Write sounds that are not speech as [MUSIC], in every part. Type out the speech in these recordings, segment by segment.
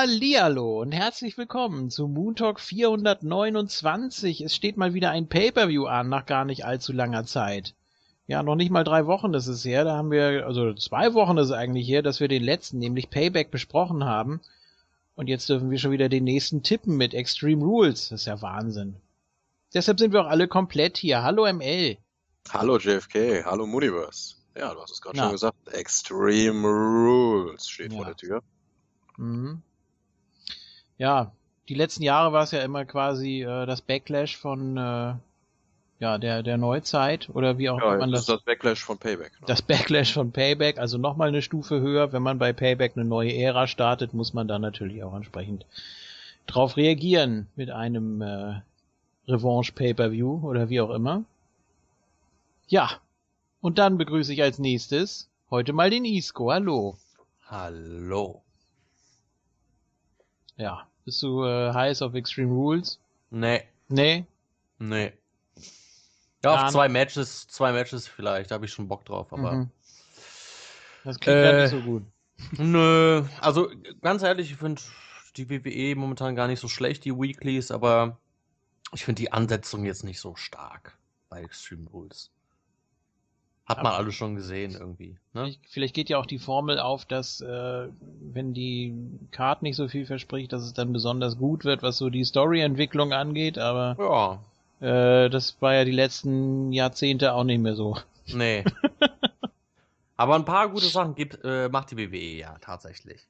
Hallihallo und herzlich willkommen zu Moon Talk 429. Es steht mal wieder ein Pay-Per-View an nach gar nicht allzu langer Zeit. Ja, noch nicht mal drei Wochen ist es her, da haben wir, also zwei Wochen ist es eigentlich her, dass wir den letzten, nämlich Payback, besprochen haben. Und jetzt dürfen wir schon wieder den nächsten tippen mit Extreme Rules. Das ist ja Wahnsinn. Deshalb sind wir auch alle komplett hier. Hallo ML. Hallo JFK, hallo Mooniverse. Ja, du hast es gerade schon gesagt. Extreme Rules steht ja. vor der Tür. Mhm ja, die letzten Jahre war es ja immer quasi äh, das Backlash von äh, ja der der Neuzeit oder wie auch ja, man das. Das ist das Backlash von Payback. Ne? Das Backlash von Payback, also nochmal eine Stufe höher. Wenn man bei Payback eine neue Ära startet, muss man da natürlich auch entsprechend drauf reagieren mit einem äh, Revanche Pay-per-View oder wie auch immer. Ja, und dann begrüße ich als nächstes heute mal den Isco. Hallo. Hallo. Ja. Bist du äh, heiß auf Extreme Rules? Nee. Nee? Nee. Ja, auf zwei Matches, zwei Matches vielleicht, da habe ich schon Bock drauf, aber. Mhm. Das klingt äh, nicht so gut. Nö, also ganz ehrlich, ich finde die WWE momentan gar nicht so schlecht, die Weeklies, aber ich finde die Ansetzung jetzt nicht so stark bei Extreme Rules. Hat man alles schon gesehen irgendwie. Ne? Vielleicht geht ja auch die Formel auf, dass äh, wenn die Card nicht so viel verspricht, dass es dann besonders gut wird, was so die Storyentwicklung angeht, aber ja. äh, das war ja die letzten Jahrzehnte auch nicht mehr so. Nee. [LAUGHS] aber ein paar gute Sachen gibt, äh, macht die WWE ja tatsächlich.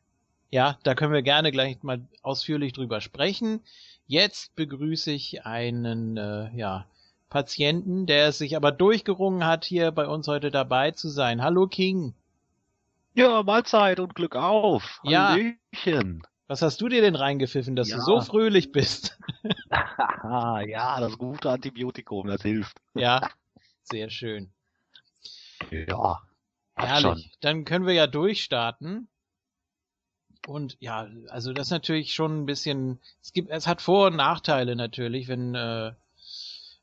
Ja, da können wir gerne gleich mal ausführlich drüber sprechen. Jetzt begrüße ich einen, äh, ja, Patienten, der es sich aber durchgerungen hat, hier bei uns heute dabei zu sein. Hallo King. Ja, Mahlzeit und Glück auf. Ja. Hallöchen. Was hast du dir denn reingepfiffen, dass ja. du so fröhlich bist? [LAUGHS] ja, das gute Antibiotikum, das hilft. Ja, sehr schön. Ja. Herrlich. Schon. Dann können wir ja durchstarten. Und ja, also das ist natürlich schon ein bisschen, es gibt, es hat Vor- und Nachteile natürlich, wenn äh,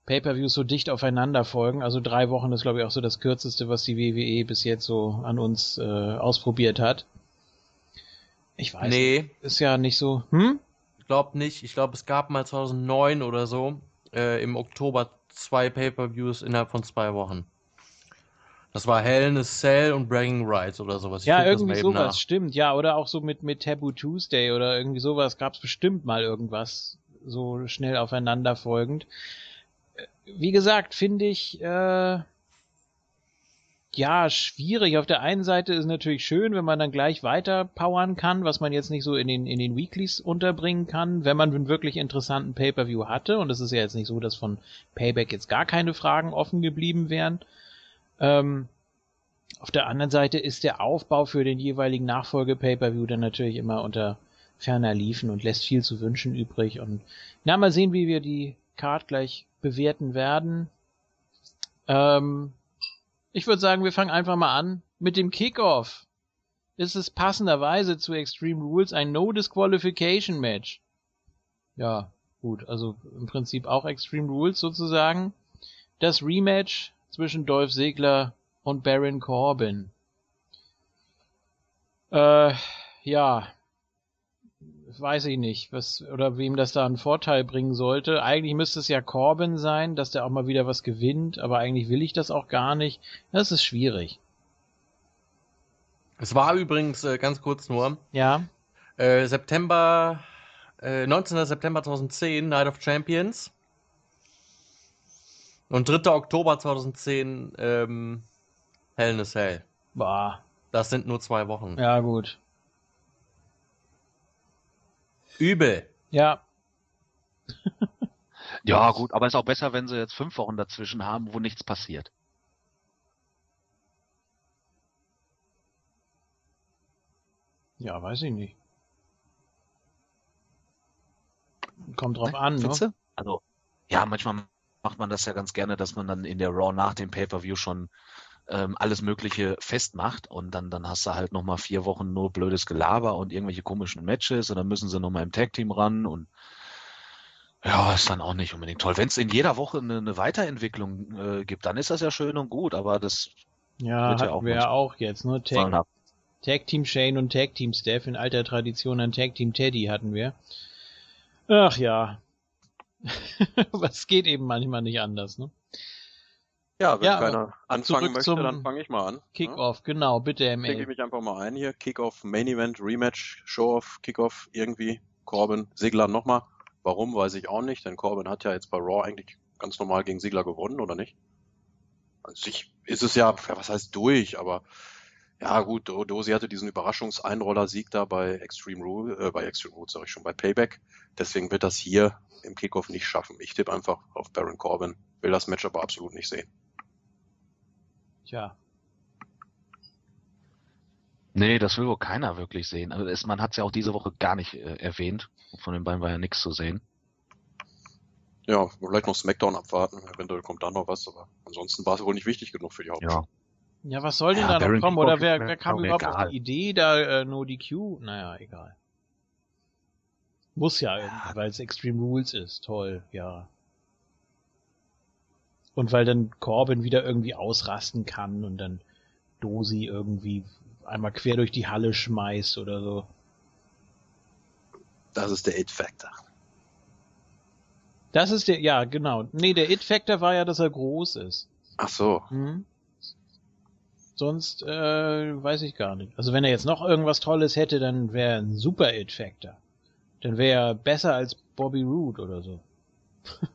Pay-per-Views so dicht aufeinander folgen. Also drei Wochen ist, glaube ich, auch so das kürzeste, was die WWE bis jetzt so an uns äh, ausprobiert hat. Ich weiß nee. Ist ja nicht so. Hm? Ich glaube nicht. Ich glaube, es gab mal 2009 oder so äh, im Oktober zwei Pay-per-Views innerhalb von zwei Wochen. Das war Hell in a Cell und Bragging Rights oder sowas. Ich ja, irgendwie sowas, nach. stimmt. Ja, oder auch so mit, mit Taboo Tuesday oder irgendwie sowas gab es bestimmt mal irgendwas so schnell aufeinander folgend wie gesagt, finde ich äh, ja schwierig. Auf der einen Seite ist natürlich schön, wenn man dann gleich weiter powern kann, was man jetzt nicht so in den in den Weeklies unterbringen kann, wenn man einen wirklich interessanten Pay-per-View hatte. Und es ist ja jetzt nicht so, dass von Payback jetzt gar keine Fragen offen geblieben wären. Ähm, auf der anderen Seite ist der Aufbau für den jeweiligen Nachfolge-Pay-per-View dann natürlich immer unter ferner Liefen und lässt viel zu wünschen übrig. Und na, mal sehen, wie wir die Card gleich bewerten werden. Ähm, ich würde sagen, wir fangen einfach mal an mit dem Kickoff. Ist es passenderweise zu Extreme Rules ein No Disqualification Match? Ja, gut, also im Prinzip auch Extreme Rules sozusagen. Das Rematch zwischen Dolph Ziggler und Baron Corbin. Äh, ja, weiß ich nicht, was oder wem das da einen Vorteil bringen sollte. Eigentlich müsste es ja Corbin sein, dass der auch mal wieder was gewinnt, aber eigentlich will ich das auch gar nicht. Das ist schwierig. Es war übrigens äh, ganz kurz nur. Ja. Äh, September, äh, 19. September 2010, Night of Champions. Und 3. Oktober 2010, ähm, Hell in a Cell. Boah. Das sind nur zwei Wochen. Ja, gut. Übel. Ja. [LAUGHS] ja, gut, aber ist auch besser, wenn sie jetzt fünf Wochen dazwischen haben, wo nichts passiert. Ja, weiß ich nicht. Kommt drauf an, ne? Also, ja, manchmal macht man das ja ganz gerne, dass man dann in der Raw nach dem Pay-Per-View schon ähm, alles Mögliche festmacht und dann, dann hast du halt nochmal vier Wochen nur blödes Gelaber und irgendwelche komischen Matches und dann müssen sie nochmal im Tag-Team ran und ja, ist dann auch nicht unbedingt toll. Wenn es in jeder Woche eine, eine Weiterentwicklung äh, gibt, dann ist das ja schön und gut, aber das ja, wird ja auch, wir auch jetzt, ne? Tag, Tag Team Shane und Tag Team Steph in alter Tradition an Tag Team Teddy hatten wir. Ach ja. [LAUGHS] Was geht eben manchmal nicht anders, ne? Ja, wenn Ja, keiner anfangen zurück möchte, dann fange ich mal an. Kickoff, genau, bitte Ja? Klicke ich mich einfach mal ein hier. Kickoff, Main Event, Rematch, Show-Off, Kickoff, irgendwie. Corbin, Sigler nochmal. Warum, weiß ich auch nicht, denn Corbin hat ja jetzt bei Raw eigentlich ganz normal gegen Sigler gewonnen, oder nicht? An sich ist es ja, ja, was heißt durch, aber ja gut, Do- Dosi hatte diesen Überraschungseinroller-Sieg da bei Extreme Rule, äh, bei Extreme Rule, sag ich schon, bei Payback. Deswegen wird das hier im Kickoff nicht schaffen. Ich tippe einfach auf Baron Corbin, will das Match aber absolut nicht sehen. Tja. Nee, das will wohl keiner wirklich sehen. Also es, man hat es ja auch diese Woche gar nicht äh, erwähnt. Von den beiden war ja nichts zu sehen. Ja, vielleicht noch Smackdown abwarten, eventuell kommt da noch was, aber ansonsten war es wohl nicht wichtig genug für die Hauptshow. Ja. Ja, was soll denn Ja, da noch Baron kommen? Kickoff Oder wer, wer kam überhaupt auf egal. die Idee, da äh, No DQ? Naja, egal. Muss ja irgendwie, weil es Extreme Rules ist. Toll, ja. Und weil dann Corbin wieder irgendwie ausrasten kann und dann Dosi irgendwie einmal quer durch die Halle schmeißt oder so. Das ist der It-Factor. Das ist der, ja, genau. Nee, der It-Factor war ja, dass er groß ist. Ach so. Hm? Sonst äh, weiß ich gar nicht. Also wenn er jetzt noch irgendwas Tolles hätte, dann wäre er ein super It-Factor. Dann wäre er besser als Bobby Roode oder so. [LAUGHS]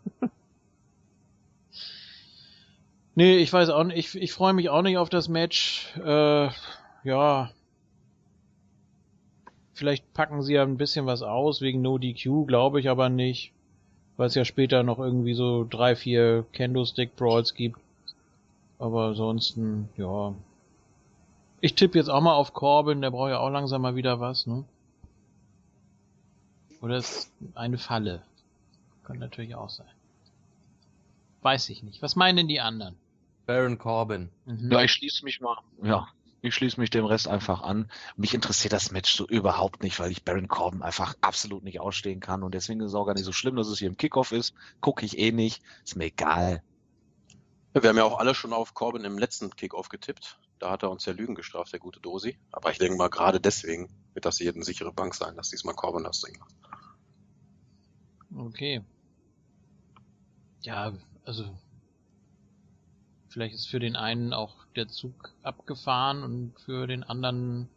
nee, ich weiß auch nicht. Ich, ich freue mich auch nicht auf das Match. Äh, ja. Vielleicht packen sie ja ein bisschen was aus wegen No DQ, glaube ich aber nicht. Weil es ja später noch irgendwie so drei, vier Kendo-Stick-Brawls gibt. Aber ansonsten, ja. Ich tippe jetzt auch mal auf Corbin, der braucht ja auch langsam mal wieder was, ne? Oder ist eine Falle? Kann natürlich auch sein. Weiß ich nicht. Was meinen denn die anderen? Baron Corbin. Mhm. Ja, ich schließe mich mal. Ja, ich schließe mich dem Rest einfach an. Mich interessiert das Match so überhaupt nicht, weil ich Baron Corbin einfach absolut nicht ausstehen kann und deswegen ist es auch gar nicht so schlimm, dass es hier im Kickoff ist. Gucke ich eh nicht. Ist mir egal. Ja, wir haben ja auch alle schon auf Corbin im letzten Kickoff getippt. Da hat er uns ja Lügen gestraft, der gute Dosi. Aber ich denke mal, gerade deswegen wird das hier eine sichere Bank sein, dass diesmal Corbin das Ding macht. Okay. Ja, also vielleicht ist für den einen auch der Zug abgefahren und für den anderen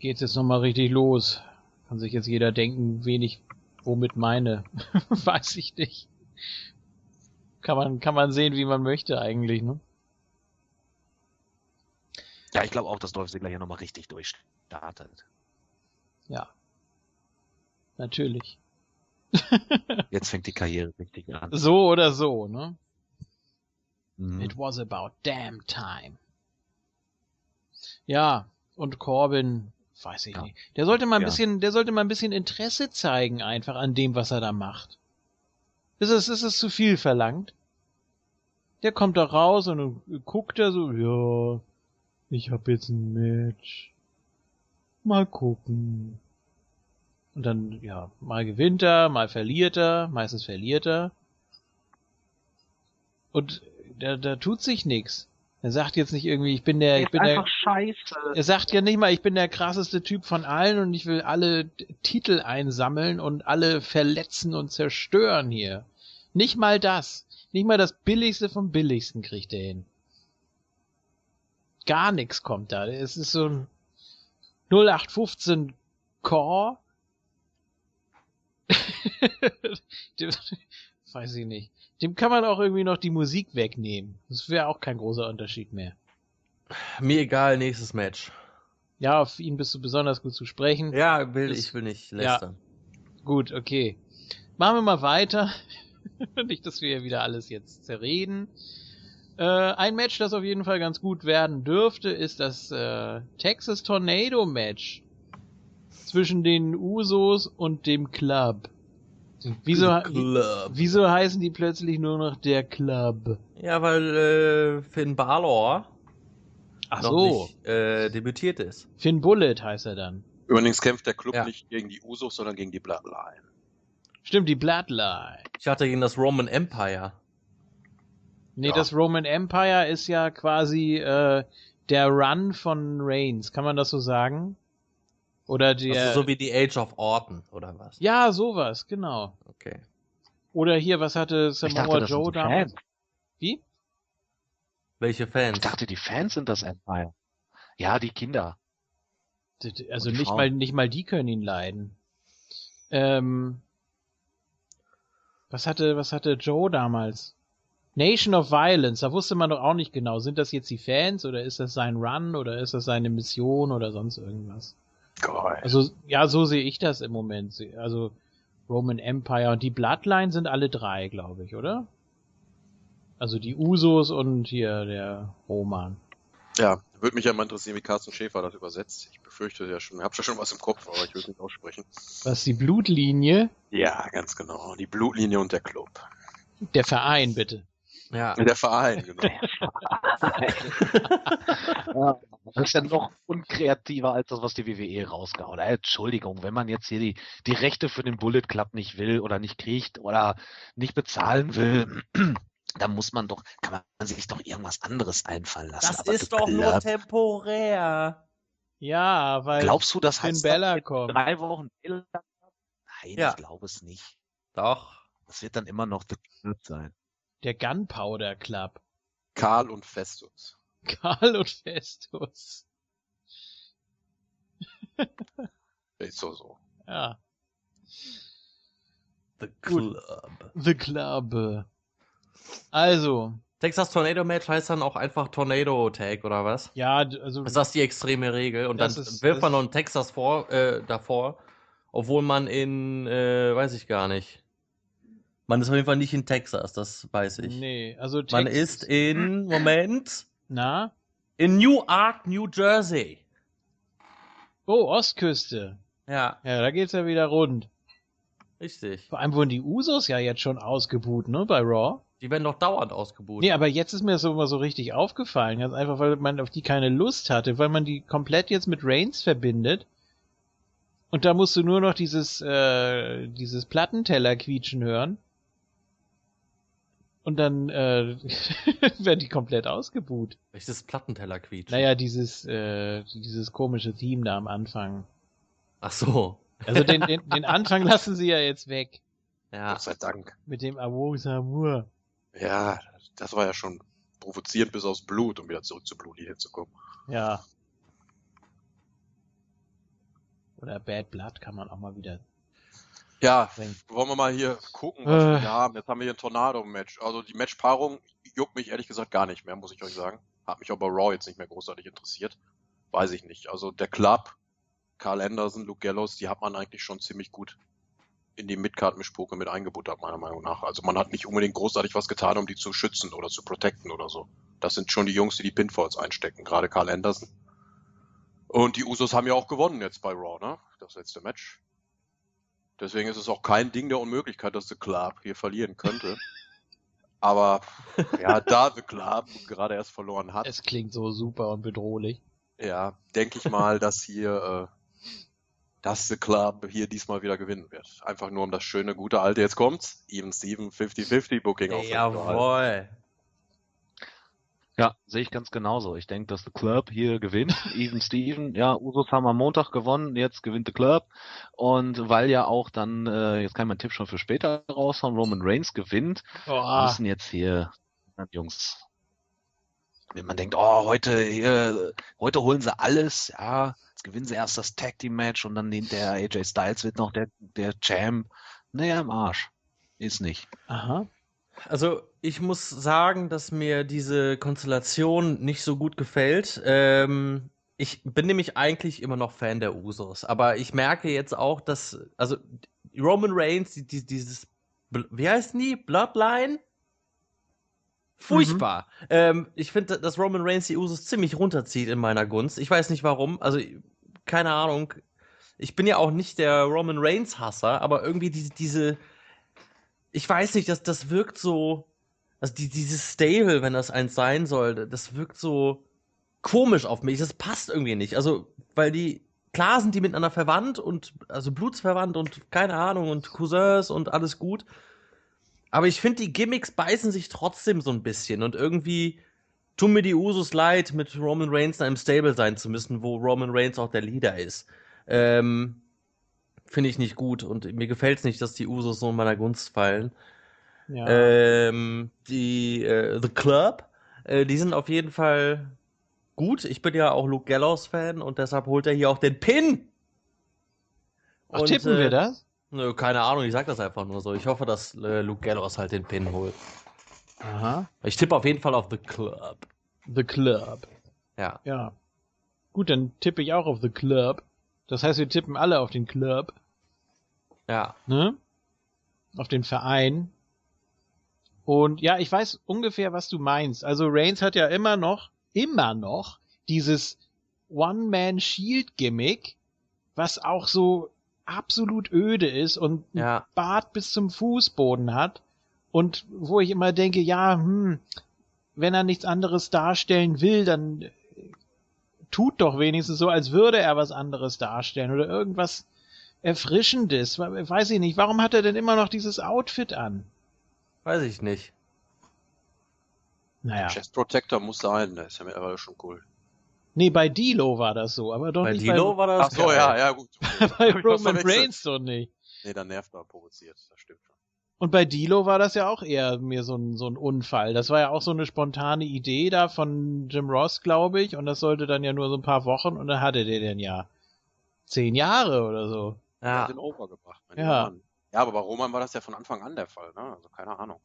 geht's jetzt nochmal richtig los. Kann sich jetzt jeder denken, wen ich womit meine. [LAUGHS] Weiß ich nicht. Kann man, kann man sehen, wie man möchte eigentlich, ne? Ja, ich glaube auch, dass Dolph Ziggler hier nochmal richtig durchstartet. Ja. Natürlich. Jetzt fängt die Karriere richtig an. So oder so, ne? Mhm. It was about damn time. Ja, und Corbin, weiß ich Ja. nicht. Der sollte mal ein Ja. bisschen, der sollte mal ein bisschen Interesse zeigen einfach an dem, was er da macht. Ist es, ist es zu viel verlangt? Der kommt da raus und guckt er so, ja, ich hab jetzt ein Match. Mal gucken. Und dann, ja, mal gewinnt er, mal verliert er, meistens verliert er. Und da, da tut sich nix. Er sagt jetzt nicht irgendwie, ich bin der, ich bin der, scheiße. er sagt ja nicht mal, ich bin der krasseste Typ von allen und ich will alle Titel einsammeln und alle verletzen und zerstören hier. Nicht mal das. Nicht mal das Billigste vom Billigsten kriegt er hin. Gar nichts kommt da. Es ist so ein 0815 Core. [LAUGHS] Dem- Weiß ich nicht. Dem kann man auch irgendwie noch die Musik wegnehmen. Das wäre auch kein großer Unterschied mehr. Mir egal, nächstes Match. Ja, auf ihn bist du besonders gut zu sprechen. Ja, will, ich will nicht Ja. lästern. Gut, okay. Machen wir mal weiter. [LAUGHS] Nicht, dass wir hier wieder alles jetzt zerreden. Äh, ein Match, das auf jeden Fall ganz gut werden dürfte, ist das äh, Texas Tornado Match zwischen den Usos und dem Club. Wieso, Club. wieso heißen die plötzlich nur noch der Club? Ja, weil äh, Finn Balor Ach noch so, nicht äh, debütiert ist. Finn Bullet heißt er dann. Übrigens kämpft der Club Ja. nicht gegen die Usos, sondern gegen die Bloodline. Stimmt, die Bloodline. Ich hatte gegen das Roman Empire. Nee, Ja. das Roman Empire ist ja quasi äh, der Run von Reigns, kann man das so sagen? Oder der. Also so wie die Age of Orton, oder was? ja, sowas, genau. Okay. Oder hier, was hatte Ich Samoa dachte, das Joe sind die damals? Fans. Wie? Welche Fans? Ich dachte, die Fans sind das Empire. Ja, die Kinder. Also die nicht Frauen. mal, nicht mal die können ihn leiden. Ähm, was hatte, was hatte Joe damals? Nation of Violence, da wusste man doch auch nicht genau, sind das jetzt die Fans oder ist das sein Run oder ist das seine Mission oder sonst irgendwas? Geil. Also, ja, so sehe ich das im Moment. Also, Roman Empire und die Bloodline sind alle drei, glaube ich, oder? Also die Usos und hier der Roman. Ja, würde mich ja mal interessieren, wie Carsten Schäfer das übersetzt. Ich befürchte ja schon, hab schon was im Kopf, aber ich will es nicht aussprechen. Was die Blutlinie? Ja, ganz genau. Die Blutlinie und der Club. Der Verein, bitte. Ja. Der Verein, genau. [LAUGHS] Ja, das ist ja noch unkreativer als das, was die WWE rausgehauen hat. Entschuldigung, wenn man jetzt hier die, die Rechte für den Bullet Club nicht will oder nicht kriegt oder nicht bezahlen will, [CLEARS THROAT] dann muss man doch, kann man sich doch irgendwas anderes einfallen lassen. Das Aber ist doch nur Club- temporär. Ja, weil Glaubst du, das Finn heißt Bella kommt. drei Wochen? Nein, Ja. ich glaube es nicht. Doch. Das wird dann immer noch The Club sein. Der Gunpowder Club. Karl und Festus. [LAUGHS] Karl und Festus. [LAUGHS] Ist so so. Ja. The. Club. The Club. Also, Texas Tornado Match heißt dann auch einfach Tornado Tag oder was? ja, also Ist das die extreme Regel? Und dann ist- wirft man noch einen Texas vor, äh, davor, obwohl man in, äh, weiß ich gar nicht. Man ist auf jeden Fall nicht in Texas, das weiß ich. nee, also Man Tex- ist in, Moment, na? in Newark, New Jersey. Oh, Ostküste. Ja, Ja, da geht's ja wieder rund. richtig. Vor allem wurden die Usos ja jetzt schon ausgebuht, ne, bei Raw. Die werden doch dauernd ausgebucht. Nee, aber jetzt ist mir das so mal so richtig aufgefallen. Ganz einfach, weil man auf die keine Lust hatte, weil man die komplett jetzt mit Reigns verbindet. Und da musst du nur noch dieses, äh, dieses Plattenteller quietschen hören. Und dann äh, [LAUGHS] werden die komplett ausgebuht. Welches Plattenteller quietscht. Naja, dieses, äh, dieses komische Theme da am Anfang. Ach so. Also den, [LAUGHS] den, den Anfang lassen sie ja jetzt weg. Ja. Gott sei Dank. Mit dem Awo Samur. Ja, das war ja schon provozierend bis aufs Blut, um wieder zurück zur Blutlinie zu kommen. Ja. Oder Bad Blood kann man auch mal wieder Ja, wollen wir mal hier gucken, was wir Äh. hier haben. Jetzt haben wir hier ein Tornado-Match. Also die Matchpaarung juckt mich ehrlich gesagt gar nicht mehr, muss ich euch sagen. Hat mich aber Raw jetzt nicht mehr großartig interessiert. Weiß ich nicht. Also der Club, Carl Anderson, Luke Gallows, die hat man eigentlich schon ziemlich gut in die Midcard-Mischpoke mit eingebuttert, meiner Meinung nach. Also man hat nicht unbedingt großartig was getan, um die zu schützen oder zu protecten oder so. Das sind schon die Jungs, die die Pinfalls einstecken, gerade Carl Anderson. Und die Usos haben ja auch gewonnen jetzt bei Raw, ne? Das letzte Match. Deswegen ist es auch kein Ding der Unmöglichkeit, dass The Club hier verlieren könnte. [LAUGHS] Aber ja, da The Club gerade erst verloren hat, Es klingt so super und bedrohlich. ja, denke ich mal, [LAUGHS] dass hier, äh, dass The Club hier diesmal wieder gewinnen wird. Einfach nur um das schöne, gute alte, jetzt kommt's, Even Steven 50-50 Booking auf Jawohl. Ja, sehe ich ganz genauso. Ich denke, dass The Club hier gewinnt. [LAUGHS] Even Steven, ja, Usos haben am Montag gewonnen, jetzt gewinnt The Club. Und weil ja auch dann, äh, jetzt kann ich meinen Tipp schon für später raushauen, Roman Reigns gewinnt, Oh, müssen jetzt hier, Jungs, wenn man denkt, oh, heute, hier, heute holen sie alles, ja, jetzt gewinnen sie erst das Tag Team Match und dann hinterher AJ Styles wird noch der, der Champ. Naja, im Arsch. Ist nicht. aha. Also, ich muss sagen, dass mir diese Konstellation nicht so gut gefällt. Ähm, ich bin nämlich eigentlich immer noch Fan der Usos, aber ich merke jetzt auch, dass, also, Roman Reigns, die, die, dieses, wie heißt die? Bloodline? Furchtbar. Ähm, ich finde, dass Roman Reigns die Usos ziemlich runterzieht in meiner Gunst. Ich weiß nicht warum. Also, keine Ahnung. Ich bin ja auch nicht der Roman Reigns-Hasser, aber irgendwie diese, diese, ich weiß nicht, das, das wirkt so, also die, dieses Stable, wenn das eins sein soll, das wirkt so komisch auf mich. Das passt irgendwie nicht. Also, weil die, klar sind die miteinander verwandt und, also blutsverwandt und keine Ahnung und Cousins und alles gut. Aber ich finde, die Gimmicks beißen sich trotzdem so ein bisschen und irgendwie tun mir die Usos leid, mit Roman Reigns in einem Stable sein zu müssen, wo Roman Reigns auch der Leader ist. Ähm, Finde ich nicht gut und mir gefällt es nicht, dass die Usos so in meiner Gunst fallen. Ja. Ähm, die äh, The Club, äh, die sind auf jeden Fall gut. Ich bin ja auch Luke Gallows Fan und deshalb holt er hier auch den Pin. Ach, Und, tippen äh, wir das? Nö, keine Ahnung, ich sag das einfach nur so. Ich hoffe, dass äh, Luke Gallows halt den Pin holt. Aha. Ich tippe auf jeden Fall auf The Club. The Club. Ja. Ja. Gut, dann tippe ich auch auf The Club. Das heißt, wir tippen alle auf den Club, Ja. ne? Auf den Verein. Und ja, ich weiß ungefähr, was du meinst. Also Reigns hat ja immer noch, immer noch dieses One-Man-Shield-Gimmick, was auch so absolut öde ist und Ja. Bart bis zum Fußboden hat. Und wo ich immer denke, ja, hm, wenn er nichts anderes darstellen will, dann tut doch wenigstens so, als würde er was anderes darstellen oder irgendwas Erfrischendes. We- Weiß ich nicht. Warum hat er denn immer noch dieses Outfit an? Weiß ich nicht. Naja. Chest Protector muss sein, der ist ja mittlerweile schon cool. Nee, bei Dilo war das so, aber doch Bei nicht Dilo war Ach das. so, geil. ja, ja, gut. [LAUGHS] bei, bei Roman. Reigns doch nicht. Nee, dann nervt er provoziert, das stimmt. Und bei Dilo war das ja auch eher mir so ein, so ein Unfall. Das war ja auch so eine spontane Idee da von Jim Ross, glaube ich. Und das sollte dann ja nur so ein paar Wochen und dann hatte der den ja zehn Jahre oder so. Ja. hat den Over gebracht. mein Ja. Mann. Ja, aber bei Roman war das ja von Anfang an der Fall, ne? Also keine Ahnung.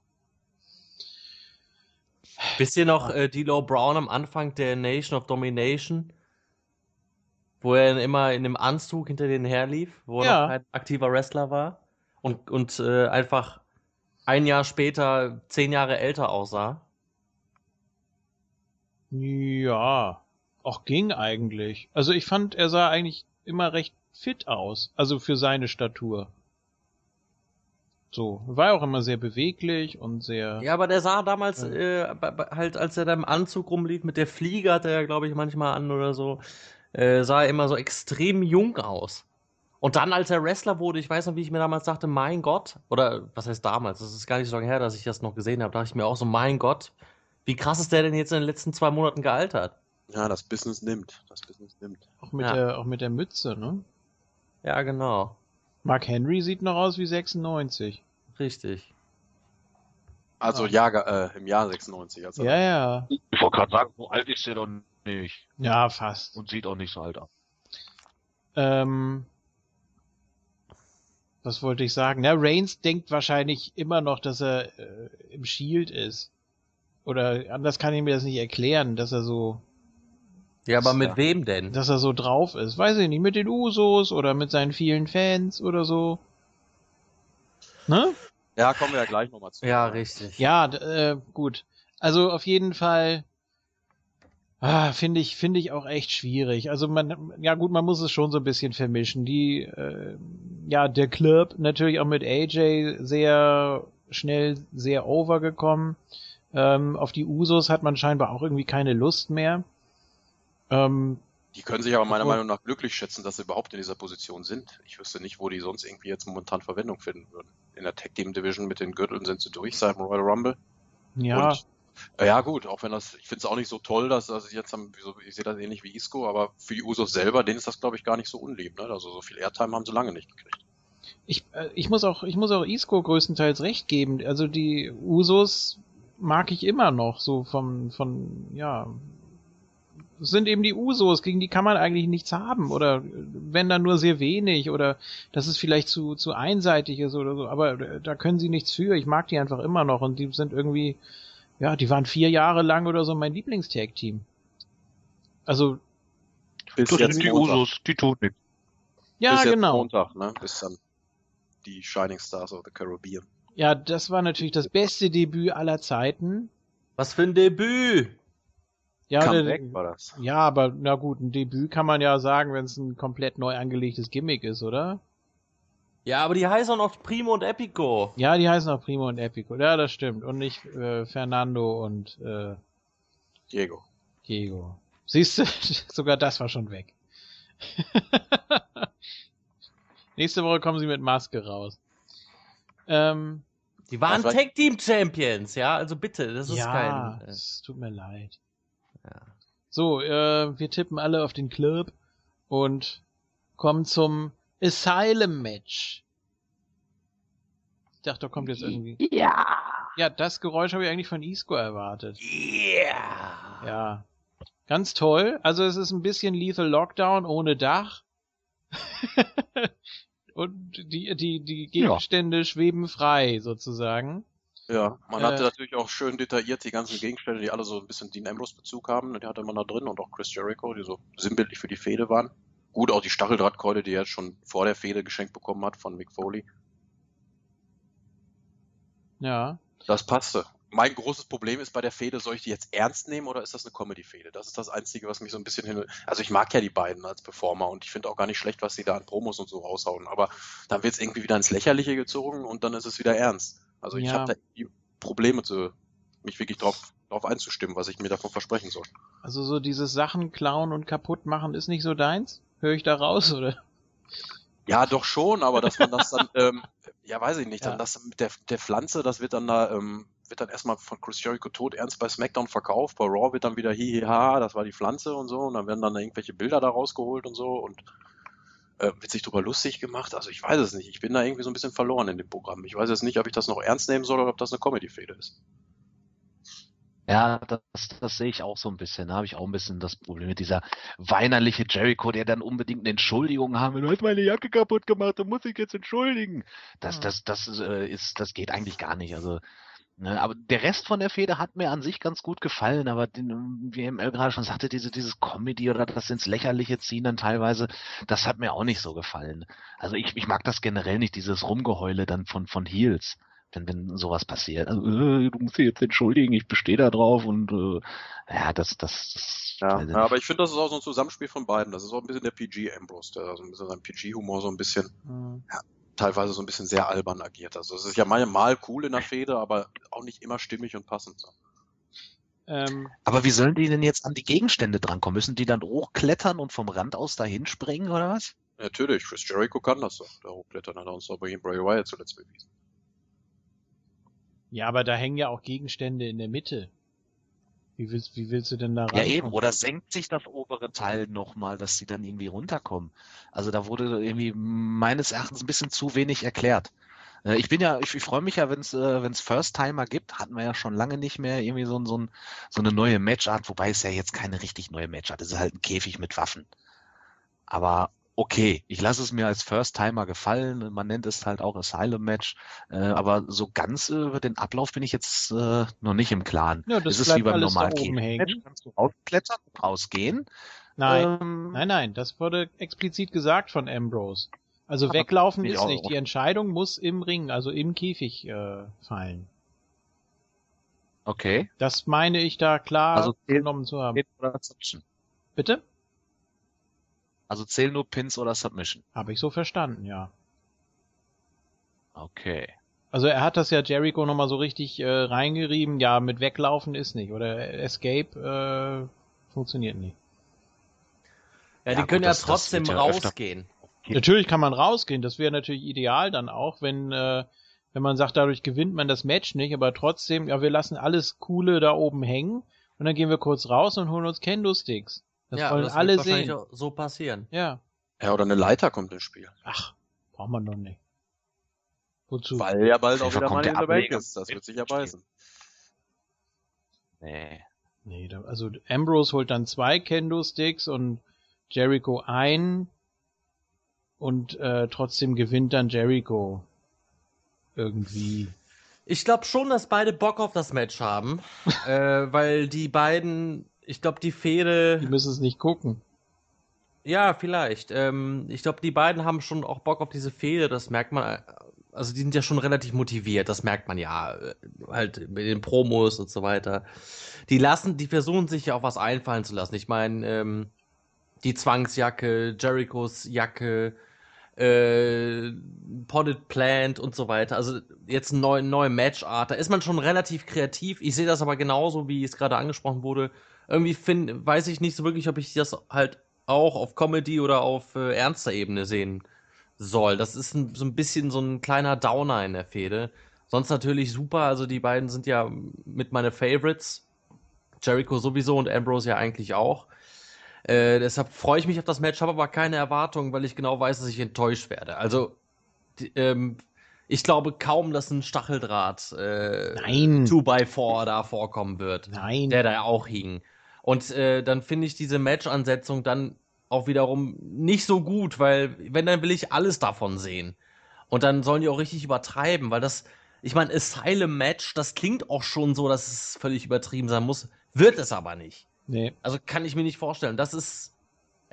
Wisst ihr noch äh, D'Lo Brown am Anfang der Nation of Domination? Wo er immer in dem Anzug hinter denen herlief, wo er Ja. noch kein aktiver Wrestler war und, und äh, einfach ein Jahr später zehn Jahre älter aussah. Ja, auch ging eigentlich. Also ich fand, er sah eigentlich immer recht fit aus. Also für seine Statur. So, war auch immer sehr beweglich und sehr. Ja, aber der sah damals äh, halt, als er da im Anzug rumlief, mit der Fliege hat er ja, glaube ich, manchmal an oder so, äh, sah er immer so extrem jung aus. Und dann, als er Wrestler wurde, ich weiß noch, wie ich mir damals dachte, mein Gott, oder was heißt damals, das ist gar nicht so lange her, dass ich das noch gesehen habe, dachte ich mir auch so, mein Gott, wie krass ist der denn jetzt in den letzten zwei Monaten gealtert? Ja, das Business nimmt. Das Business nimmt. Auch mit Ja. der, auch mit der Mütze, ne? Ja, genau. Mark Henry sieht noch aus wie 96. Richtig. Also Ah. Jahr, äh, im Jahr 96. Also Ja, ja. Ich wollte gerade sagen, so alt ist der doch nicht. Ja, fast. Und sieht auch nicht so alt aus. Ähm, was wollte ich sagen? Na, Reigns denkt wahrscheinlich immer noch, dass er äh, im Shield ist. Oder anders kann ich mir das nicht erklären, dass er so, Ja, aber mit wem denn? dass er so drauf ist. Weiß ich nicht, mit den Usos oder mit seinen vielen Fans oder so. Ne? Ja, kommen wir ja gleich nochmal zu. Ja, richtig. Ja, äh, gut. Also auf jeden Fall ah, finde ich finde ich auch echt schwierig. Also man ja gut, man muss es schon so ein bisschen vermischen. Die äh, ja der Club natürlich auch mit AJ sehr schnell sehr overgekommen. Ähm, auf die Usos hat man scheinbar auch irgendwie keine Lust mehr. Ähm, Die können sich aber meiner Meinung nach glücklich schätzen, dass sie überhaupt in dieser Position sind. Ich wüsste nicht, wo die sonst irgendwie jetzt momentan Verwendung finden würden. In der Tag Team Division mit den Gürteln sind sie durch seit dem Royal Rumble. ja, Und, ja gut, auch wenn das, ich finde es auch nicht so toll, dass also jetzt haben, ich sehe das ähnlich wie Isco, aber für die Usos selber, denen ist das glaube ich gar nicht so unlieb. Ne? Also so viel Airtime haben sie lange nicht gekriegt. ich, äh, ich muss auch, ich muss auch Isco größtenteils recht geben. Also die Usos mag ich immer noch, so vom, von, ja, sind eben die Usos, gegen die kann man eigentlich nichts haben oder äh, wenn dann nur sehr wenig oder dass es vielleicht zu, zu einseitig ist oder so, aber äh, da können sie nichts für. Ich mag die einfach immer noch und die sind irgendwie, ja, die waren vier Jahre lang oder so mein Lieblingstag-Team. Also, Bis Das jetzt sind die Montag. Usos, die tun nichts. ja, bis jetzt genau. Montag, ne? Bis dann die Shining Stars of the Caribbean. Ja, das war natürlich das beste Debüt aller Zeiten. Was für ein Debüt! Ja, der, war das. Ja, aber na gut, ein Debüt kann man ja sagen, wenn es ein komplett neu angelegtes Gimmick ist, oder? Ja, aber die heißen auch noch Primo und Epico. Ja, die heißen auch Primo und Epico. Ja, das stimmt. Und nicht äh, Fernando und äh, Diego. Diego. Siehst du, [LAUGHS] sogar das war schon weg. [LAUGHS] Nächste Woche kommen sie mit Maske raus. Ähm, Die waren vielleicht- Tag Team Champions, ja, also bitte, das ist ja, kein. Äh, es tut mir leid. Ja. So, äh, wir tippen alle auf den Club und kommen zum Asylum-Match. Ich dachte, da kommt jetzt irgendwie. Ja. Ja, das Geräusch habe ich eigentlich von Isco erwartet. Ja. Ja. Ganz toll. Also es ist ein bisschen Lethal Lockdown ohne Dach. [LAUGHS] Und die, die, die Gegenstände schweben frei, sozusagen. Ja, man Äh. hatte natürlich auch schön detailliert die ganzen Gegenstände, die alle so ein bisschen Dean Ambrose-Bezug haben. Die hatte man da drin und auch Chris Jericho, die so sinnbildlich für die Fehde waren. Gut, auch die Stacheldrahtkeule, die er jetzt schon vor der Fehde geschenkt bekommen hat von Mick Foley. Ja. Das passte. Mein großes Problem ist bei der Fehde, soll ich die jetzt ernst nehmen oder ist das eine Comedy-Fehde? Das ist das Einzige, was mich so ein bisschen hin... Also ich mag ja die beiden als Performer und ich finde auch gar nicht schlecht, was sie da an Promos und so raushauen. Aber dann wird es irgendwie wieder ins Lächerliche gezogen und dann ist es wieder ernst. Also ich Ja. habe da irgendwie Probleme, zu, mich wirklich drauf, drauf einzustimmen, was ich mir davon versprechen soll. Also so dieses Sachen klauen und kaputt machen ist nicht so deins? Höre ich da raus, oder? Ja, doch schon, aber dass man das dann, [LAUGHS] ähm, ja, weiß ich nicht, Ja. dann das mit der, der Pflanze, das wird dann da, ähm, wird dann erstmal von Chris Jericho tot ernst bei SmackDown verkauft, bei Raw wird dann wieder hihiha, das war die Pflanze und so, und dann werden dann irgendwelche Bilder da rausgeholt und so und äh, wird sich drüber lustig gemacht. Also ich weiß es nicht, ich bin da irgendwie so ein bisschen verloren in dem Programm. Ich weiß jetzt nicht, ob ich das noch ernst nehmen soll oder ob das eine Comedy-Fehde ist. Ja, das, das sehe ich auch so ein bisschen. Da habe ich auch ein bisschen das Problem mit dieser weinerliche Jericho, der dann unbedingt eine Entschuldigung haben will. Du hast meine Jacke kaputt gemacht, du musst dich jetzt entschuldigen. Das, das, das äh, ist, das geht eigentlich gar nicht. Also, ne, aber der Rest von der Fehde hat mir an sich ganz gut gefallen, aber den, wie ML gerade schon sagte, diese, dieses Comedy oder das ins Lächerliche ziehen dann teilweise, das hat mir auch nicht so gefallen. Also ich, ich mag das generell nicht, dieses Rumgeheule dann von, von Heels wenn, wenn sowas passiert. Also, äh, du musst dich jetzt entschuldigen, ich bestehe da drauf und äh, ja, das, das, das Ja, ja, aber ich finde, das ist auch so ein Zusammenspiel von beiden. Das ist auch ein bisschen der PG Ambrose, der so ein bisschen sein PG-Humor so ein bisschen Hm. teilweise so ein bisschen sehr albern agiert. Also es ist ja mal, mal cool in der Fehde, aber auch nicht immer stimmig und passend. So. Ähm, Aber wie sollen die denn jetzt an die Gegenstände drankommen? Müssen die dann hochklettern und vom Rand aus dahin springen oder was? Natürlich, Chris Jericho kann das doch. Der Hochklettern hat er uns doch bei Bray Wyatt zuletzt bewiesen. Ja, aber da hängen ja auch Gegenstände in der Mitte. Wie willst, wie willst du denn da Ja rankommen? eben, oder senkt sich das obere Teil nochmal, dass sie dann irgendwie runterkommen. Also da wurde irgendwie meines Erachtens ein bisschen zu wenig erklärt. Äh, Ich bin ja, ich, ich freue mich ja, wenn es äh, wenn's First-Timer gibt, hatten wir ja schon lange nicht mehr irgendwie so, so, ein, so eine neue Matchart, wobei es ja jetzt keine richtig neue Matchart ist, es ist halt ein Käfig mit Waffen. Aber okay, ich lasse es mir als First-Timer gefallen, man nennt es halt auch Asylum-Match, äh, aber so ganz über den Ablauf bin ich jetzt äh, noch nicht im Klaren. Ja, das es ist wie beim normalen hängen. kannst du rausklettern, rausgehen. Nein, Ähm, nein, nein, das wurde explizit gesagt von Ambrose. Also weglaufen ist nicht. Die Entscheidung muss im Ring, also im Käfig äh, fallen. Okay. Das meine ich da klar Also genommen zu haben. Bitte? Also zählen nur Pins oder Submission. Habe ich so verstanden, ja. Okay. Also er hat das ja Jericho nochmal so richtig äh, reingerieben. Ja, mit weglaufen ist nicht. Oder Escape äh, funktioniert nicht. Ja, Ja, die gut, können ja trotzdem öfter- rausgehen. Okay. Natürlich kann man rausgehen. Das wäre natürlich ideal dann auch, wenn äh, wenn man sagt, dadurch gewinnt man das Match nicht, aber trotzdem, ja, wir lassen alles Coole da oben hängen und dann gehen wir kurz raus und holen uns Kendo-Sticks. Das ja, wollen das alle wird wahrscheinlich sehen. auch so passieren. Ja. Ja, oder eine Leiter kommt ins Spiel. Ach, braucht man doch nicht. Wozu? Weil ja bald Auf auch wieder kommt in der der Bank ist. Das wird sich ja beißen. Nee. Nee, da, also Ambrose holt dann zwei Kendo-Sticks und Jericho ein und äh, trotzdem gewinnt dann Jericho irgendwie. Ich glaube schon, dass beide Bock auf das Match haben, [LAUGHS] äh, weil die beiden, ich glaube, die Die Fehde, müssen es nicht gucken. ja, vielleicht. Ähm, ich glaube, die beiden haben schon auch Bock auf diese Fehde, das merkt man. Also die sind ja schon relativ motiviert, das merkt man ja, äh, halt mit den Promos und so weiter. Die lassen, die versuchen sich ja auch was einfallen zu lassen. Ich meine, ähm, die Zwangsjacke, Jerichos Jacke, äh, Potted Plant und so weiter. Also jetzt eine neue, neue Matchart. Da ist man schon relativ kreativ. Ich sehe das aber genauso, wie es gerade angesprochen wurde. Irgendwie find, weiß ich nicht so wirklich, ob ich das halt auch auf Comedy oder auf äh, ernster Ebene sehen soll. Das ist ein, so ein bisschen so ein kleiner Downer in der Fehde. Sonst natürlich super. Also die beiden sind ja mit meine Favorites. Jericho sowieso und Ambrose ja eigentlich auch. Äh, deshalb freue ich mich auf das Match, habe aber keine Erwartungen, weil ich genau weiß, dass ich enttäuscht werde. Also, die, ähm, ich glaube kaum, dass ein Stacheldraht äh, Nein. 2x4 da vorkommen wird. Nein. Der da auch hing. Und äh, dann finde ich diese Match-Ansetzung dann auch wiederum nicht so gut, weil wenn, dann will ich alles davon sehen. Und dann sollen die auch richtig übertreiben, weil das, ich meine, Asylum-Match, das klingt auch schon so, dass es völlig übertrieben sein muss, wird es aber nicht. Nee. Also kann ich mir nicht vorstellen. Das ist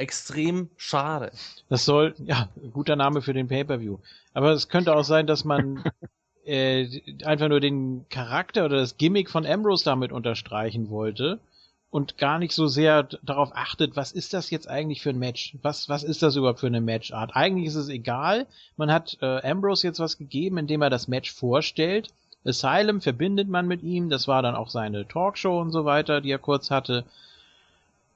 extrem schade. Das soll, ja, guter Name für den Pay-Per-View. Aber es könnte auch sein, dass man [LAUGHS] äh, einfach nur den Charakter oder das Gimmick von Ambrose damit unterstreichen wollte und gar nicht so sehr darauf achtet, was ist das jetzt eigentlich für ein Match? Was, was ist das überhaupt für eine Matchart? Eigentlich ist es egal. Man hat äh, Ambrose jetzt was gegeben, indem er das Match vorstellt. Asylum verbindet man mit ihm. Das war dann auch seine Talkshow und so weiter, die er kurz hatte.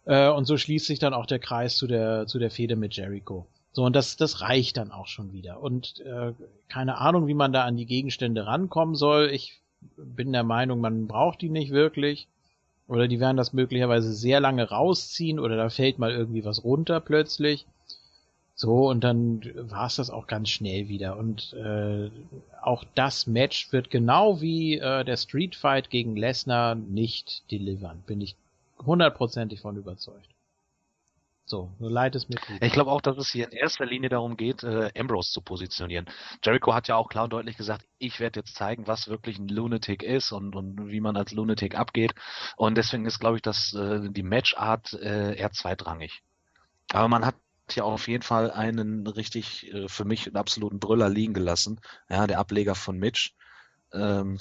Äh, und so schließt sich dann auch der Kreis zu der, zu der Fehde mit Jericho. So, und das, das reicht dann auch schon wieder. Und äh, keine Ahnung, wie man da an die Gegenstände rankommen soll. Ich bin der Meinung, man braucht die nicht wirklich. Oder die werden das möglicherweise sehr lange rausziehen oder da fällt mal irgendwie was runter plötzlich. So, und dann war es das auch ganz schnell wieder. Und äh, auch das Match wird genau wie äh, der Street Fight gegen Lesnar nicht delivern. Bin ich hundertprozentig von überzeugt. So, so leid es mir tut. Ich glaube auch, dass es hier in erster Linie darum geht, äh, Ambrose zu positionieren. Jericho hat ja auch klar und deutlich gesagt, ich werde jetzt zeigen, was wirklich ein Lunatic ist und, und wie man als Lunatic abgeht. Und deswegen ist, glaube ich, dass äh, die Matchart äh, eher zweitrangig. Aber man hat ja auf jeden Fall einen richtig äh, für mich einen absoluten Brüller liegen gelassen. Ja, der Ableger von Mitch. Ähm,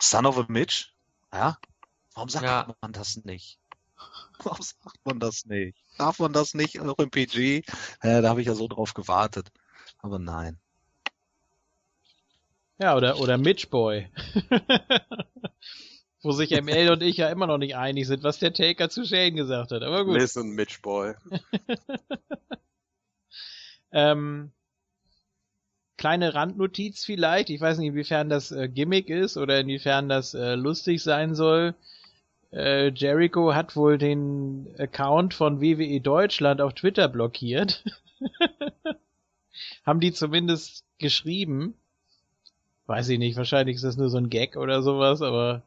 Son of a Mitch. Ja. Warum sagt Ja. man das nicht? [LAUGHS] Warum sagt man das nicht? Darf man das nicht auch im PG? Ja, da habe ich ja so drauf gewartet. Aber nein. Ja, oder, oder Mitch Boy. [LAUGHS] Wo sich ML und ich ja immer noch nicht einig sind, was der Taker zu Shane gesagt hat. Aber gut. Listen, Mitch Boy. [LAUGHS] Ähm, kleine Randnotiz vielleicht. Ich weiß nicht, inwiefern das äh, Gimmick ist oder inwiefern das äh, lustig sein soll. Äh, Jericho hat wohl den Account von WWE Deutschland auf Twitter blockiert. [LAUGHS] Haben die zumindest geschrieben. Weiß ich nicht, wahrscheinlich ist das nur so ein Gag oder sowas, aber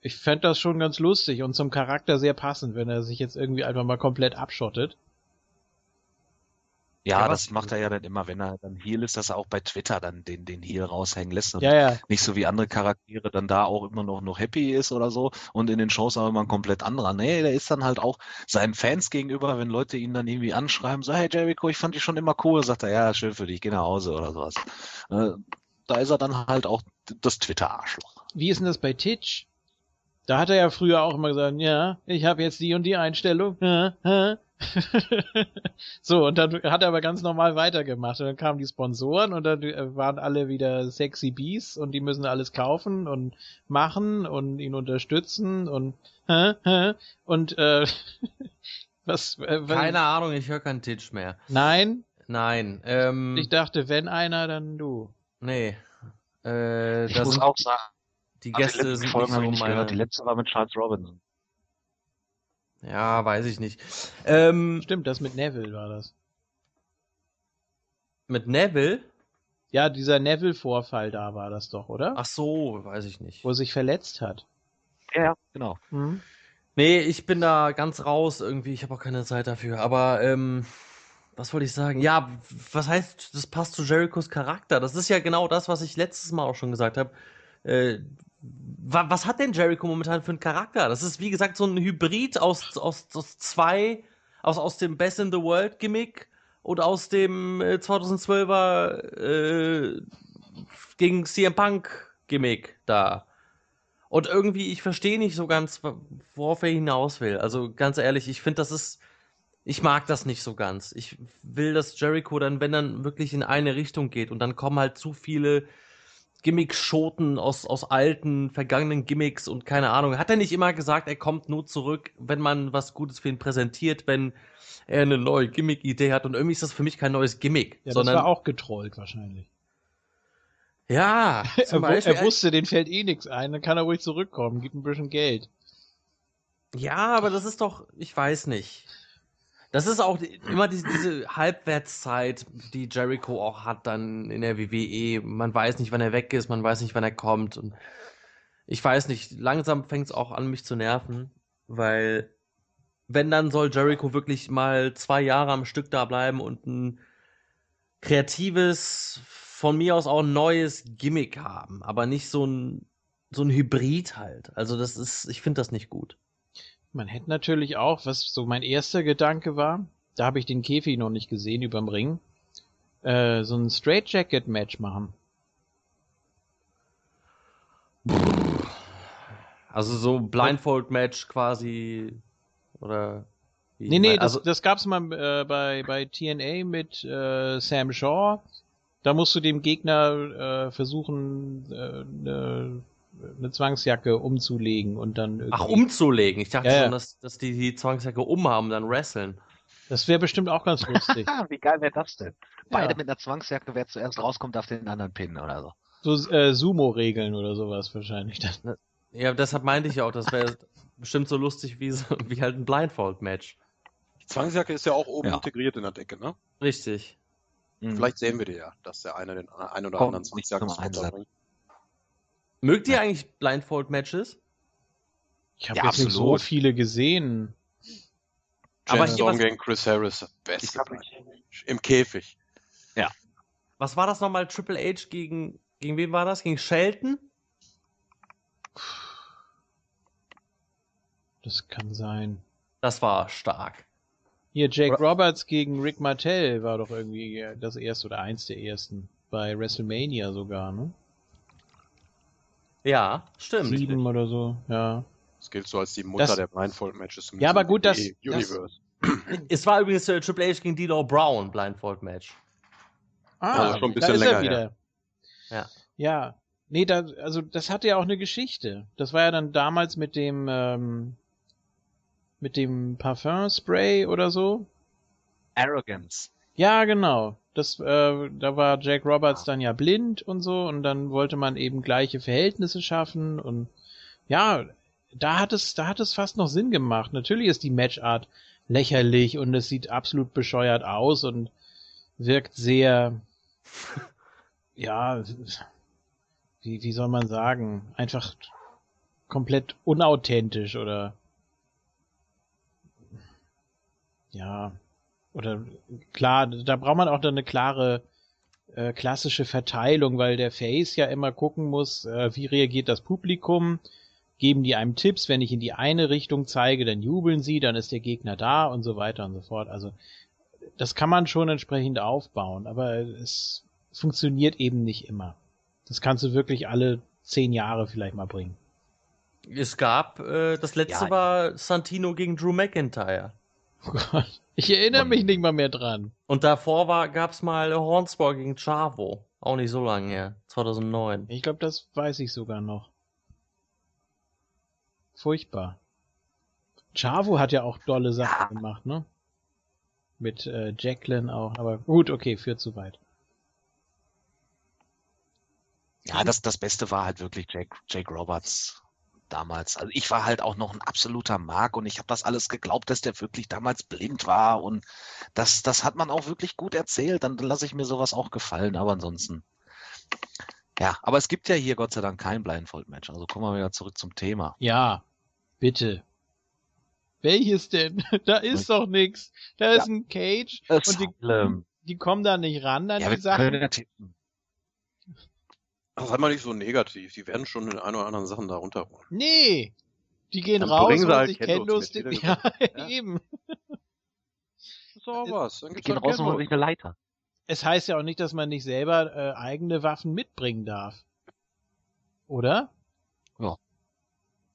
ich fänd das schon ganz lustig und zum Charakter sehr passend, wenn er sich jetzt irgendwie einfach mal komplett abschottet. Ja, Ja, das macht er ja dann immer, wenn er dann Heel ist, dass er auch bei Twitter dann den, den Heel raushängen lässt und Ja, ja. nicht so wie andere Charaktere dann da auch immer noch, noch happy ist oder so und in den Shows auch immer ein komplett anderer. Nee, der ist dann halt auch seinen Fans gegenüber, wenn Leute ihn dann irgendwie anschreiben, so, hey Jericho, ich fand dich schon immer cool, sagt er, ja, schön für dich, geh nach Hause oder sowas. Äh, da ist er dann halt auch das Twitter-Arschloch. Wie ist denn das bei Titch? Da hat er ja früher auch immer gesagt, ja, ich habe jetzt die und die Einstellung. Hä, hä. [LAUGHS] so, und dann hat er aber ganz normal weitergemacht. Und dann kamen die Sponsoren und dann äh, waren alle wieder sexy Bees und die müssen alles kaufen und machen und ihn unterstützen und hä, hä. und äh, [LAUGHS] was, äh, was Keine Ahnung, ich höre keinen Titch mehr. Nein, Nein, ähm, ich dachte, wenn einer, dann du. nee. Äh, Ich das, muss auch sagen, die also Gäste die sind Folgen nicht habe so ich nicht meine... gehört, die letzte war mit Charles Robinson. Ja, weiß ich nicht. Ähm, Stimmt, das mit Neville war das. mit Neville? Ja, dieser Neville-Vorfall da war das doch, oder? Ach so, weiß ich nicht. Wo er sich verletzt hat. Ja, genau. Hm? Nee, ich bin da ganz raus irgendwie. Ich habe auch keine Zeit dafür. Aber, ähm, was wollte ich sagen? Ja, was heißt, das passt zu Jerichos Charakter? Das ist ja genau das, was ich letztes Mal auch schon gesagt habe. Äh, was hat denn Jericho momentan für einen Charakter? Das ist, wie gesagt, so ein Hybrid aus, aus, aus zwei, aus, aus dem Best in the World Gimmick und aus dem äh, 2012er äh, gegen CM Punk Gimmick da. Und irgendwie, ich verstehe nicht so ganz, worauf er hinaus will. Also ganz ehrlich, ich finde, das ist. Ich mag das nicht so ganz. Ich will, dass Jericho dann, wenn dann wirklich in eine Richtung geht und dann kommen halt zu viele Gimmick-Schoten aus, aus alten, vergangenen Gimmicks und keine Ahnung. Hat er nicht immer gesagt, er kommt nur zurück, wenn man was Gutes für ihn präsentiert, wenn er eine neue Gimmick-Idee hat und irgendwie ist das für mich kein neues Gimmick, Ja, sondern das war auch getrollt wahrscheinlich. ja, [LAUGHS] Er, zum wu- Beispiel, er wusste, den fällt eh nichts ein, dann kann er ruhig zurückkommen, gibt ein bisschen Geld. Ja, aber das ist doch, ich weiß nicht. Das ist auch immer diese, diese Halbwertszeit, die Jericho auch hat dann in der WWE. Man weiß nicht, wann er weg ist, man weiß nicht, wann er kommt. Und ich weiß nicht, langsam fängt es auch an, mich zu nerven, weil wenn, dann soll Jericho wirklich mal zwei Jahre am Stück da bleiben und ein kreatives, von mir aus auch ein neues Gimmick haben, aber nicht so ein, so ein Hybrid halt. Also das ist, ich finde das nicht gut. Man hätte natürlich auch, was so mein erster Gedanke war, da habe ich den Käfig noch nicht gesehen überm Ring, äh, so ein Straight Jacket Match machen. Also so Blindfold-Match quasi oder wie? Nee, nee, also das, das gab's mal äh, bei, bei TNA mit äh, Sam Shaw. Da musst du dem Gegner äh, versuchen, äh, ne eine Zwangsjacke umzulegen und dann irgendwie. ach umzulegen. Ich dachte Ja, ja. schon, dass, dass die die Zwangsjacke umhaben, dann wresteln. Das wäre bestimmt auch ganz lustig. [LAUGHS] Wie geil wäre das denn? Beide Ja. mit einer Zwangsjacke, wer zuerst rauskommt, darf den anderen pinnen oder so. so äh, Sumo-Regeln oder sowas wahrscheinlich dann. Ja, deshalb meinte ich auch, das wäre bestimmt so lustig wie so, wie halt ein Blindfold-Match. Die Zwangsjacke ist ja auch oben Ja. integriert in der Decke, ne? Richtig. Mhm. Vielleicht sehen wir die ja, dass der eine den ein oder Kommt anderen Zwangsjacken zum Einsatz. bringt. Mögt ihr eigentlich Blindfold-Matches? Ich habe Ja, jetzt nicht so absolut. viele gesehen. Aber Jen was- gegen Chris Harris, Ich beste Match. Im Käfig. Was war das nochmal? Triple H gegen, gegen wen war das? Gegen Shelton? Das kann sein. Das war stark. Hier, Jake Oder- Roberts gegen Rick Martell war doch irgendwie das erste oder eins der ersten. Bei WrestleMania sogar, ne? Ja, stimmt. Sieben oder so, ja. Das gilt so als die Mutter Das- der Blindfold-Matches. Ja, aber gut, das- WWE das- Universe. [CLEARS THROAT] Es war übrigens äh, Triple H gegen D'Lo Brown Blindfold-Match. Also schon ein bisschen da ist länger er wieder. Ja. Ja. Nee, da, also das hatte ja auch eine Geschichte. Das war ja dann damals mit dem, ähm, mit dem Parfum-Spray oder so. Arrogance. Ja, genau. Das, äh, da war Jack Roberts dann ja blind und so und dann wollte man eben gleiche Verhältnisse schaffen und ja, da hat es, da hat es fast noch Sinn gemacht. Natürlich ist die Matchart lächerlich und es sieht absolut bescheuert aus und wirkt sehr, [LAUGHS] ja, wie, wie soll man sagen, einfach komplett unauthentisch oder ja, oder klar, da braucht man auch dann eine klare äh, klassische Verteilung, weil der Face ja immer gucken muss, äh, wie reagiert das Publikum, geben die einem Tipps, wenn ich in die eine Richtung zeige, dann jubeln sie, dann ist der Gegner da und so weiter und so fort. Also das kann man schon entsprechend aufbauen, aber es funktioniert eben nicht immer. Das kannst du wirklich alle zehn Jahre vielleicht mal bringen. Es gab, äh, das letzte Ja. war Santino gegen Drew McIntyre. Oh Gott, ich erinnere mich nicht mal mehr dran. Und davor war, gab's mal Hornswoggle gegen Chavo. Auch nicht so lange her. 2009. Ich glaube, das weiß ich sogar noch. Furchtbar. Chavo hat ja auch dolle Sachen gemacht, ne? Mit äh, Jacqueline auch, aber gut, okay, führt zu weit. Ja, das, das Beste war halt wirklich Jake, Jake Roberts damals. Also ich war halt auch noch ein absoluter Mark und ich habe das alles geglaubt, dass der wirklich damals blind war und das, das hat man auch wirklich gut erzählt. Dann lasse ich mir sowas auch gefallen, aber ansonsten. Ja, aber es gibt ja hier Gott sei Dank kein Blindfold-Match. Also kommen wir wieder zurück zum Thema. Ja, bitte. Welches denn? [LAUGHS] Da ist doch nix. Da ist ein Cage und die, die kommen da nicht ran an Ja, die Sachen. Ja. Das hat man nicht so negativ. Die werden schon den ein oder anderen Sachen da runterholen. Nee. Die gehen Dann raus, weil halt sich Kendos Kendos, mit, [LAUGHS] ja, Ja. eben. Das ist auch was. Dann Die gehen halt raus und holen sich eine Leiter. Es heißt ja auch nicht, dass man nicht selber äh, eigene Waffen mitbringen darf. Oder? Ja.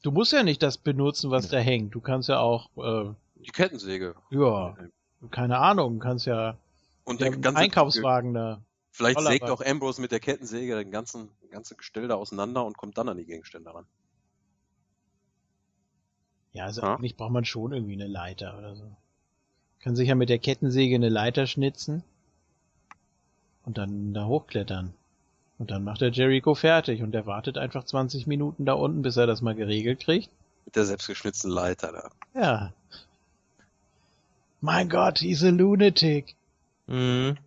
Du musst ja nicht das benutzen, was da hängt. Du kannst ja auch, äh, Die Kettensäge. ja, keine Ahnung, kannst ja, Und ja der ganze Einkaufswagen da. Vielleicht Voller sägt Wagen. auch Ambrose mit der Kettensäge den ganzen, ganze Gestell da auseinander und kommt dann an die Gegenstände ran. Ja, also Ja. eigentlich braucht man schon irgendwie eine Leiter oder so. Kann sich ja mit der Kettensäge eine Leiter schnitzen und dann da hochklettern. Und dann macht der Jericho fertig und der wartet einfach 20 Minuten da unten, bis er das mal geregelt kriegt. Mit der selbstgeschnitzten Leiter da. Ja. Mein Gott, he's a lunatic. Mhm.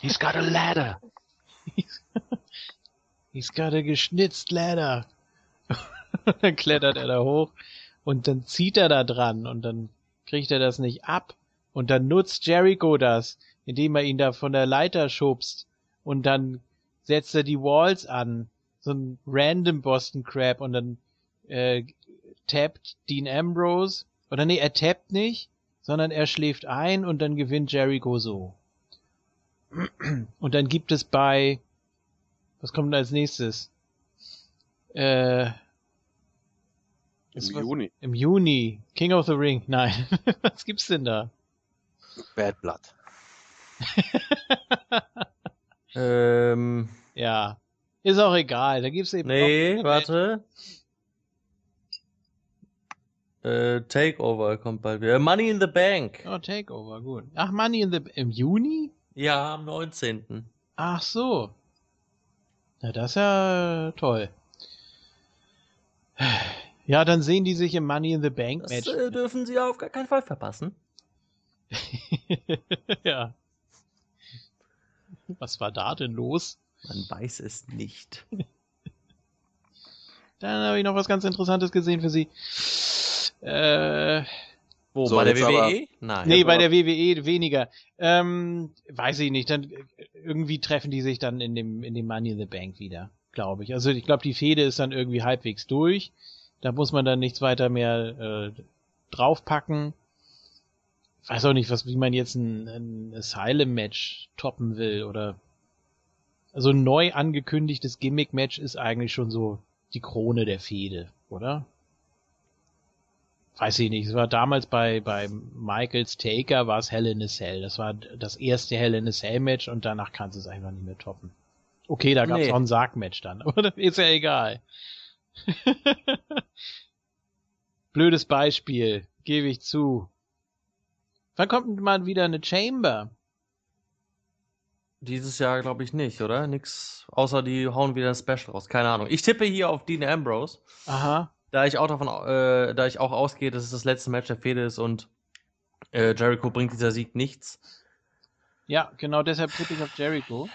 He's got a ladder. He's got a geschnitzt ladder. [LAUGHS] dann klettert er da hoch und dann zieht er da dran und dann kriegt er das nicht ab. Und dann nutzt Jericho das, indem er ihn da von der Leiter schubst. Und dann setzt er die Walls an. So ein random Boston Crab und dann äh, tappt Dean Ambrose. Oder nee, er tappt nicht, sondern er schläft ein und dann gewinnt Jericho so. Und dann gibt es bei, was kommt denn als nächstes? Äh, Im was- Juni. Im Juni. King of the Ring. Nein. [LAUGHS] was gibt's denn da? Bad Blood. [LAUGHS] Ähm, Ja. Ist auch egal. Da gibt's eben. nee, warte. Äh, Takeover kommt bald wieder. Money in the Bank. Oh, Takeover, gut. Ach, Money in the, im Juni? Ja, am 19. Ach so. Na, das ist ja toll. [SIGHS] Ja, dann sehen die sich im Money in the Bank Das Match. äh, dürfen Sie auf gar keinen Fall verpassen. [LAUGHS] ja. Was war da denn los? Man weiß es nicht. [LAUGHS] Dann habe ich noch was ganz Interessantes gesehen für Sie. Äh, Wo, So, bei der jetzt aber- WWE? Nein. nee, aber- bei der WWE weniger. Ähm, weiß ich nicht. Dann irgendwie treffen die sich dann in dem in dem Money in the Bank wieder, glaube ich. Also ich glaube, die Fehde ist dann irgendwie halbwegs durch. Da muss man dann nichts weiter mehr äh, draufpacken. Weiß auch nicht, was wie man jetzt ein, ein Asylum Match toppen will oder also ein neu angekündigtes Gimmick Match ist eigentlich schon so die Krone der Fehde, oder? Weiß ich nicht. Es war damals bei, bei Michaels Taker war es Hell in a Cell. Das war das erste Hell in a Cell Match und danach kannst du es einfach nicht mehr toppen. Okay, da gab es Nee. auch ein Sargmatch dann, [LAUGHS] aber das ist ja egal. [LAUGHS] Blödes Beispiel, gebe ich zu. Wann kommt mal wieder eine Chamber? Dieses Jahr glaube ich nicht, oder? Nix, außer die hauen wieder ein Special raus. Keine Ahnung. Ich tippe hier auf Dean Ambrose, Aha. Da ich auch davon, äh, da ich auch ausgehe, dass es das letzte Match der Fehde ist und äh, Jericho bringt dieser Sieg nichts. Ja, genau deshalb tippe ich auf Jericho.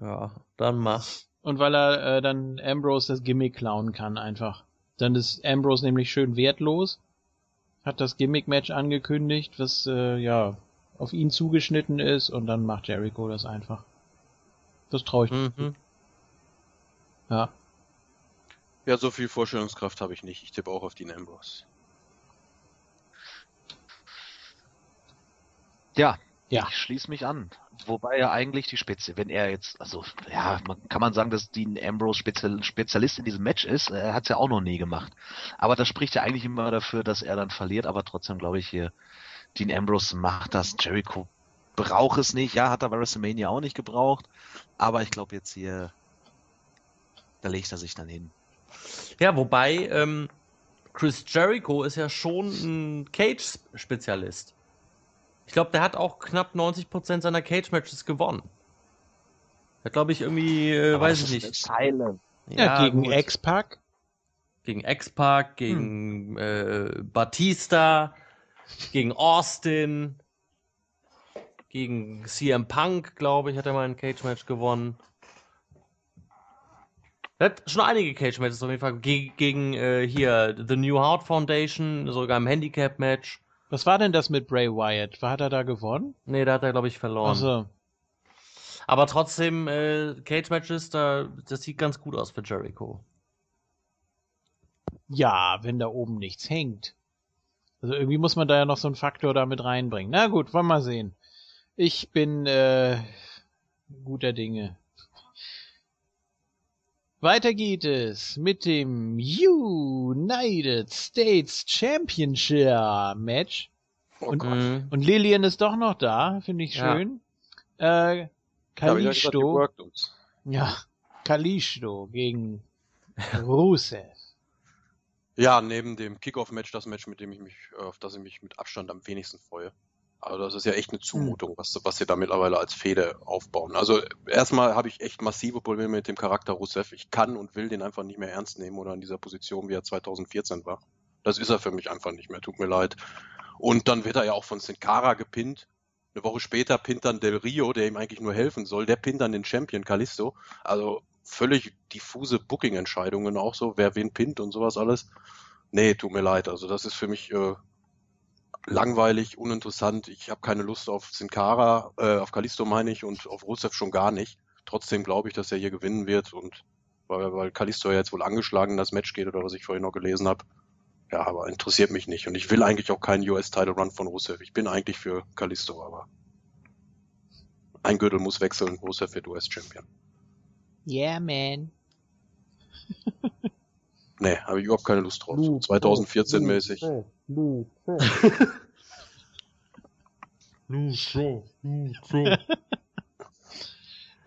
Ja, dann mach. Und weil er äh, dann Ambrose das Gimmick klauen kann einfach. Dann ist Ambrose nämlich schön wertlos. Hat das Gimmick-Match angekündigt, was äh, ja auf ihn zugeschnitten ist und dann macht Jericho das einfach. Das traue ich. Mhm. Ja. Ja, so viel Vorstellungskraft habe ich nicht. Ich tippe auch auf Dean Ambrose. Ja, Ja. ich schließe mich an. Wobei ja eigentlich die Spezie, wenn er jetzt, also ja, man, kann man sagen, dass Dean Ambrose Spezial, Spezialist in diesem Match ist. Er hat es ja auch noch nie gemacht. Aber das spricht ja eigentlich immer dafür, dass er dann verliert. Aber trotzdem glaube ich hier, Dean Ambrose macht das. Jericho braucht es nicht. Ja, hat er bei WrestleMania auch nicht gebraucht. Aber ich glaube jetzt hier, da legt er sich dann hin. Ja, wobei ähm, Chris Jericho ist ja schon ein Cage-Spezialist. Ich glaube, der hat auch knapp 90% seiner Cage-Matches gewonnen. Da glaube ich irgendwie, äh, weiß ich nicht. Silent. Ja, gegen gut. X-Pac. Gegen X-Pac, gegen äh, Batista, gegen Austin, gegen CM Punk, glaube ich, hat er mal ein Cage-Match gewonnen. Er hat schon einige Cage-Matches auf jeden Fall. Ge gegen äh, hier The New Heart Foundation, sogar im Handicap-Match. Was war denn das mit Bray Wyatt? War hat er da gewonnen? Nee, da hat er, glaube ich, verloren. Also, Aber trotzdem, äh, Cage-Matches, da, das sieht ganz gut aus für Jericho. ja, wenn da oben nichts hängt. Also irgendwie muss man da ja noch so einen Faktor da mit reinbringen. Na gut, wollen wir mal sehen. Ich bin äh, guter Dinge. Weiter geht es mit dem United States Championship Match. Und, Mhm. und Lillian ist doch noch da, finde ich schön. Äh, Ja, hab ich ja gesagt, Kalisto, ja, Kalisto gegen [LAUGHS] Rusev. Ja, neben dem Kickoff-Match das Match, mit dem ich mich, äh, auf das ich mich mit Abstand am wenigsten freue. Also das ist ja echt eine Zumutung, was, was sie da mittlerweile als Fehde aufbauen. Also erstmal habe ich echt massive Probleme mit dem Charakter Rusev. Ich kann und will den einfach nicht mehr ernst nehmen oder in dieser Position, wie er 2014 war. Das ist er für mich einfach nicht mehr, tut mir leid. Und dann wird er ja auch von Sin Cara gepinnt. Eine Woche später pinnt dann Del Rio, der ihm eigentlich nur helfen soll. Der pinnt dann den Champion Kalisto. Also völlig diffuse Booking-Entscheidungen auch so, wer wen pinnt und sowas alles. Nee, tut mir leid. Also das ist für mich äh, langweilig, uninteressant. Ich habe keine Lust auf Sin Cara, äh, auf Kalisto meine ich, und auf Rusev schon gar nicht. Trotzdem glaube ich, dass er hier gewinnen wird und weil, weil Kalisto ja jetzt wohl angeschlagen in das Match geht oder was ich vorhin noch gelesen habe. Ja, aber interessiert mich nicht. Und ich will eigentlich auch keinen US-Title-Run von Rusev. Ich bin eigentlich für Kalisto, aber ein Gürtel muss wechseln. Rusev wird US-Champion. Yeah, man. [LAUGHS] Nee, habe ich überhaupt keine Lust drauf. So 2014 mäßig. äh,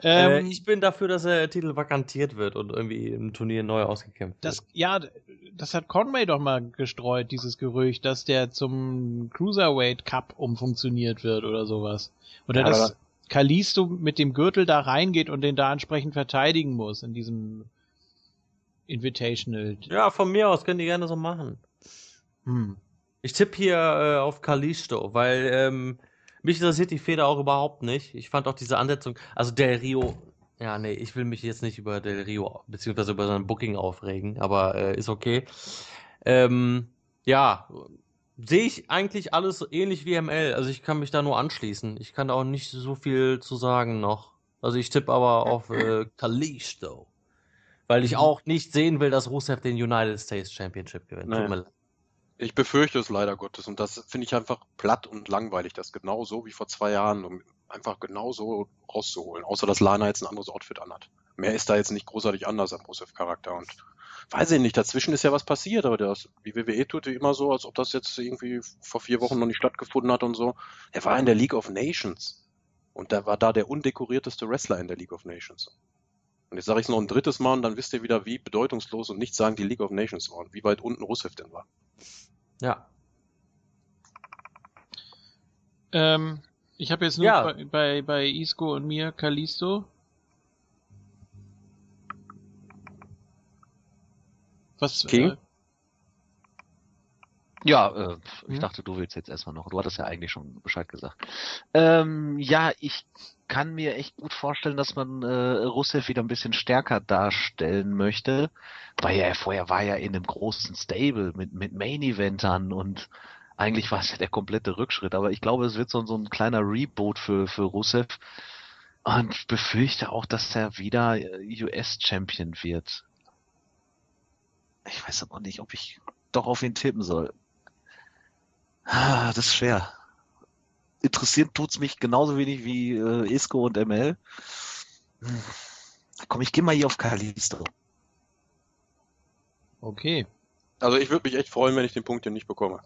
Ähm, ich bin dafür, dass der Titel vakantiert wird und irgendwie im Turnier neu ausgekämpft wird. das, ja, das hat Conway doch mal gestreut, dieses Gerücht, dass der zum Cruiserweight Cup umfunktioniert wird oder sowas. Oder Ja, dass Kalisto mit dem Gürtel da reingeht und den da entsprechend verteidigen muss in diesem Invitational. Ja, von mir aus könnt ihr gerne so machen. Hm. Ich tippe hier äh, auf Kalisto, weil ähm, mich interessiert die Feder auch überhaupt nicht. Ich fand auch diese Ansetzung, also Del Rio, ja, nee, ich will mich jetzt nicht über Del Rio beziehungsweise über sein Booking aufregen, aber äh, ist okay. Ähm, ja, sehe ich eigentlich alles so ähnlich wie ML. Also ich kann mich da nur anschließen. Ich kann da auch nicht so viel zu sagen noch. Also ich tippe aber auf äh, Kalisto. Weil ich auch nicht sehen will, dass Rusev den United States Championship gewinnt. Leid. Ich befürchte es leider Gottes und das finde ich einfach platt und langweilig, das genau so wie vor zwei Jahren, um einfach genau so rauszuholen. Außer dass Lana jetzt ein anderes Outfit anhat. Mehr ist da jetzt nicht großartig anders am Rusev-Charakter und weiß ich nicht, dazwischen ist ja was passiert, aber das, die WWE tut wie immer so, als ob das jetzt irgendwie vor vier Wochen noch nicht stattgefunden hat und so. Er war in der League of Nations und der war da der undekorierteste Wrestler in der League of Nations. Und jetzt sage ich es noch ein drittes Mal und dann wisst ihr wieder, wie bedeutungslos und nicht sagen die League of Nations war und wie weit unten Rusev denn war. Ja. Ähm, ich habe jetzt nur Ja. bei, bei, bei Isco und mir Kalisto. Was? King? Äh, Ja, äh, ich Hm? dachte, du willst jetzt erstmal noch. Du hattest ja eigentlich schon Bescheid gesagt. Ähm, ja, ich kann mir echt gut vorstellen, dass man äh, Rusev wieder ein bisschen stärker darstellen möchte, weil er vorher war ja in einem großen Stable mit, mit Main-Eventern und eigentlich war es ja der komplette Rückschritt, aber ich glaube, es wird so, so ein kleiner Reboot für, für Rusev und befürchte auch, dass er wieder äh, US-Champion wird. Ich weiß aber nicht, ob ich doch auf ihn tippen soll. Ah, das ist schwer. Interessiert tut's mich genauso wenig wie äh, Isco und ML. Hm. Komm, ich geh mal hier auf Kalisto. okay. Also ich würde mich echt freuen, wenn ich den Punkt hier nicht bekomme.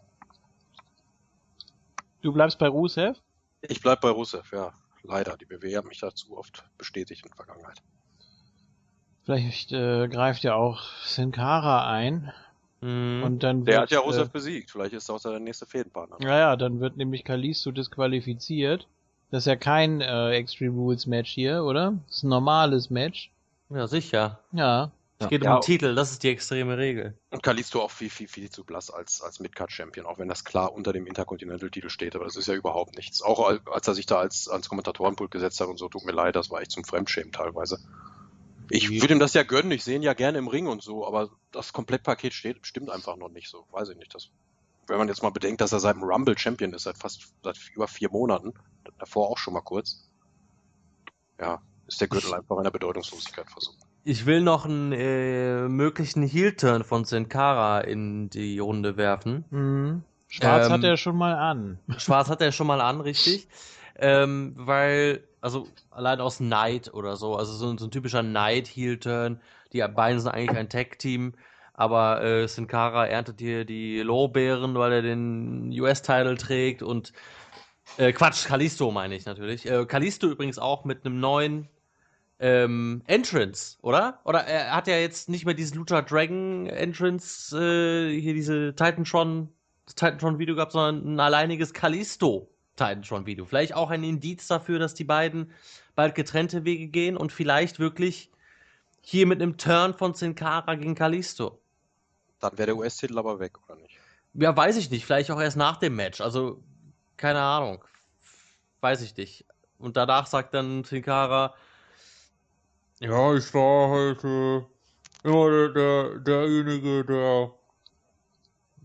Du bleibst bei Rusev? Ich bleib bei Rusev, ja. Leider. Die WWE hat mich dazu oft bestätigt in der Vergangenheit. Vielleicht äh, greift ja auch Sin Cara ein Mhm. und dann Der wird, hat ja Rusev äh, besiegt. Vielleicht ist er auch der nächste Fädenpartner. Naja, dann wird nämlich Kalisto disqualifiziert. Das ist ja kein äh, Extreme Rules Match hier, oder? Das ist ein normales Match. ja, sicher. Ja. Es Ja. geht um Ja. den Titel, das ist die extreme Regel. Und Kalisto auch viel, viel, viel zu blass als, als Midcard-Champion, auch wenn das klar unter dem Intercontinental-Titel steht, aber das ist ja überhaupt nichts. Auch al- als er sich da als, als Kommentatorenpult gesetzt hat und so, tut mir leid, das war echt zum Fremdschämen teilweise. Ich würde ihm das ja gönnen, ich sehe ihn ja gerne im Ring und so, aber das Komplettpaket steht, stimmt einfach noch nicht so, weiß ich nicht. Das, wenn man jetzt mal bedenkt, dass er seit dem Rumble Champion ist, seit fast seit über vier Monaten, davor auch schon mal kurz, ja, ist der Gürtel einfach in der Bedeutungslosigkeit versucht. Ich will noch einen äh, möglichen Heel-Turn von Sin Cara in die Runde werfen. Mhm. Schwarz Ähm, hat er schon mal an. Schwarz hat er schon mal an, richtig. [LAUGHS] Ähm, weil, also allein aus Neid oder so, also so, so ein typischer Neid-Heel-Turn. Die beiden sind eigentlich ein Tag-Team, aber äh, Sin Cara erntet hier die Lorbeeren, weil er den US-Title trägt und äh, Quatsch, Kalisto meine ich natürlich. Äh, Kalisto übrigens auch mit einem neuen ähm, Entrance, oder? Oder er hat ja jetzt nicht mehr dieses Lucha Dragon Entrance, äh, hier diese Titantron, das Titantron-Video gehabt, sondern ein alleiniges Kalisto Titantron-Video. Vielleicht auch ein Indiz dafür, dass die beiden bald getrennte Wege gehen und vielleicht wirklich hier mit einem Turn von Sin Cara gegen Kalisto. Dann wäre der US-Titel aber weg, oder nicht? Ja, weiß ich nicht. Vielleicht auch erst nach dem Match. Also, keine Ahnung. Weiß ich nicht. Und danach sagt dann Sin Cara, ja, ich war halt äh, immer der, der, derjenige, der,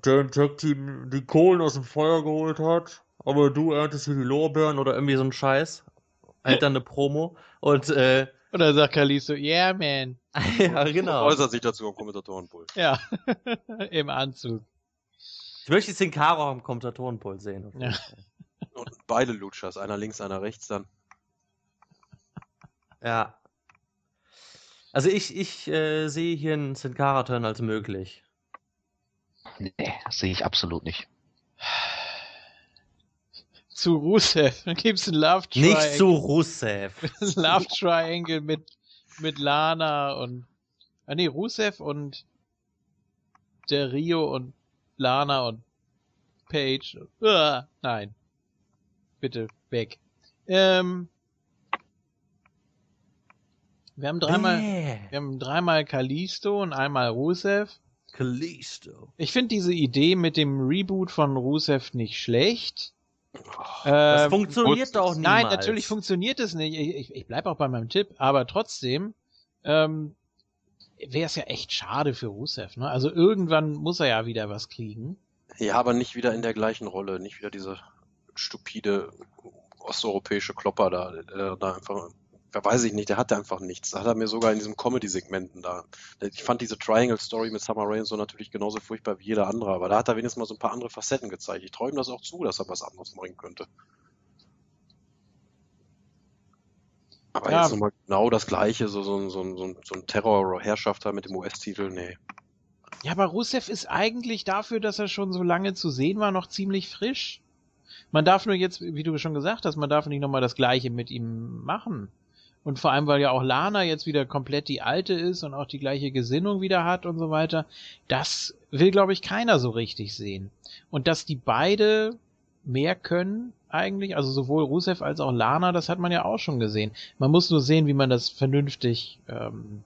der im Tag die Kohlen aus dem Feuer geholt hat. Aber du erntest hier die Lorbeeren oder irgendwie so ein Scheiß. Halt dann eine Promo. Und, äh, Oder sagt Kalisto, yeah, man. [LAUGHS] ja, genau. Äußert sich dazu am Kommentatorenpult. Ja, [LAUGHS] im Anzug. Ich möchte Sin Cara auch im Kommentatorenpult sehen. Ja. Und beide Luchas, einer links, einer rechts dann. Ja. Also ich, ich äh, sehe hier einen Sin Cara Turn als möglich. Nee, das sehe ich absolut nicht. Zu Rusev. Dann gibt's ein Love Triangle. Nicht zu Rusev. [LAUGHS] Love Triangle mit, mit Lana und, ah nee, Rusev und der Rio und Lana und Paige. Uah, nein. Bitte, weg. Ähm, wir haben dreimal, Nee. wir haben dreimal Kalisto und einmal Rusev. Kalisto. Ich finde diese Idee mit dem Reboot von Rusev nicht schlecht. Das Ähm, funktioniert doch niemals. Nein, natürlich funktioniert es nicht. Ich, ich, ich bleib auch bei meinem Tipp, aber trotzdem ähm, wäre es ja echt schade für Rusev. Ne? Also irgendwann muss er ja wieder was kriegen. Ja, aber nicht wieder in der gleichen Rolle, nicht wieder diese stupide osteuropäische Klopper da, der da einfach, weiß ich nicht, der hatte einfach nichts. Das hat er mir sogar in diesen Comedy-Segmenten da. Ich fand diese Triangle-Story mit Summer Rain so natürlich genauso furchtbar wie jeder andere, aber da hat er wenigstens mal so ein paar andere Facetten gezeigt. Ich ihm das auch zu, dass er was anderes bringen könnte. Aber Ja. jetzt nochmal genau das gleiche, so, so, ein- so, so, so ein Terror-Herrschafter mit dem US-Titel, nee. Ja, aber Rusev ist eigentlich dafür, dass er schon so lange zu sehen war, noch ziemlich frisch. Man darf nur jetzt, wie du schon gesagt hast, man darf nicht nochmal das Gleiche mit ihm machen. Und vor allem, weil ja auch Lana jetzt wieder komplett die alte ist und auch die gleiche Gesinnung wieder hat und so weiter. Das will, glaube ich, keiner so richtig sehen. Und dass die beide mehr können eigentlich, also sowohl Rusev als auch Lana, das hat man ja auch schon gesehen. Man muss nur sehen, wie man das vernünftig ähm,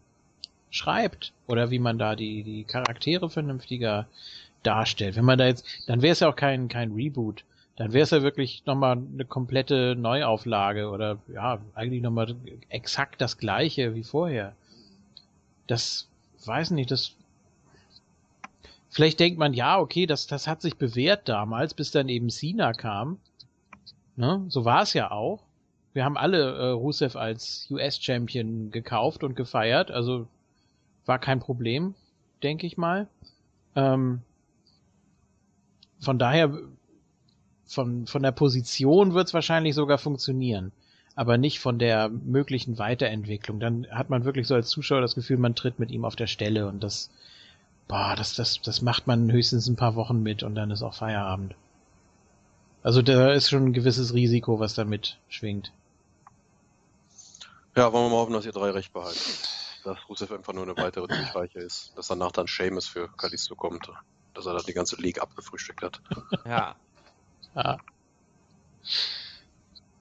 schreibt oder wie man da die, die Charaktere vernünftiger darstellt. Wenn man da jetzt, dann wäre es ja auch kein, kein Reboot. Dann wäre es ja wirklich nochmal eine komplette Neuauflage oder ja, eigentlich nochmal exakt das gleiche wie vorher. Das weiß nicht, das vielleicht denkt man, ja, okay, das, das hat sich bewährt damals, bis dann eben Cena kam. Ne? So war es ja auch. Wir haben alle äh, Rusev als US-Champion gekauft und gefeiert, also war kein Problem, denke ich mal. Ähm, von daher, von, von der Position wird es wahrscheinlich sogar funktionieren, aber nicht von der möglichen Weiterentwicklung. Dann hat man wirklich so als Zuschauer das Gefühl, man tritt mit ihm auf der Stelle und das, boah, das, das, das macht man höchstens ein paar Wochen mit und dann ist auch Feierabend. Also da ist schon ein gewisses Risiko, was damit schwingt. Ja, wollen wir mal hoffen, dass ihr drei recht behalten. Dass Rusev einfach nur eine weitere Durchreiche ist. Dass danach dann Seamus für Kalisto kommt. Dass er dann die ganze League abgefrühstückt hat. Ja. Ja.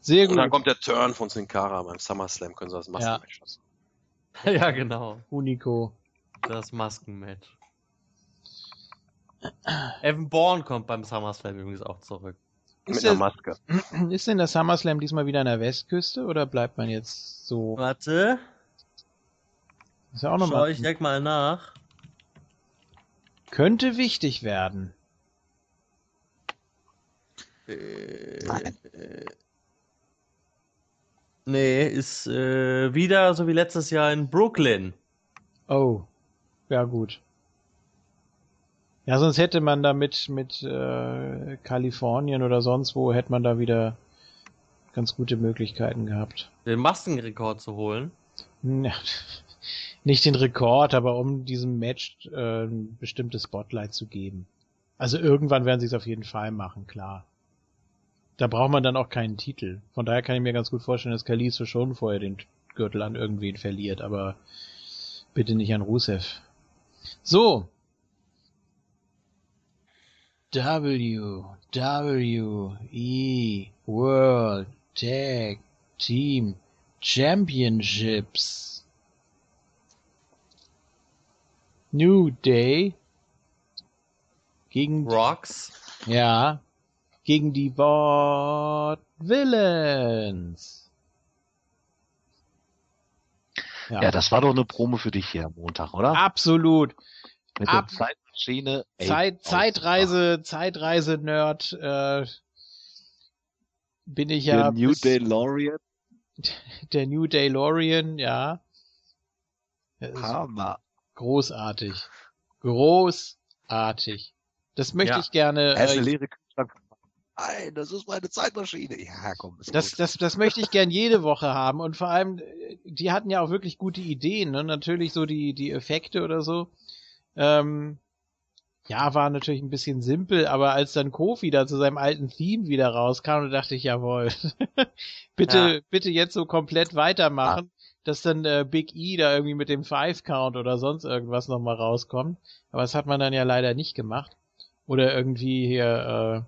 Sehr Und gut. dann kommt der Turn von Sin Cara beim SummerSlam, können sie das Maskenmatch lassen. [LAUGHS] ja, genau. Unico. Das Maskenmatch. Evan Bourne kommt beim SummerSlam übrigens auch zurück. Mit Ist einer der- Maske. [CLEARS THROAT] Ist denn der SummerSlam diesmal wieder an der Westküste oder bleibt man jetzt so? Warte, Ist ja auch schau nochmal. ich direkt mal nach. Könnte wichtig werden. Äh, Nein. äh, nee, ist äh, wieder so wie letztes Jahr in Brooklyn. Oh. Ja, gut. Ja, sonst hätte man da mit, mit äh, Kalifornien oder sonst wo, hätte man da wieder ganz gute Möglichkeiten gehabt. Den Maskenrekord zu holen. Ja, [LAUGHS] Nicht den Rekord, aber um diesem Match äh, ein bestimmtes Spotlight zu geben. Also irgendwann werden sie es auf jeden Fall machen, klar. Da braucht man dann auch keinen Titel. Von daher kann ich mir ganz gut vorstellen, dass Kalisto schon vorher den Gürtel an irgendwen verliert, aber bitte nicht an Rusev. So. WWE World Tag Team Championships. New Day gegen Rocks. ja gegen die Ward Villains. Ja, das war doch eine Promo für dich hier am Montag, oder? absolut. Mit ab- der Zeitmaschine. ey, Zeit, Zeitreise, Zeitreise-Nerd, äh, bin ich Der ja New bis- DeLorean. [LAUGHS] der New Daylorian, ja. Das ist Hammer. großartig. Großartig. Das möchte Ja. ich gerne, Er äh. Nein, das ist meine Zeitmaschine. Ja, komm, ist das, gut. das, das möchte ich gern jede Woche haben und vor allem, äh, die hatten ja auch wirklich gute Ideen, ne? Natürlich so die, die Effekte oder so. Ähm, ja, war natürlich ein bisschen simpel, aber als dann Kofi da zu seinem alten Theme wieder rauskam, da dachte ich, jawohl. [LAUGHS] bitte, Ja. bitte jetzt so komplett weitermachen, dass dann äh, Big E da irgendwie mit dem Five Count oder sonst irgendwas nochmal rauskommt. Aber das hat man dann ja leider nicht gemacht. Oder irgendwie hier,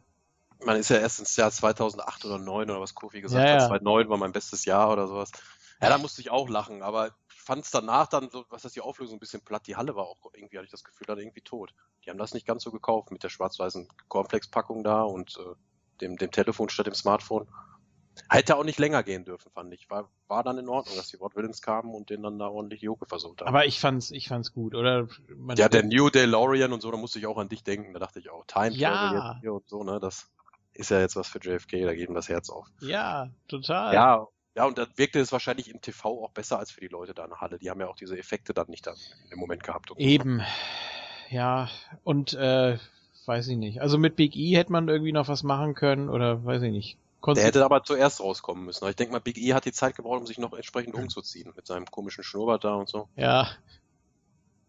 Man ist ja erst ins Jahr 2008 oder 2009 oder was Kofi gesagt Ja, hat. ja. 2009 war mein bestes Jahr oder sowas. Ja, da musste ich auch lachen, aber ich fand es danach dann so, was ist die Auflösung, ein bisschen platt. Die Halle war auch irgendwie, hatte ich das Gefühl, dann irgendwie tot. Die haben das nicht ganz so gekauft mit der schwarz-weißen Cornflakes-Packung da und äh, dem, dem Telefon statt dem Smartphone. Hätte auch nicht länger gehen dürfen, fand ich. War, war dann in Ordnung, dass die Wort Villains kamen und den dann da ordentlich Joke versucht haben. aber ich fand's, ich fand's gut, oder? Man ja, der New DeLorean und so, da musste ich auch an dich denken. Da dachte ich auch, Time Travel Ja. jetzt hier und so, ne? Das ist ja jetzt was für JFK, da geht ihm das Herz auf. Ja, total. Ja, ja, und dann wirkte es wahrscheinlich im TV auch besser als für die Leute da in der Halle. Die haben ja auch diese Effekte dann nicht dann im Moment gehabt. Und so. Eben. Ja, und äh, weiß ich nicht. Also mit Big E hätte man irgendwie noch was machen können oder weiß ich nicht. Konntest Der hätte aber zuerst rauskommen müssen. Aber Ich denke mal, Big E hat die Zeit gebraucht, um sich noch entsprechend umzuziehen mit seinem komischen Schnurrbart da und so. ja,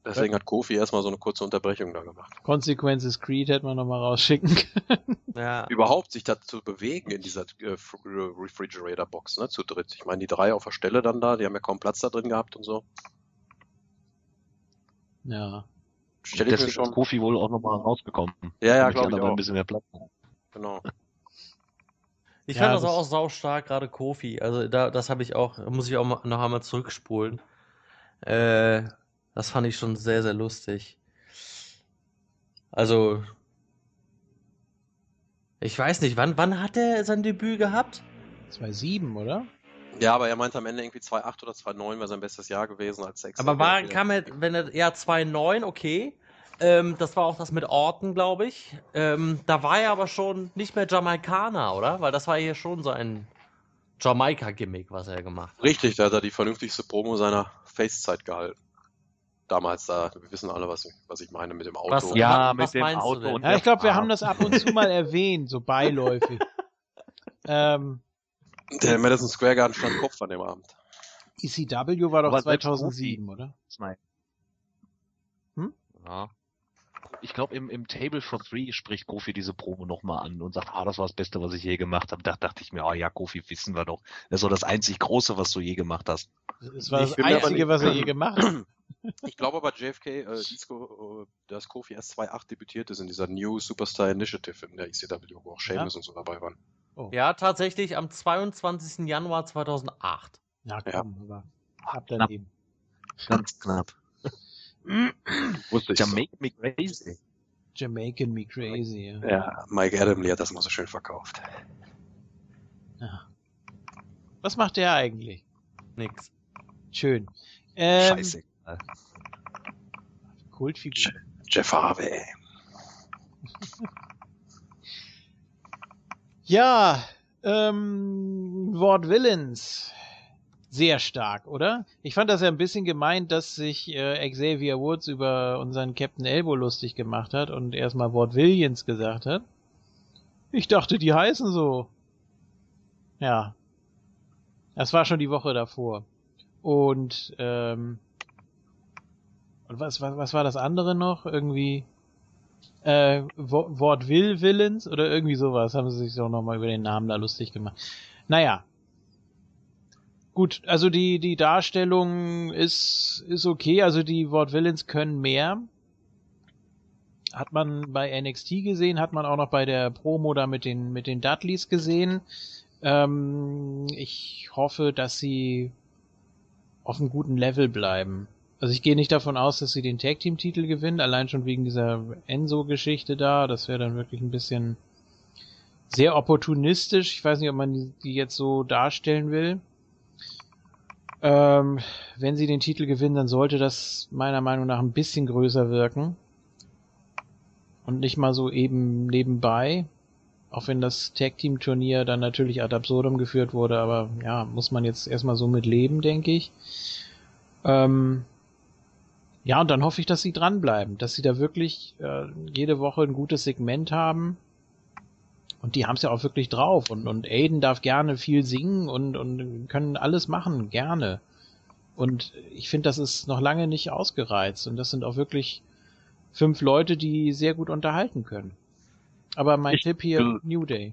Deswegen hat Kofi erstmal so eine kurze Unterbrechung da gemacht. Consequences Creed hätte man noch mal rausschicken können. [LAUGHS] Ja. Überhaupt sich da zu bewegen in dieser äh, F- Refrigerator-Box, ne, zu dritt. Ich meine, die drei auf der Stelle dann da, die haben ja kaum Platz da drin gehabt und so. ja. Stell ich mir schon. ist Kofi wohl auch nochmal rausgekommen. Ja, ja, glaube ich auch. ein bisschen mehr Platz. Genau. Ich Ja, fand das das- auch saustark, gerade Kofi. Also da, das habe ich auch, muss ich auch noch einmal zurückspulen. Äh, das fand ich schon sehr, sehr lustig. Also, ich weiß nicht, wann, wann hat er sein Debüt gehabt? 2-7, oder? Ja, aber er meinte am Ende irgendwie 2,8 oder 2,9 wäre sein bestes Jahr gewesen als Sechser. Aber war, kam er, wenn er, ja, 2,9, okay. Ähm, das war auch das mit Orton, glaube ich. Ähm, da war er aber schon nicht mehr Jamaikaner, oder? Weil das war hier schon so ein Jamaika-Gimmick, was er gemacht hat. Richtig, da hat er die vernünftigste Promo seiner Face-Zeit gehalten. Damals da, wir wissen alle, was, was ich meine mit dem Auto. Was- Ja, was mit dem Auto denn? und Ja, ich glaube, wir haben das ab und zu mal erwähnt, so beiläufig. [LAUGHS] ähm, Der Madison Square Garden stand Kopf an dem Abend. ECW war doch Aber selbst 2007, oder? Nein. Hm? Ja. Ich glaube, im, im Table for Three spricht Kofi diese Promo nochmal an und sagt, ah, das war das Beste, was ich je gemacht habe. Da dachte ich mir, ah ja, Kofi, wissen wir doch. Das doch das einzig Große, was du je gemacht hast. Das war Ich das Einzige, nicht- was er je [CLEARS THROAT] gemacht hat. Ich glaube aber, JFK, äh, Disco, äh, dass Kofi erst 2.8 debütiert ist in dieser New Superstar Initiative in der ECW, wo auch Sheamus und so dabei waren. Oh. Ja, tatsächlich am 22. Januar 2008. Ja, Ja. komm, aber ab daneben. Ganz knapp. [CLEARS THROAT] Wusste ich. Ja, so. me crazy. Jamaican Me Crazy, ja. Ja, Mike Adamley hat das mal so schön verkauft. ja. Was macht der eigentlich? Nix. Schön. Ähm, Scheiße. Kultfigur. Jeff Harvey. [LAUGHS] Ja, ähm, Wort Villains. Sehr stark, oder? Ich fand das ja ein bisschen gemeint, dass sich äh, Xavier Woods über unseren Captain Elbow lustig gemacht hat und erstmal Wort Williams gesagt hat. Ich dachte, die heißen so. Ja. Das war schon die Woche davor. Und, ähm, und was, was, was war das andere noch? Irgendwie, äh, Wo- Wort Will Villains oder irgendwie sowas haben sie sich doch nochmal über den Namen da lustig gemacht. Naja. Gut, also die, die Darstellung ist, ist okay, also die Wort Villains können mehr. hat man bei NXT gesehen, hat man auch noch bei der Promo da mit den, mit den Dudleys gesehen. Ähm, ich hoffe, dass sie auf einem guten Level bleiben. Also ich gehe nicht davon aus, dass sie den Tag Team Titel gewinnen, allein schon wegen dieser Enzo Geschichte da. Das wäre dann wirklich ein bisschen sehr opportunistisch. Ich weiß nicht, ob man die jetzt so darstellen will. Ähm, wenn sie den Titel gewinnen, dann sollte das meiner Meinung nach ein bisschen größer wirken. Und nicht mal so eben nebenbei. Auch wenn das Tag Team Turnier dann natürlich ad absurdum geführt wurde, aber ja, muss man jetzt erstmal so mit leben, denke ich. Ähm, ja, und dann hoffe ich, dass sie dranbleiben, dass sie da wirklich äh, jede Woche ein gutes Segment haben. Und die haben es ja auch wirklich drauf. Und, und Aiden darf gerne viel singen und, und können alles machen, gerne. Und ich finde, das ist noch lange nicht ausgereizt. Und das sind auch wirklich fünf Leute, die sehr gut unterhalten können. Aber mein Ich Tipp hier, will- New Day.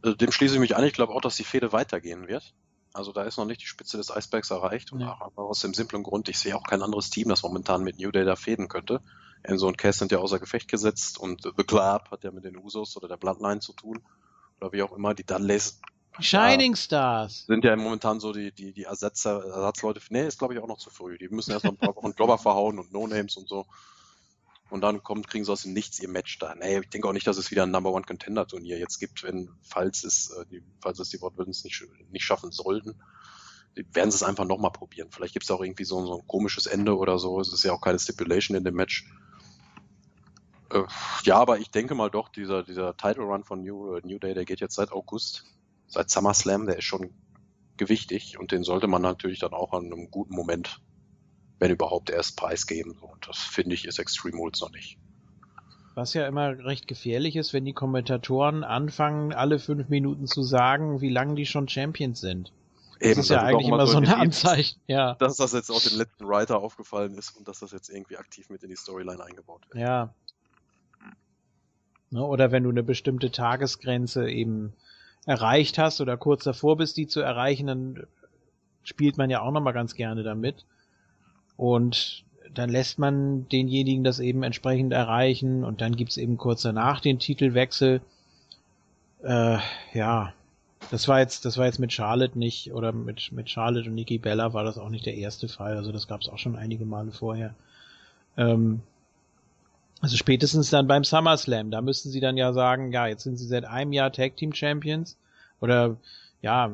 Also dem schließe ich mich an. Ich glaube auch, dass die Fehde weitergehen wird. Also da ist noch nicht die Spitze des Eisbergs erreicht. Und Nee. auch aus dem simplen Grund, ich sehe auch kein anderes Team, das momentan mit New Day da fäden könnte. Enzo und Cass sind ja außer Gefecht gesetzt und The Club hat ja mit den Usos oder der Bloodline zu tun. Oder wie auch immer. Die Dudleys Shining Stars. sind ja momentan so die, die, die Ersetzer, Ersatzleute. Nee, ist glaube ich auch noch zu früh. Die müssen erst noch ein paar Wochen Jobber verhauen und No-Names und so. Und dann kommt, kriegen sie aus dem Nichts ihr Match da. Nee, ich denke auch nicht, dass es wieder ein Number One Contender Turnier jetzt gibt, wenn, falls es, äh, die, falls es die Wortwillens nicht, nicht schaffen sollten. Werden sie es einfach nochmal probieren. Vielleicht gibt es auch irgendwie so, so ein komisches Ende oder so. Es ist ja auch keine Stipulation in dem Match. Äh, ja, aber ich denke mal doch, dieser, dieser Title Run von New, äh, New Day, der geht jetzt seit August, seit SummerSlam, der ist schon gewichtig und den sollte man natürlich dann auch an einem guten Moment, wenn überhaupt, erst preisgeben. Und das finde ich ist Extreme Rules noch nicht. Was ja immer recht gefährlich ist, wenn die Kommentatoren anfangen, alle fünf Minuten zu sagen, wie lange die schon Champions sind. Das Eben, ist ja eigentlich immer so ein Anzeichen. Ja. Dass das jetzt auch dem letzten Writer aufgefallen ist und dass das jetzt irgendwie aktiv mit in die Storyline eingebaut wird. Ja. Ne, oder wenn du eine bestimmte Tagesgrenze eben erreicht hast oder kurz davor bist, die zu erreichen, dann spielt man ja auch nochmal ganz gerne damit. Und dann lässt man denjenigen das eben entsprechend erreichen und dann gibt's eben kurz danach den Titelwechsel. Äh, ja, das war jetzt, das war jetzt mit Charlotte nicht, oder mit, mit Charlotte und Nikki Bella war das auch nicht der erste Fall. Also das gab's auch schon einige Male vorher. Ähm, also spätestens dann beim SummerSlam, da müssten sie dann ja sagen, ja, jetzt sind sie seit einem Jahr Tag Team Champions. Oder ja,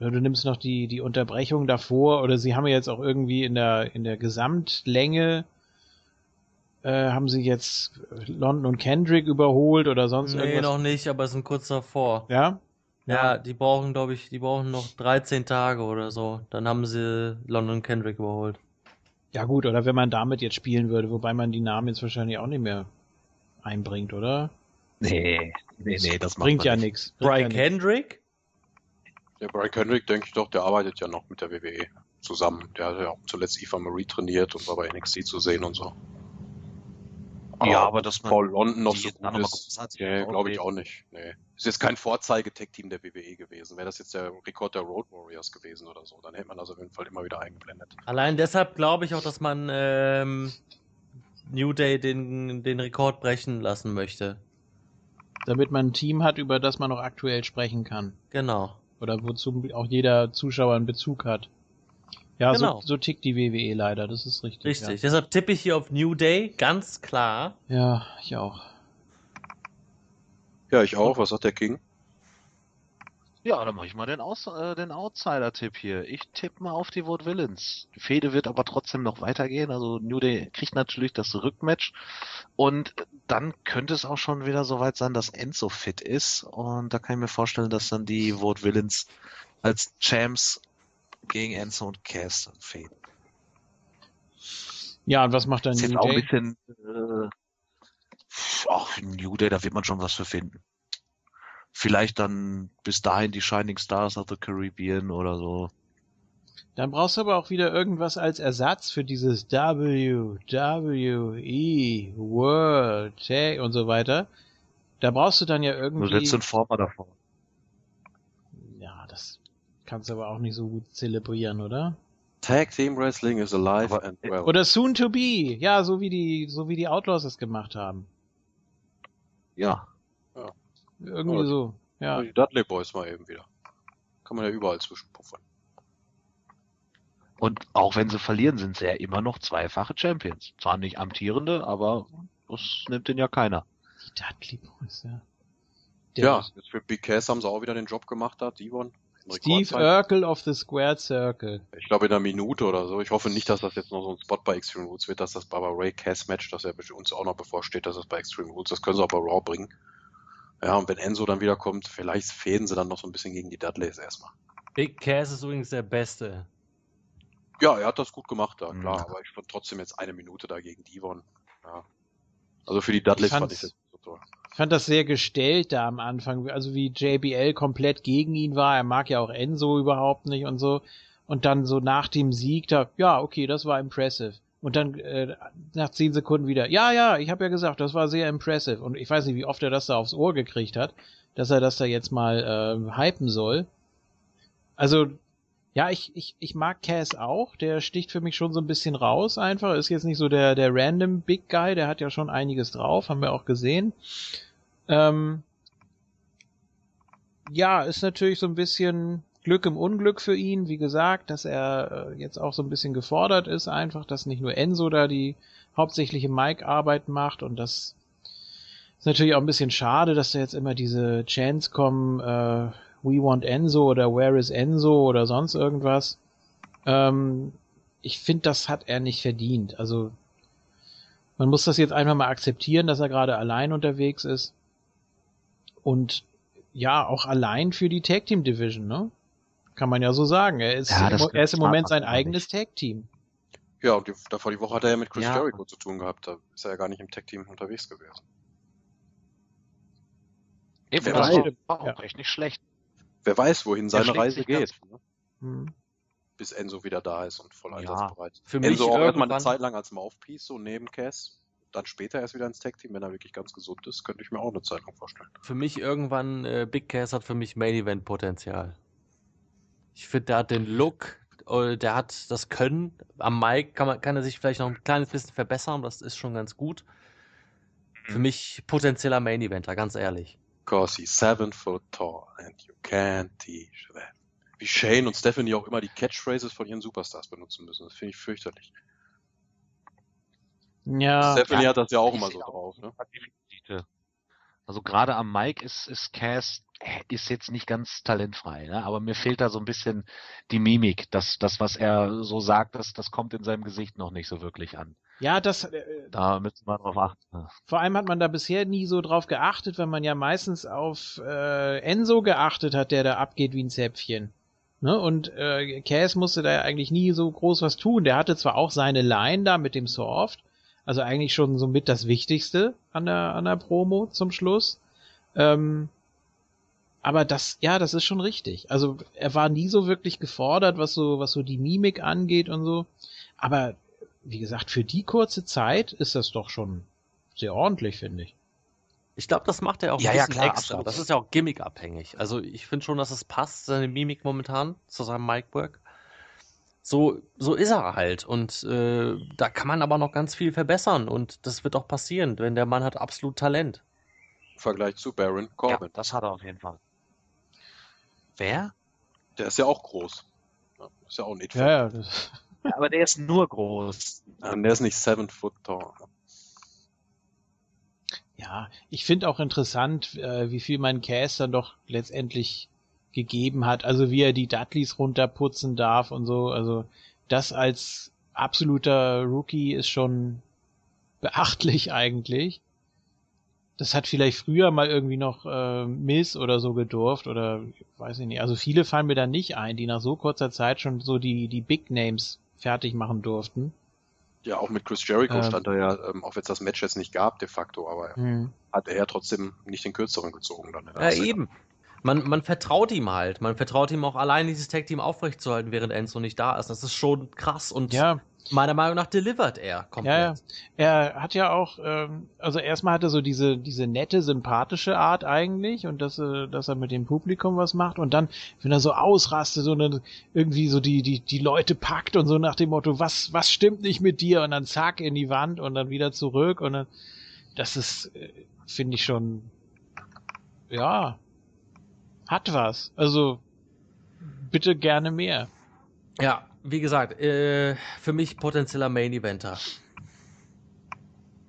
oder du nimmst noch die, die Unterbrechung davor, oder sie haben ja jetzt auch irgendwie in der, in der Gesamtlänge äh, haben sie jetzt London und Kendrick überholt oder sonst Nee, irgendwas. noch nicht, aber sind kurz davor. Ja? Ja, die brauchen, glaube ich, die brauchen noch 13 Tage oder so. Dann haben sie London Kendrick überholt. Ja gut, oder wenn man damit jetzt spielen würde, wobei man die Namen jetzt wahrscheinlich auch nicht mehr einbringt, oder? Nee, nee, nee, das macht Bringt man ja nicht. nichts. Brian Kendrick? Der Brian Kendrick, denke ich doch, der arbeitet ja noch mit der WWE zusammen. Der hat ja auch zuletzt Eva Marie trainiert und war bei NXT zu sehen und so. Ja, aber dass man Paul London noch so gut ist, nee, glaube ich auch nicht. Nee. Ist jetzt kein Vorzeige-Tech-Team der WWE gewesen. Wäre das jetzt der Rekord der Road Warriors gewesen oder so, dann hätte man das auf jeden Fall immer wieder eingeblendet. Allein deshalb glaube ich auch, dass man ähm, New Day den, den Rekord brechen lassen möchte. Damit man ein Team hat, über das man noch aktuell sprechen kann. Genau. Oder wozu auch jeder Zuschauer einen Bezug hat. Ja, Genau. so, so tickt die WWE leider, das ist richtig. Richtig. Deshalb tippe ich hier auf New Day, ganz klar. Ja, ja ich auch. Ja, ich auch. Was sagt der King? Ja, dann mache ich mal den, Aus äh, den Outsider-Tipp hier. Ich tippe mal auf die Vote Villains. Die Fehde wird aber trotzdem noch weitergehen. Also New Day kriegt natürlich das Rückmatch. Und dann könnte es auch schon wieder soweit sein, dass Enzo fit ist. Und da kann ich mir vorstellen, dass dann die Vote Villains als Champs gegen Enzo und Cass fäden. Ja, und was macht dann New auch ein Day? bisschen, äh, ach, New Day, da wird man schon was für finden. Vielleicht dann bis dahin die Shining Stars of the Caribbean oder so. Dann brauchst du aber auch wieder irgendwas als Ersatz für dieses W, W, E, World, Tag und so weiter. Da brauchst du dann ja Du irgendwie. setzt einen Former davor. Ja, das kannst du aber auch nicht so gut zelebrieren, oder? Tag Team Wrestling is alive Aber- and well. Oder soon to be. Ja, so wie die, so wie die Outlaws es gemacht haben. Ja. Irgendwie Ja. so. Ja. Die Dudley Boys mal eben wieder. Kann man ja überall zwischenpuffern. Und auch wenn sie verlieren, sind sie ja immer noch zweifache Champions. Zwar nicht amtierende, aber das nimmt den ja keiner. Die Dudley Boys, ja. Ja, jetzt für Big Cass haben sie auch wieder den Job gemacht da, Devon. Steve. Urkel of the Squared Circle. Ich glaube in einer Minute oder so. Ich hoffe nicht, dass das jetzt noch so ein Spot bei Extreme Rules wird, dass das Baba Ray Cass Match, das ja uns auch noch bevorsteht, dass das bei Extreme Rules, das können sie auch bei Raw bringen. Ja, und wenn Enzo dann wieder kommt, vielleicht fäden sie dann noch so ein bisschen gegen die Dudleys erstmal. Big Cass ist übrigens der Beste. Ja, er hat das gut gemacht da, Mhm. klar, aber ich fand trotzdem jetzt eine Minute da gegen Devon. Ja. Also für die Dudleys Ich fand ich das so toll. Ich fand das sehr gestellt da am Anfang, also wie JBL komplett gegen ihn war. Er mag ja auch Enzo überhaupt nicht und so. Und dann so nach dem Sieg da, ja, okay, das war impressive. Und dann äh, nach zehn Sekunden wieder, ja, ja, ich habe ja gesagt, das war sehr impressive. Und ich weiß nicht, wie oft er das da aufs Ohr gekriegt hat, dass er das da jetzt mal äh, hypen soll. Also, ja, ich, ich, ich mag Cass auch. Der sticht für mich schon so ein bisschen raus einfach. Ist jetzt nicht so der, der random Big Guy, der hat ja schon einiges drauf, haben wir auch gesehen. Ähm, ja, ist natürlich so ein bisschen Glück im Unglück für ihn, wie gesagt, dass er äh, jetzt auch so ein bisschen gefordert ist, einfach, dass nicht nur Enzo da die hauptsächliche Mic-Arbeit macht und das ist natürlich auch ein bisschen schade, dass da jetzt immer diese Chants kommen, äh, We want Enzo oder Where is Enzo oder sonst irgendwas. Ähm, ich finde, das hat er nicht verdient. Also man muss das jetzt einfach mal akzeptieren, dass er gerade allein unterwegs ist. Und ja, auch allein für die Tag Team Division, ne? Kann man ja so sagen. Er ist, Ja, er ist im Moment man sein eigenes Tag Team. Ja, und die, davor die Woche hat er ja mit Chris Ja. Jericho zu tun gehabt. Da ist er ja gar nicht im Tag-Team unterwegs gewesen. Eben, Wer das weiß. auch Ja. echt nicht schlecht. Wer weiß, wohin seine Reise geht, ne? Hm. bis Enzo wieder da ist und voll Ja. einsatzbereit. Für mich Enzo auch erstmal eine irgendwann- Zeit lang als Mouthpiece, so neben Cass. Dann später erst wieder ins Tag-Team, wenn er wirklich ganz gesund ist, könnte ich mir auch eine Zeit lang vorstellen. Für mich irgendwann, äh, Big Cass hat für mich Main Event Potenzial. Ich finde, der hat den Look, äh, der hat das Können. Am Mic kann, man, kann er sich vielleicht noch ein kleines bisschen verbessern, das ist schon ganz gut. Für mich potenzieller Main Eventer, ganz ehrlich. Cause he's seven foot tall and you can't teach that. Wie Shane und Stephanie auch immer die Catchphrases von ihren Superstars benutzen müssen. Das finde ich fürchterlich. Ja, Stephanie ja, hat das ja auch immer so drauf. Ne? Also gerade am Mike ist, ist Cass äh, ist jetzt nicht ganz talentfrei, ne? aber mir fehlt da so ein bisschen die Mimik. Das, das was er so sagt, das, das kommt in seinem Gesicht noch nicht so wirklich an. ja, das, äh, Da müssen wir drauf achten. vor allem hat man da bisher nie so drauf geachtet, weil man ja meistens auf äh, Enzo geachtet hat, der da abgeht wie ein Zäpfchen. Ne? Und äh, Cass musste da ja eigentlich nie so groß was tun. Der hatte zwar auch seine Line da mit dem Soft, also eigentlich schon so mit das Wichtigste an der, an der Promo zum Schluss. Ähm, aber das, ja, das ist schon richtig. Also er war nie so wirklich gefordert, was so, was so die Mimik angeht und so. Aber wie gesagt, für die kurze Zeit ist das doch schon sehr ordentlich, finde ich. Ich glaube, das macht er auch Ja, ein ja, bisschen klar, extra. absolut. Das ist ja auch gimmickabhängig. Also ich finde schon, dass es passt, seine Mimik momentan zu seinem Micwork. So, so ist er halt. Und äh, da kann man aber noch ganz viel verbessern. Und das wird auch passieren, denn der Mann hat absolut Talent. Im Vergleich zu Baron Corbin. Ja, das hat er auf jeden Fall. Wer? Der ist ja auch groß. Ist ja auch nicht Ja, ja. Das, Ja, aber der ist nur groß. Und der ist nicht seven foot tall. ja, ich finde auch interessant, äh, wie viel mein Cass dann doch letztendlich gegeben hat. Also wie er die Dudleys runterputzen darf und so. Also das als absoluter Rookie ist schon beachtlich [LAUGHS] eigentlich. Das hat vielleicht früher mal irgendwie noch äh, Miss oder so gedurft oder weiß ich nicht. Also viele fallen mir da nicht ein, die nach so kurzer Zeit schon so die die Big Names fertig machen durften. Ja, auch mit Chris Jericho Ähm. stand er ja, ähm, auch wenn es das Match jetzt nicht gab, de facto, aber Hm. hat er ja trotzdem nicht den kürzeren gezogen dann. in der Ja, Szene. eben. Man, man vertraut ihm halt. Man vertraut ihm auch allein, dieses Tag-Team aufrechtzuerhalten, während Enzo nicht da ist. Das ist schon krass. Und Ja, Meiner Meinung nach delivert er komplett. Ja. Er hat ja auch, ähm, also erstmal hat er so diese, diese nette, sympathische Art eigentlich und dass, äh, dass er mit dem Publikum was macht und dann, wenn er so ausrastet so eine, irgendwie so die, die, die Leute packt und so nach dem Motto, was, was stimmt nicht mit dir und dann zack in die Wand und dann wieder zurück und dann, das ist, äh, finde ich schon, ja, hat was. Also, bitte gerne mehr. Ja, wie gesagt, äh, für mich potenzieller Main Eventer.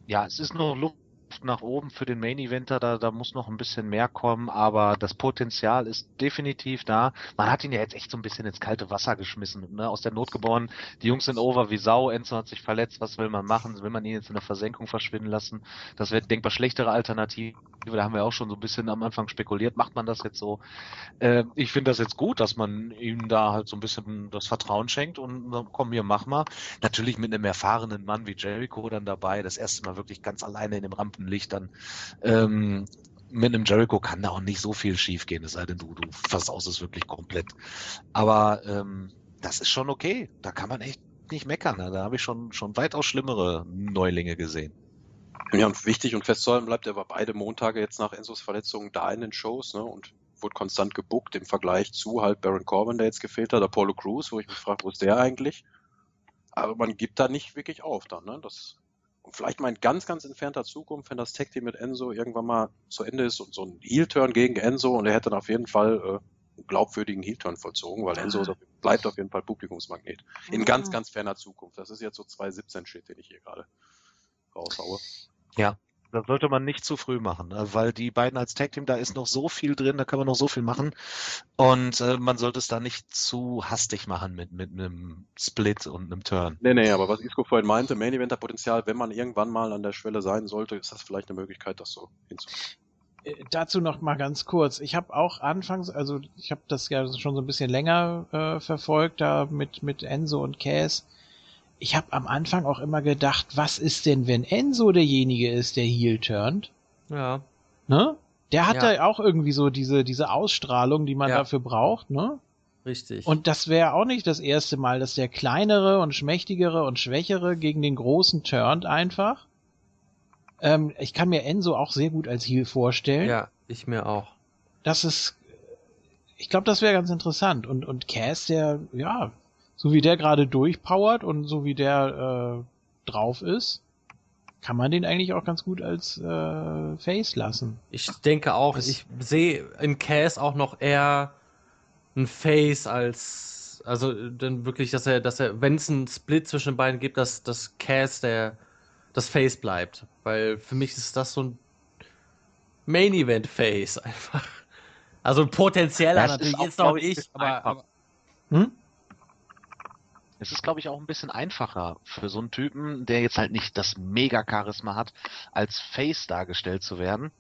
Ja, es ist noch Luft nach oben für den Main Eventer, da, da muss noch ein bisschen mehr kommen, aber das Potenzial ist definitiv da. Man hat ihn ja jetzt echt so ein bisschen ins kalte Wasser geschmissen, ne? aus der Not geboren. Die Jungs sind over wie Sau, Enzo hat sich verletzt, was will man machen? Will man ihn jetzt in der Versenkung verschwinden lassen? Das wäre denkbar schlechtere Alternative. Da haben wir auch schon so ein bisschen am Anfang spekuliert, macht man das jetzt so? Äh, ich finde das jetzt gut, dass man ihm da halt so ein bisschen das Vertrauen schenkt und komm hier, mach mal. Natürlich mit einem erfahrenen Mann wie Jericho dann dabei, das erste Mal wirklich ganz alleine in dem Rampenlicht dann ähm, mit einem Jericho kann da auch nicht so viel schief gehen, es sei denn, du, du versaust es wirklich komplett. Aber ähm, das ist schon okay. Da kann man echt nicht meckern. Da habe ich schon, schon weitaus schlimmere Neulinge gesehen. Ja, und wichtig und festzuhalten bleibt, er war beide Montage jetzt nach Enzos Verletzung da in den Shows ne, und wurde konstant gebuckt im Vergleich zu halt Baron Corbin, der jetzt gefehlt hat, Apollo Crews, wo ich mich frage, wo ist der eigentlich? Aber man gibt da nicht wirklich auf dann. Ne? Das, vielleicht mal in ganz, ganz entfernter Zukunft, wenn das Tag Team mit Enzo irgendwann mal zu Ende ist und so ein Heel-Turn gegen Enzo und er hätte dann auf jeden Fall äh, einen glaubwürdigen Heel-Turn vollzogen, weil Enzo ist, bleibt auf jeden Fall Publikumsmagnet. In ganz, ganz ferner Zukunft. Das ist jetzt so 2017-Shit, den ich hier gerade raushaue. Ja, das sollte man nicht zu früh machen, ne? weil die beiden als Tag Team, da ist noch so viel drin, da kann man noch so viel machen und äh, man sollte es da nicht zu hastig machen mit, mit einem Split und einem Turn. Nee, nee, aber was Isco vorhin meinte, Main Eventer Potenzial, wenn man irgendwann mal an der Schwelle sein sollte, ist das vielleicht eine Möglichkeit, das so hinzukriegen. Äh, dazu noch mal ganz kurz. Ich habe auch anfangs, also ich habe das ja schon so ein bisschen länger äh, verfolgt, da mit, mit Enzo und Cass ich habe am Anfang auch immer gedacht, was ist denn, wenn Enzo derjenige ist, der Heel turnt? Ja. Ne? Der hat Ja. da auch irgendwie so diese, diese Ausstrahlung, die man Ja. dafür braucht, ne? Richtig. Und das wäre auch nicht das erste Mal, dass der kleinere und schmächtigere und schwächere gegen den großen turnt einfach. Ähm, ich kann mir Enzo auch sehr gut als Heel vorstellen. ja, ich mir auch. Das ist, ich glaube, das wäre ganz interessant. Und, und Cass, der, ja, so wie der gerade durchpowert und so wie der äh, drauf ist, kann man den eigentlich auch ganz gut als äh, Face lassen. Ich denke auch, Das- ich sehe in Cass auch noch eher ein Face als, also dann wirklich, dass er, dass er, wenn es einen Split zwischen den beiden gibt, dass, dass Cass der, das Face bleibt. Weil für mich ist das so ein Main Event Face [LAUGHS] einfach. Also potenzieller natürlich auch, jetzt noch glaub ich, aber, aber Hm? Es ist, glaube ich, auch ein bisschen einfacher für so einen Typen, der jetzt halt nicht das Mega-Charisma hat, als Face dargestellt zu werden.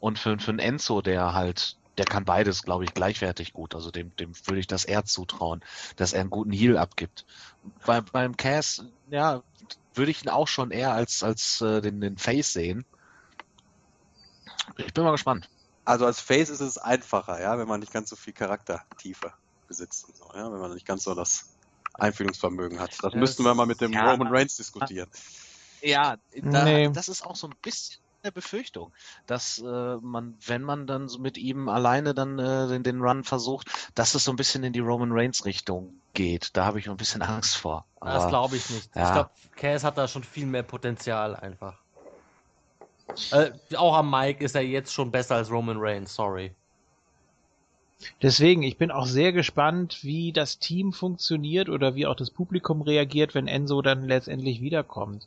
Und für, für einen Enzo, der halt, der kann beides, glaube ich, gleichwertig gut. Also dem, dem würde ich das eher zutrauen, dass er einen guten Heal abgibt. Bei, beim Cass, ja, würde ich ihn auch schon eher als, als äh, den, den Face sehen. Ich bin mal gespannt. Also als Face ist es einfacher, ja, wenn man nicht ganz so viel Charaktertiefe besitzt und so, ja, wenn man nicht ganz so das Einfühlungsvermögen hat. Das Ja, müssten wir mal mit dem ja. Roman Reigns diskutieren. Ja, da, Nee. das ist auch so ein bisschen eine Befürchtung, dass äh, man, wenn man dann so mit ihm alleine dann äh, den, den Run versucht, dass es so ein bisschen in die Roman Reigns Richtung geht. Da habe ich ein bisschen Angst vor. das Aber glaube ich nicht. Ich ja. glaube, Cass hat da schon viel mehr Potenzial einfach. Äh, auch am Mike ist er jetzt schon besser als Roman Reigns, sorry. Deswegen, ich bin auch sehr gespannt, wie das Team funktioniert oder wie auch das Publikum reagiert, wenn Enzo dann letztendlich wiederkommt.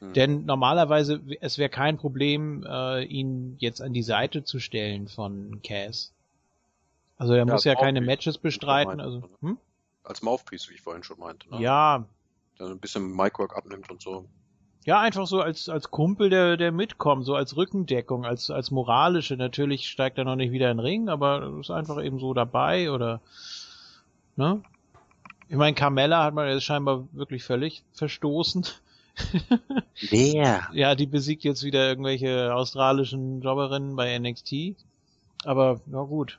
Hm. Denn normalerweise, es wäre kein Problem, äh, ihn jetzt an die Seite zu stellen von Cass. Also er Ja, muss ja keine Matches bestreiten. meinte, Also, hm? Als Mouthpiece, wie ich vorhin schon meinte. Ne? Ja, Der ein bisschen Micwork abnimmt und so. Ja, einfach so als, als Kumpel, der, der mitkommt, so als Rückendeckung, als, als moralische. Natürlich steigt er noch nicht wieder in den Ring, aber ist einfach eben so dabei oder, ne? Ich meine, Carmella hat man jetzt scheinbar wirklich völlig verstoßen. [LAUGHS] wer? Ja, die besiegt jetzt wieder irgendwelche australischen Jobberinnen bei NXT. Aber, ja gut.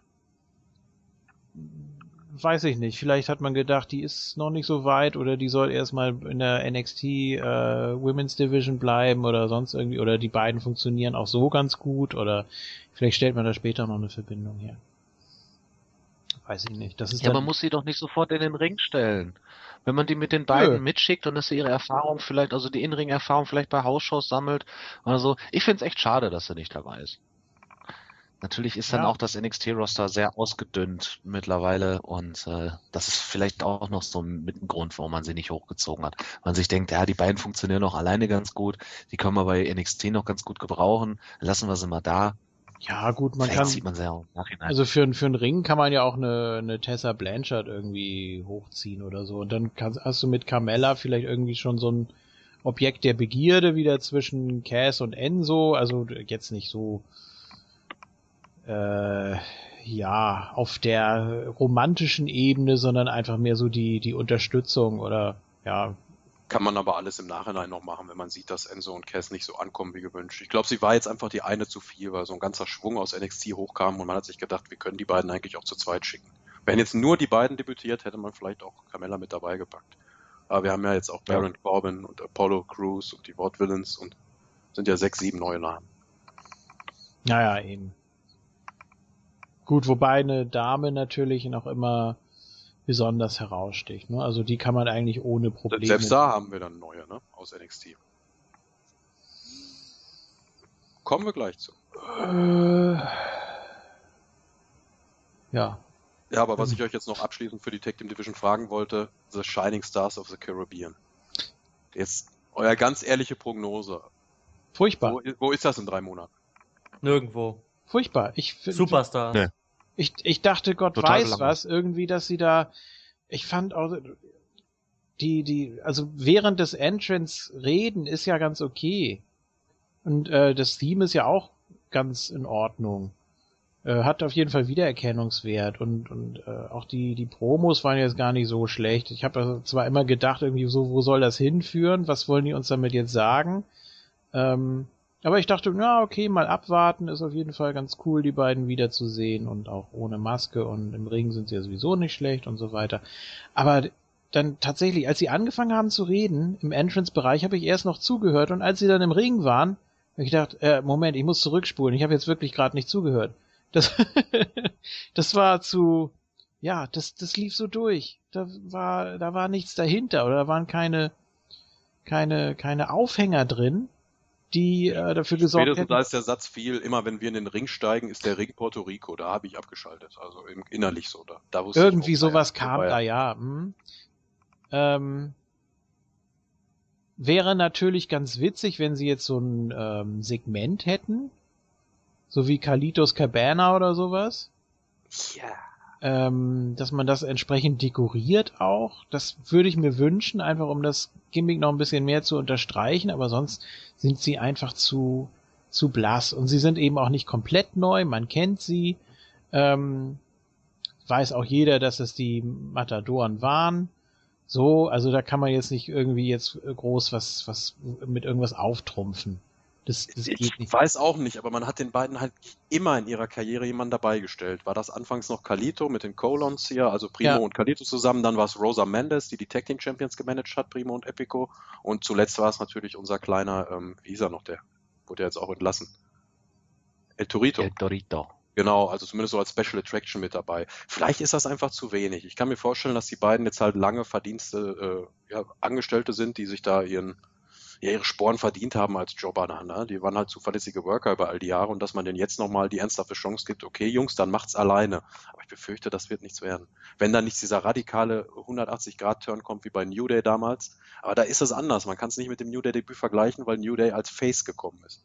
Weiß ich nicht. Vielleicht hat man gedacht, die ist noch nicht so weit oder die soll erstmal in der NXT äh, Women's Division bleiben oder sonst irgendwie oder die beiden funktionieren auch so ganz gut oder vielleicht stellt man da später noch eine Verbindung her. Weiß ich nicht. Das ist Ja, man muss sie doch nicht sofort in den Ring stellen. Wenn man die mit den beiden Nö. mitschickt und dass sie ihre Erfahrung vielleicht, also die Inring-Erfahrung vielleicht bei Hausshows sammelt oder so. Ich find's echt schade, dass sie nicht dabei ist. Natürlich ist dann Ja. auch das NXT-Roster sehr ausgedünnt mittlerweile und äh, das ist vielleicht auch noch so ein Grund, warum man sie nicht hochgezogen hat. Man sich denkt, ja, die beiden funktionieren auch alleine ganz gut, die können wir bei NXT noch ganz gut gebrauchen, lassen wir sie mal da. ja gut, man vielleicht kann sieht man sie ja auch im Nachhinein. Also für, für einen Ring kann man ja auch eine, eine Tessa Blanchard irgendwie hochziehen oder so. Und dann kannst, hast du mit Carmella vielleicht irgendwie schon so ein Objekt der Begierde wieder zwischen Cass und Enzo. Also jetzt nicht so, äh, ja, auf der romantischen Ebene, sondern einfach mehr so die, die Unterstützung oder, ja, Kann man aber alles im Nachhinein noch machen, wenn man sieht, dass Enzo und Cass nicht so ankommen wie gewünscht. Ich glaube, sie war jetzt einfach die eine zu viel, weil so ein ganzer Schwung aus NXT hochkam und man hat sich gedacht, wir können die beiden eigentlich auch zu zweit schicken. Wenn jetzt nur die beiden debütiert, hätte man vielleicht auch Carmella mit dabei gepackt. Aber wir haben ja jetzt auch Ja. Baron Corbin und Apollo Crews und die Vaudevillains und sind ja sechs, sieben neue Namen. naja, eben. Gut, wobei eine Dame natürlich noch immer besonders heraussticht. Ne? Also die kann man eigentlich ohne Probleme. Selbst da haben wir dann neue, ne? Aus NXT. Kommen wir gleich zu. Äh, ja. Ja, aber was ich euch jetzt noch abschließend für die Tag Team Division fragen wollte, The Shining Stars of the Caribbean. Jetzt euer ganz ehrliche Prognose. Furchtbar. Wo, wo ist das in drei Monaten? Nirgendwo. Furchtbar. Ich, find- Superstar. Nee. Ich, ich dachte, Gott Total weiß langweilig. was, irgendwie, dass sie da, ich fand auch, die, die, also während des Entrance reden ist ja ganz okay. Und äh, das Theme ist ja auch ganz in Ordnung. Äh, hat auf jeden Fall Wiedererkennungswert und, und äh, auch die, die Promos waren jetzt gar nicht so schlecht. Ich habe also zwar immer gedacht, irgendwie so, wo soll das hinführen? Was wollen die uns damit jetzt sagen? Ähm, aber ich dachte, ja, okay, mal abwarten, ist auf jeden Fall ganz cool, die beiden wiederzusehen und auch ohne Maske und im Ring sind sie ja sowieso nicht schlecht und so weiter. Aber dann tatsächlich, als sie angefangen haben zu reden, im Entrance-Bereich habe ich erst noch zugehört und als sie dann im Ring waren, habe ich gedacht, äh, Moment, ich muss zurückspulen, ich habe jetzt wirklich gerade nicht zugehört. Das, [LAUGHS] das war zu, ja, das, das lief so durch. Da war, da war nichts dahinter oder da waren keine, keine, keine Aufhänger drin, die äh, dafür gesorgt Spätestens hätten. als der Satz fiel, immer wenn wir in den Ring steigen, ist der Ring Puerto Rico. Da habe ich abgeschaltet. Also im, innerlich so. Da, da wusste Irgendwie ich, sowas kam da, ja. Hm. Ähm, wäre natürlich ganz witzig, wenn sie jetzt so ein ähm, Segment hätten. So wie Kalitos Cabana oder sowas. Ja. Ähm, dass man das entsprechend dekoriert auch. Das würde ich mir wünschen, einfach um das Gimmick noch ein bisschen mehr zu unterstreichen, aber sonst sind sie einfach zu, zu blass. Und sie sind eben auch nicht komplett neu, man kennt sie. Ähm, weiß auch jeder, dass es die Matadoren waren. So, also da kann man jetzt nicht irgendwie jetzt groß was, was mit irgendwas auftrumpfen. Das, das geht Ich nicht. weiß auch nicht, aber man hat den beiden halt immer in ihrer Karriere jemanden dabei gestellt. War das anfangs noch Kalito mit den Colons hier, also Primo Ja. und Kalito zusammen, dann war es Rosa Mendes, die die Tag Team Champions gemanagt hat, Primo und Epico und zuletzt war es natürlich unser kleiner, ähm, wie hieß er noch, der wurde ja jetzt auch entlassen. El Torito. El Dorito. Genau, also zumindest so als Special Attraction mit dabei. Vielleicht ist das einfach zu wenig. Ich kann mir vorstellen, dass die beiden jetzt halt lange Verdienste, äh, ja, Angestellte sind, die sich da ihren, ja, ihre Sporen verdient haben als Jobber. Ne? Die waren halt zuverlässige Worker über all die Jahre und dass man denen jetzt nochmal die ernsthafte Chance gibt, okay, Jungs, dann macht's alleine. Aber ich befürchte, das wird nichts werden. Wenn da nicht dieser radikale 180-Grad-Turn kommt wie bei New Day damals, aber da ist es anders. Man kann es nicht mit dem New Day-Debüt vergleichen, weil New Day als Face gekommen ist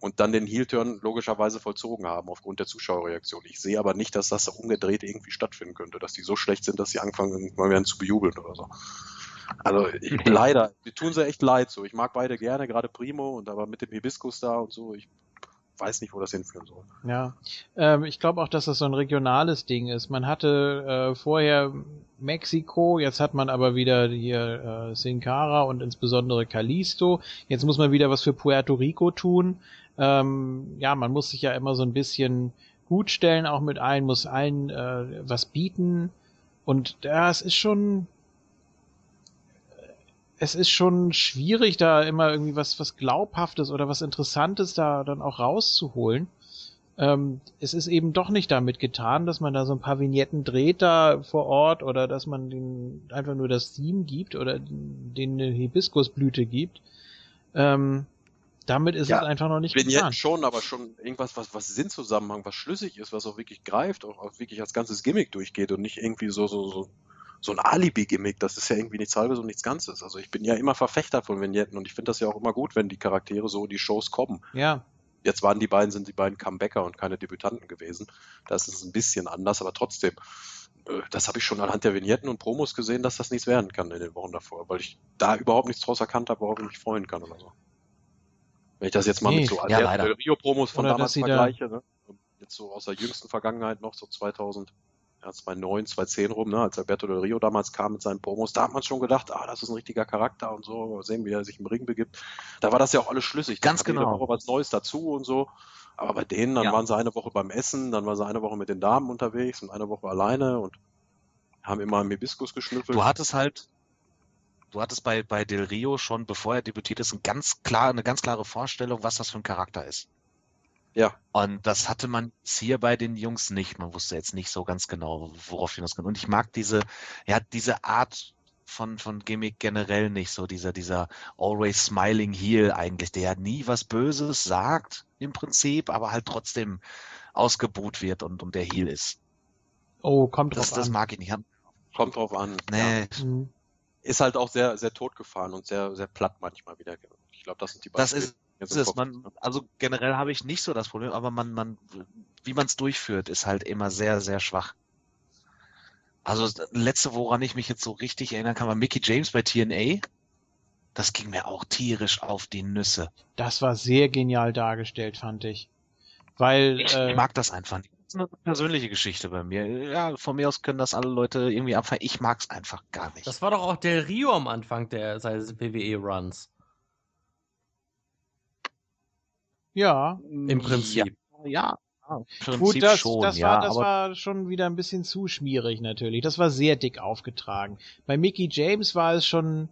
und dann den Heel-Turn logischerweise vollzogen haben aufgrund der Zuschauerreaktion. Ich sehe aber nicht, dass das umgedreht irgendwie stattfinden könnte, dass die so schlecht sind, dass sie anfangen, irgendwann werden zu bejubeln oder so. Also ich, leider, die tun sie echt leid so. Ich mag beide gerne, gerade Primo und aber mit dem Hibiskus da und so, ich weiß nicht, wo das hinführen soll. Ja, ähm, ich glaube auch, dass das so ein regionales Ding ist. Man hatte äh, vorher Mexiko, jetzt hat man aber wieder hier äh, Sin Cara und insbesondere Calisto. Jetzt muss man wieder was für Puerto Rico tun. Ähm, ja, man muss sich ja immer so ein bisschen gut stellen, auch mit allen, muss allen äh, was bieten. Und ja, es ist schon, es ist schon schwierig, da immer irgendwie was, was Glaubhaftes oder was Interessantes da dann auch rauszuholen. Ähm, es ist eben doch nicht damit getan, dass man da so ein paar Vignetten dreht da vor Ort oder dass man den einfach nur das Theme gibt oder den eine Hibiskusblüte gibt. Ähm, damit ist Ja, es einfach noch nicht Vignetten getan. schon, aber schon irgendwas, was, was Sinnzusammenhang, was schlüssig ist, was auch wirklich greift, auch, auch wirklich als ganzes Gimmick durchgeht und nicht irgendwie so, so, so, so ein Alibi-Gimmick. Das ist ja irgendwie nichts halbes und nichts Ganzes. Also ich bin ja immer Verfechter von Vignetten und ich finde das ja auch immer gut, wenn die Charaktere so in die Shows kommen. Ja, Jetzt waren die beiden, sind die beiden Comebacker und keine Debütanten gewesen. Da ist es ein bisschen anders, aber trotzdem, äh, das habe ich schon anhand der Vignetten und Promos gesehen, dass das nichts werden kann in den Wochen davor, weil ich da überhaupt nichts draus erkannt habe, worauf ich mich freuen kann oder so. Wenn ich das jetzt mal Nee, mit so ja, Alberto leider. Del Rio Promos von Oder damals sie da- vergleiche, ne? jetzt so aus der jüngsten Vergangenheit noch, so 2000, ja, 2009, 2010 rum, ne? als Alberto Del Rio damals kam mit seinen Promos, da hat man schon gedacht, ah, das ist ein richtiger Charakter und so, mal sehen, wie er sich im Ring begibt. Da war das ja auch alles schlüssig. Da Ganz jede genau. Woche was Neues dazu und so. Aber bei denen, dann Ja. waren sie eine Woche beim Essen, dann waren sie eine Woche mit den Damen unterwegs und eine Woche alleine und haben immer im Hibiskus geschnüffelt. Du hattest halt, du hattest bei, bei Del Rio schon, bevor er debütiert ist, ein ganz klar, eine ganz klare Vorstellung, was das für ein Charakter ist. Ja. Und das hatte man hier bei den Jungs nicht. Man wusste jetzt nicht so ganz genau, worauf das geht. Und ich mag diese, ja, diese Art von, von Gimmick generell nicht so. Dieser, dieser always smiling Heel eigentlich, der ja nie was Böses sagt, im Prinzip, aber halt trotzdem ausgebuht wird und, und der Heel ist. oh, kommt drauf Das, das an. mag ich nicht. Kommt drauf an. Nee, Ja. Mhm. Ist halt auch sehr, sehr totgefahren und sehr, sehr platt manchmal wieder. Ich glaube, das sind die Das beiden ist- die mir Das so ist man, also generell habe ich nicht so das Problem, aber man, man, wie man es durchführt, ist halt immer sehr, sehr schwach. Also das letzte, woran ich mich jetzt so richtig erinnern kann, war Mickey James bei TNA. Das ging mir auch tierisch auf die Nüsse. Das war sehr genial dargestellt, fand ich. Weil, Ich äh, mag das einfach nicht. Das ist eine persönliche Geschichte bei mir. Ja, von mir aus können das alle Leute irgendwie abfallen. Ich mag es einfach gar nicht. Das war doch auch Del Rio am Anfang der, seines WWE-Runs. Ja, Im Prinzip. Ja, ja im Prinzip Gut, das, schon, das, ja, war, das aber war schon wieder ein bisschen zu schmierig natürlich. Das war sehr dick aufgetragen. Bei Mickey James war es schon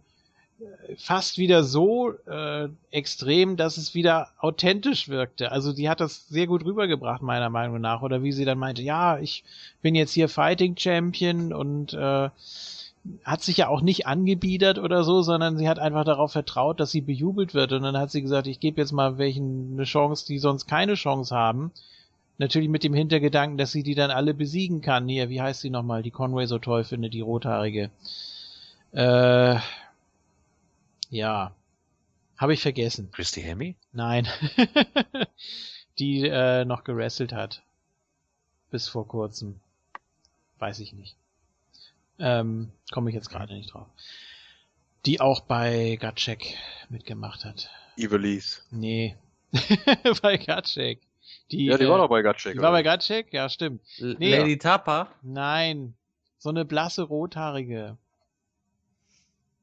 äh, fast wieder so äh, extrem, dass es wieder authentisch wirkte. Also die hat das sehr gut rübergebracht, meiner Meinung nach. Oder wie sie dann meinte, ja, ich bin jetzt hier Fighting Champion und äh, hat sich ja auch nicht angebiedert oder so, sondern sie hat einfach darauf vertraut, dass sie bejubelt wird. Und dann hat sie gesagt, ich gebe jetzt mal welchen eine Chance, die sonst keine Chance haben. Natürlich mit dem Hintergedanken, dass sie die dann alle besiegen kann. Hier, wie heißt sie nochmal, die Conway so toll findet, die rothaarige. Äh, ja. Habe ich vergessen. Christy Hemme? Nein. [LAUGHS] die äh, noch gewrestelt hat. Bis vor kurzem. Weiß ich nicht. Ähm, komme ich jetzt gerade nicht drauf. Die auch bei Gatschek mitgemacht hat. Ivelisse. Nee. [LAUGHS] bei Gatschek. Die, Ja, die äh, war doch bei Gatschek. die war bei oder? Gatschek? Ja, stimmt. L- Nee. Lady Tapa. Nein. So eine blasse rothaarige.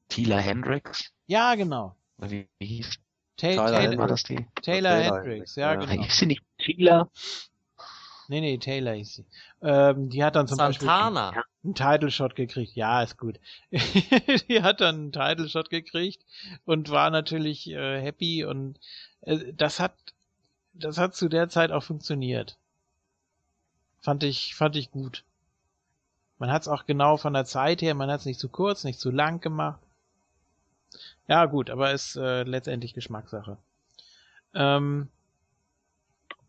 Tila Hendricks? Ja, genau. Oder Wie, hieß Ta Tyler Taylor, Hendricks. war das die? Taylor Taylor Hendricks, Hendricks, ja, ja. genau. Ist sie nicht Tila? Nee, nee, Taylor hieß sie. Ähm, die hat dann zum Santana. Beispiel einen Title Shot gekriegt. Ja, ist gut. [LAUGHS] die hat dann einen Title Shot gekriegt und war natürlich äh, happy und äh, das hat das hat zu der Zeit auch funktioniert. Fand ich fand ich gut. Man hat es auch genau von der Zeit her, man hat es nicht zu kurz, nicht zu lang gemacht. Ja, gut, aber ist äh, letztendlich Geschmackssache. Ähm,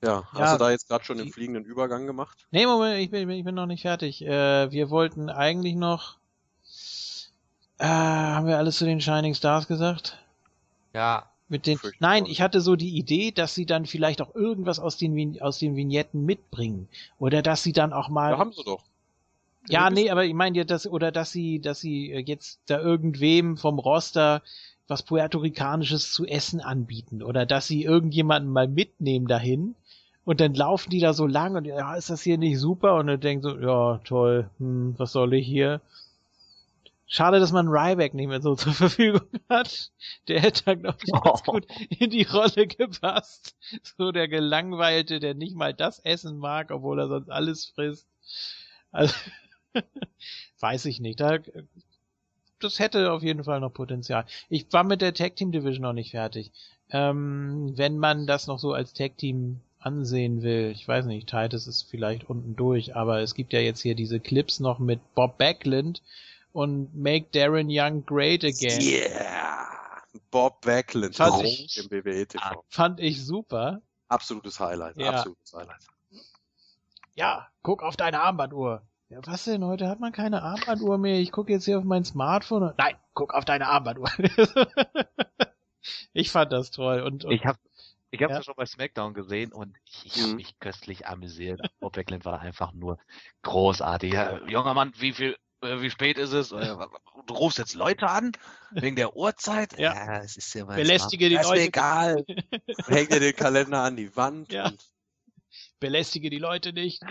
Ja, hast Ja, du da jetzt gerade schon den fliegenden Übergang gemacht? Nee, Moment, ich bin, ich bin noch nicht fertig. Äh, wir wollten eigentlich noch. Äh, haben wir alles zu den Shining Stars gesagt? Ja. Mit den. Nein, ich hatte so die Idee, dass sie dann vielleicht auch irgendwas aus den, aus den Vignetten mitbringen. Oder dass sie dann auch mal. Ja, haben sie doch. Ja, Ja, nee, aber ich meine ja, dass, oder dass sie, dass sie äh, jetzt da irgendwem vom Roster was Puerto-Ricanisches zu essen anbieten. Oder dass sie irgendjemanden mal mitnehmen dahin. Und dann laufen die da so lang und ja, ist das hier nicht super? Und dann denken so, ja, toll, hm, was soll ich hier? Schade, dass man Ryback nicht mehr so [LAUGHS] zur Verfügung hat. Der hätte dann, glaube [LAUGHS] ich, ganz Oh. gut in die Rolle gepasst. So der Gelangweilte, der nicht mal das essen mag, obwohl er sonst alles frisst. Also, [LAUGHS] Weiß ich nicht. Da, das hätte auf jeden Fall noch Potenzial. Ich war mit der Tag Team Division noch nicht fertig. Ähm, wenn man das noch so als Tag Team ansehen will, ich weiß nicht, Titus ist vielleicht unten durch, aber es gibt ja jetzt hier diese Clips noch mit Bob Backlund und Make Darren Young Great Again. Yeah! Bob Backlund Fand ich- im WWE TV. Fand ich super. Absolutes Highlight, Ja. absolutes Highlight. Ja, guck auf deine Armbanduhr. Ja, was denn? Heute hat man keine Armbanduhr mehr. Ich gucke jetzt hier auf mein Smartphone. Nein, guck auf deine Armbanduhr. [LAUGHS] ich fand das toll. Und, und Ich habe ich hab's Ja. ja. schon bei SmackDown gesehen und ich, ich habe Mhm. mich köstlich amüsiert. [LAUGHS] Bob Backlund war einfach nur großartig. Ja, junger Mann, wie viel, äh, wie spät ist es? Äh, Du rufst jetzt Leute an wegen der Uhrzeit? Ja. es ist ja mal belästige die Das ist Leute. mir egal. [LAUGHS] Häng dir den Kalender an die Wand Ja. und Belästige die Leute nicht.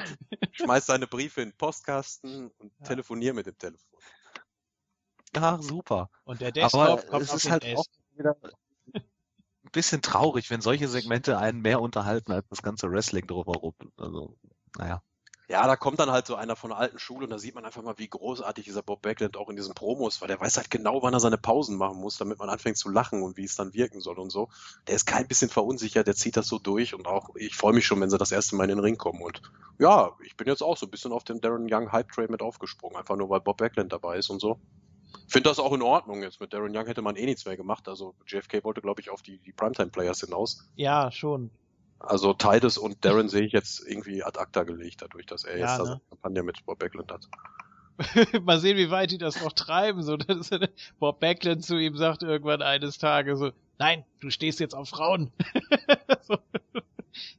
schmeiß deine Briefe in den Postkasten und Ja. telefonier mit dem Telefon. Ja, super. Und der Desktop Aber kommt es ist halt Desk. auch wieder bisschen traurig, wenn solche Segmente einen mehr unterhalten als das ganze Wrestling drumherum. Also, naja. Ja, da kommt dann halt so einer von der alten Schule und da sieht man einfach mal, wie großartig dieser Bob Backlund auch in diesen Promos war. Der weiß halt genau, wann er seine Pausen machen muss, damit man anfängt zu lachen und wie es dann wirken soll und so. Der ist kein bisschen verunsichert, der zieht das so durch und auch, ich freue mich schon, wenn sie das erste Mal in den Ring kommen. Und ja, ich bin jetzt auch so ein bisschen auf den Darren Young Hype Train mit aufgesprungen, einfach nur weil Bob Backlund dabei ist und so. Finde das auch in Ordnung jetzt. Mit Darren Young hätte man eh nichts mehr gemacht. Also JFK wollte, glaube ich, auf die, die Primetime Players hinaus. Ja, schon. Also Titus und Darren sehe ich jetzt irgendwie ad acta gelegt, dadurch, dass er Ja, jetzt ne? seine Kampagne mit Bob Backlund hat. [LAUGHS] Mal sehen, wie weit die das noch treiben. So, dass [LAUGHS] Bob Backlund zu ihm sagt irgendwann eines Tages so, nein, du stehst jetzt auf Frauen. [LAUGHS] so.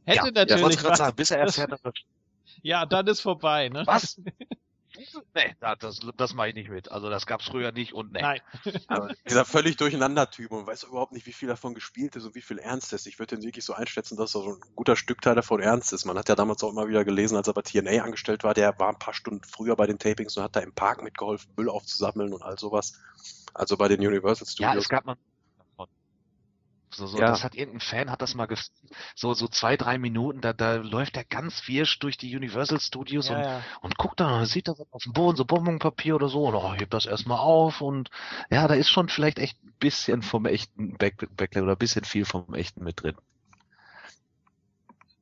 Hätte ja, ja, natürlich gerade was. sagen, bis er erfährt, dass das Ja, dann ist vorbei, ne? Was? Nee, da- das, das mache ich nicht mit. Also das gab's früher nicht und nee. Nein. [LAUGHS] Aber dieser völlig durcheinander Typ und weiß überhaupt nicht, wie viel davon gespielt ist und wie viel ernst ist. Ich würde den wirklich so einschätzen, dass er so ein guter Stückteil davon ernst ist. Man hat ja damals auch immer wieder gelesen, als er bei TNA angestellt war, der war ein paar Stunden früher bei den Tapings und hat da im Park mitgeholfen, Müll aufzusammeln und all sowas. Also bei den Universal Ja, Studios. es gab mal. So, so, Ja. Das hat irgendein Fan hat das mal so so zwei drei Minuten da da läuft er ganz wirsch durch die Universal Studios Ja, und ja. und guckt und sieht das auf dem Boden so Bonbonpapier oder so und oh, hebt das erstmal auf und ja da ist schon vielleicht echt ein bisschen vom echten Back oder ein bisschen viel vom echten mit drin.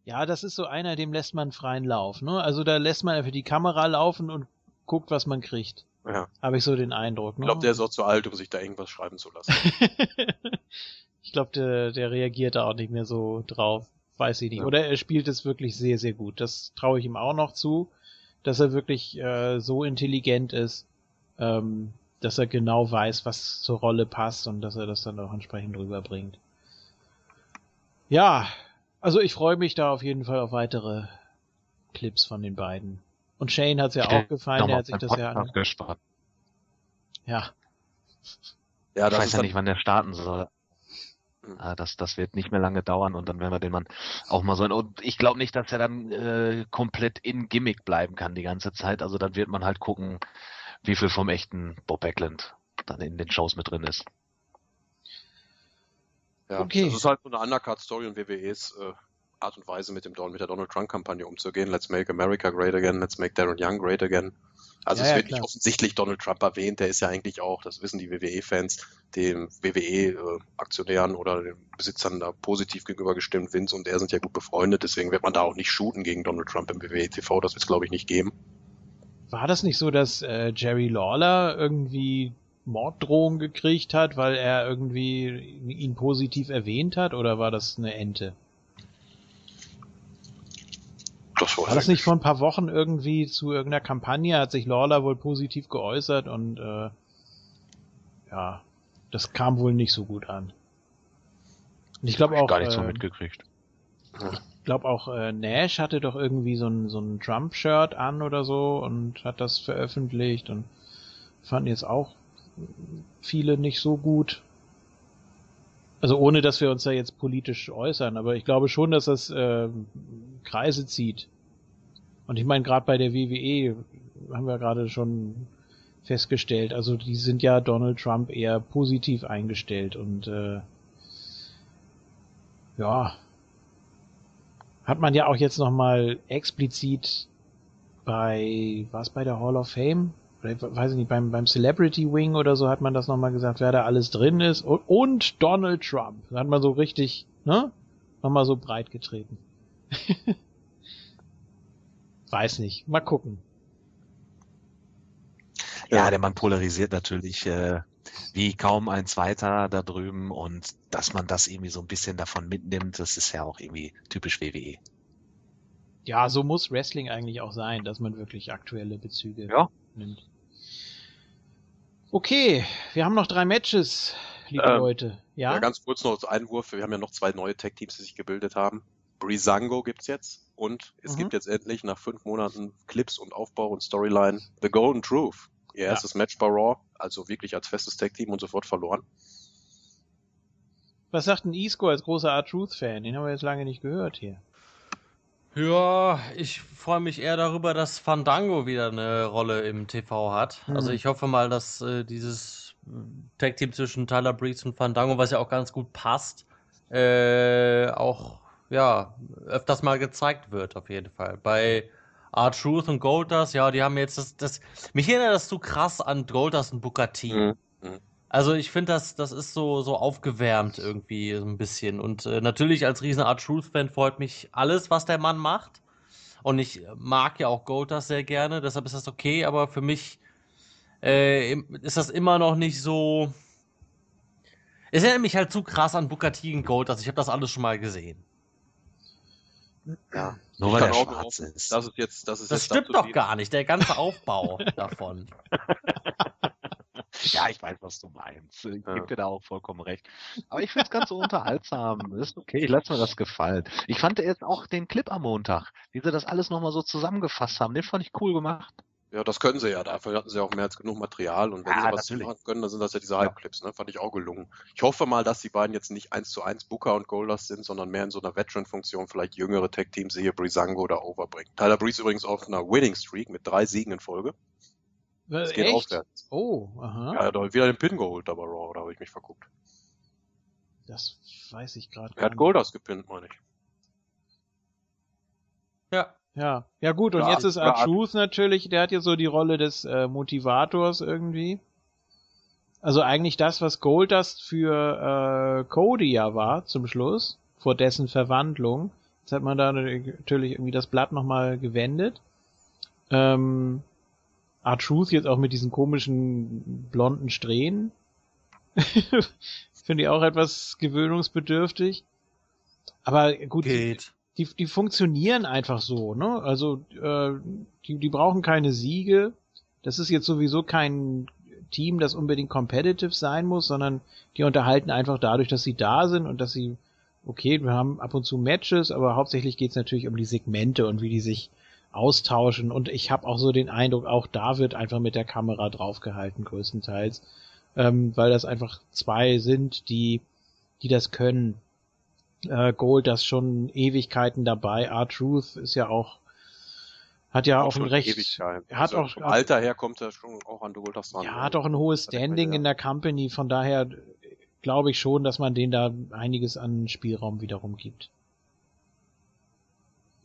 Ja, das ist so einer, dem lässt man freien Lauf, ne? Also da lässt man einfach die Kamera laufen und guckt, was man kriegt. Ja. Habe ich so den Eindruck, ne? Ich glaube, der ist auch zu alt, um sich da irgendwas schreiben zu lassen. [LAUGHS] ich glaube, der, der reagiert da auch nicht mehr so drauf. Weiß ich nicht. Ja. Oder er spielt es wirklich sehr, sehr gut. Das traue ich ihm auch noch zu, dass er wirklich äh, so intelligent ist, ähm, dass er genau weiß, was zur Rolle passt und dass er das dann auch entsprechend rüberbringt. Ja, also ich freue mich da auf jeden Fall auf weitere Clips von den beiden. Und Shane hat's ja auch gefallen, der hat sich das ja an. Ja, Ja, ich das weiß ist ja nicht, wann der starten soll. Mhm. Ah, Das, das wird nicht mehr lange dauern und dann werden wir den Mann auch mal so. Und ich glaube nicht, dass er dann äh, komplett in Gimmick bleiben kann die ganze Zeit. Also dann wird man halt gucken, wie viel vom echten Bob Backlund dann in den Shows mit drin ist. ja, Okay. das ist halt so eine Undercard-Story und WWEs äh, Art und Weise mit dem mit der Donald Trump-Kampagne umzugehen. Let's make America great again, let's make Darren Young great again. Also Ja, es ja, wird klar. nicht offensichtlich Donald Trump erwähnt, der ist ja eigentlich auch, das wissen die WWE-Fans, den WWE-Aktionären oder den Besitzern da positiv gegenüber gestimmt. Vince und er sind ja gut befreundet, deswegen wird man da auch nicht shooten gegen Donald Trump im WWE-TV, das wird es glaube ich nicht geben. War das nicht so, dass äh, Jerry Lawler irgendwie Morddrohungen gekriegt hat, weil er irgendwie ihn positiv erwähnt hat, oder war das eine Ente? Das War das nicht vor ein paar Wochen irgendwie zu irgendeiner Kampagne, hat sich Lawler wohl positiv geäußert und äh, ja, das kam wohl nicht so gut an. Und ich glaube auch, gar nicht so äh, mitgekriegt. ich glaube auch äh, Nash hatte doch irgendwie so ein so ein Trump-Shirt an oder so und hat das veröffentlicht und fanden jetzt auch viele nicht so gut. Also ohne, dass wir uns da jetzt politisch äußern, aber ich glaube schon, dass das äh, Kreise zieht. Und ich meine, gerade bei der WWE haben wir gerade schon festgestellt, also die sind ja Donald Trump eher positiv eingestellt und äh, ja, hat man ja auch jetzt nochmal explizit bei, was bei der Hall of Fame? Weiß ich nicht, beim, beim Celebrity Wing oder so hat man das nochmal gesagt, wer da alles drin ist. Und, und Donald Trump. Da hat man so richtig, ne? Nochmal so breit getreten. [LAUGHS] weiß nicht. Mal gucken. Ja, der Mann polarisiert natürlich äh, wie kaum ein zweiter da drüben und dass man das irgendwie so ein bisschen davon mitnimmt, das ist ja auch irgendwie typisch WWE. Ja, so muss Wrestling eigentlich auch sein, dass man wirklich aktuelle Bezüge Ja. nimmt. Okay, wir haben noch drei Matches, liebe Ähm, Leute. Ja? Ja, ganz kurz noch als Einwurf. Wir haben ja noch zwei neue Tag-Teams, die sich gebildet haben. Breezango gibt's jetzt und es Mhm. gibt jetzt endlich nach fünf Monaten Clips und Aufbau und Storyline The Golden Truth. Ihr Ja. erstes Match bei Raw, also wirklich als festes Tag-Team und sofort verloren. Was sagt ein Isco als großer R-Truth-Fan? Den haben wir jetzt lange nicht gehört hier. Ja, ich freue mich eher darüber, dass Fandango wieder eine Rolle im TV hat. Hm. Also ich hoffe mal, dass äh, dieses Tag-Team zwischen Tyler Breeze und Fandango, was ja auch ganz gut passt, äh, auch ja öfters mal gezeigt wird, auf jeden Fall. Bei R-Truth und Goldust, ja, die haben jetzt das, das. Mich erinnert das so krass an Goldust und Booker T. Mhm. Also ich finde, das, das ist so, so aufgewärmt irgendwie so ein bisschen. Und äh, natürlich als riesen Art Truth-Fan freut mich alles, was der Mann macht. Und ich mag ja auch Goldust sehr gerne, deshalb ist das okay, aber für mich äh, ist das immer noch nicht so. Es erinnert mich halt zu krass an Booker T und Goldust. Ich habe das alles schon mal gesehen. Ja. Nur Ich weil er auch schwarz hoffen, ist. Das ist jetzt, das ist Das jetzt stimmt doch gar nicht, der ganze Aufbau [LAUGHS] davon. Ja, ich weiß, was du meinst. Ich Ja. gebe dir da auch vollkommen recht. Aber ich finde es ganz so unterhaltsam. Das [LAUGHS] ist okay, ich lasse mir das gefallen. Ich fand jetzt auch den Clip am Montag, wie sie das alles nochmal so zusammengefasst haben, den fand ich cool gemacht. Ja, das können sie ja. Dafür hatten sie auch mehr als genug Material. Und wenn Ja, sie was natürlich. machen können, dann sind das ja diese Halbclips. Ne? Fand ich auch gelungen. Ich hoffe mal, dass die beiden jetzt nicht eins zu eins Booker und Goldust sind, sondern mehr in so einer Veteran-Funktion vielleicht jüngere Tag-Teams, siehe Breezango oder Overbring. Tyler Breeze übrigens auf einer Winning-Streak mit drei Siegen in Folge. Äh, Es geht Echt? aufwärts. Oh, aha. Ja, er hat wieder den Pin geholt, aber Raw, oder habe ich mich verguckt? Das weiß ich gerade Er hat Goldust gepinnt, meine ich. Ja. Ja, ja gut, und Ja, jetzt ist R-Truth natürlich, der hat ja so die Rolle des äh, Motivators irgendwie. Also eigentlich das, was Goldust für äh, Cody ja war zum Schluss, vor dessen Verwandlung. Jetzt hat man da natürlich irgendwie das Blatt nochmal gewendet. Ähm, R-Truth jetzt auch mit diesen komischen blonden Strähnen. [LAUGHS] Finde ich auch etwas gewöhnungsbedürftig. Aber gut, Geht. Die, die funktionieren einfach so, ne? Also äh, die, die brauchen keine Siege. Das ist jetzt sowieso kein Team, das unbedingt competitive sein muss, sondern die unterhalten einfach dadurch, dass sie da sind und dass sie, okay, wir haben ab und zu Matches, aber hauptsächlich geht's natürlich um die Segmente und wie die sich austauschen. Und ich habe auch so den Eindruck, auch da wird einfach mit der Kamera draufgehalten, größtenteils. Ähm, weil das einfach zwei sind, die, die das können äh, Gold das schon Ewigkeiten dabei. R-Truth ist ja auch, hat ja auch, ein recht, Ewigkeit. hat also auch- vom Alter her kommt er schon auch an Goldust dran. ja, hat auch ein hohes Standing ja. in der Company, von daher glaube ich schon, dass man denen da einiges an Spielraum wiederum gibt.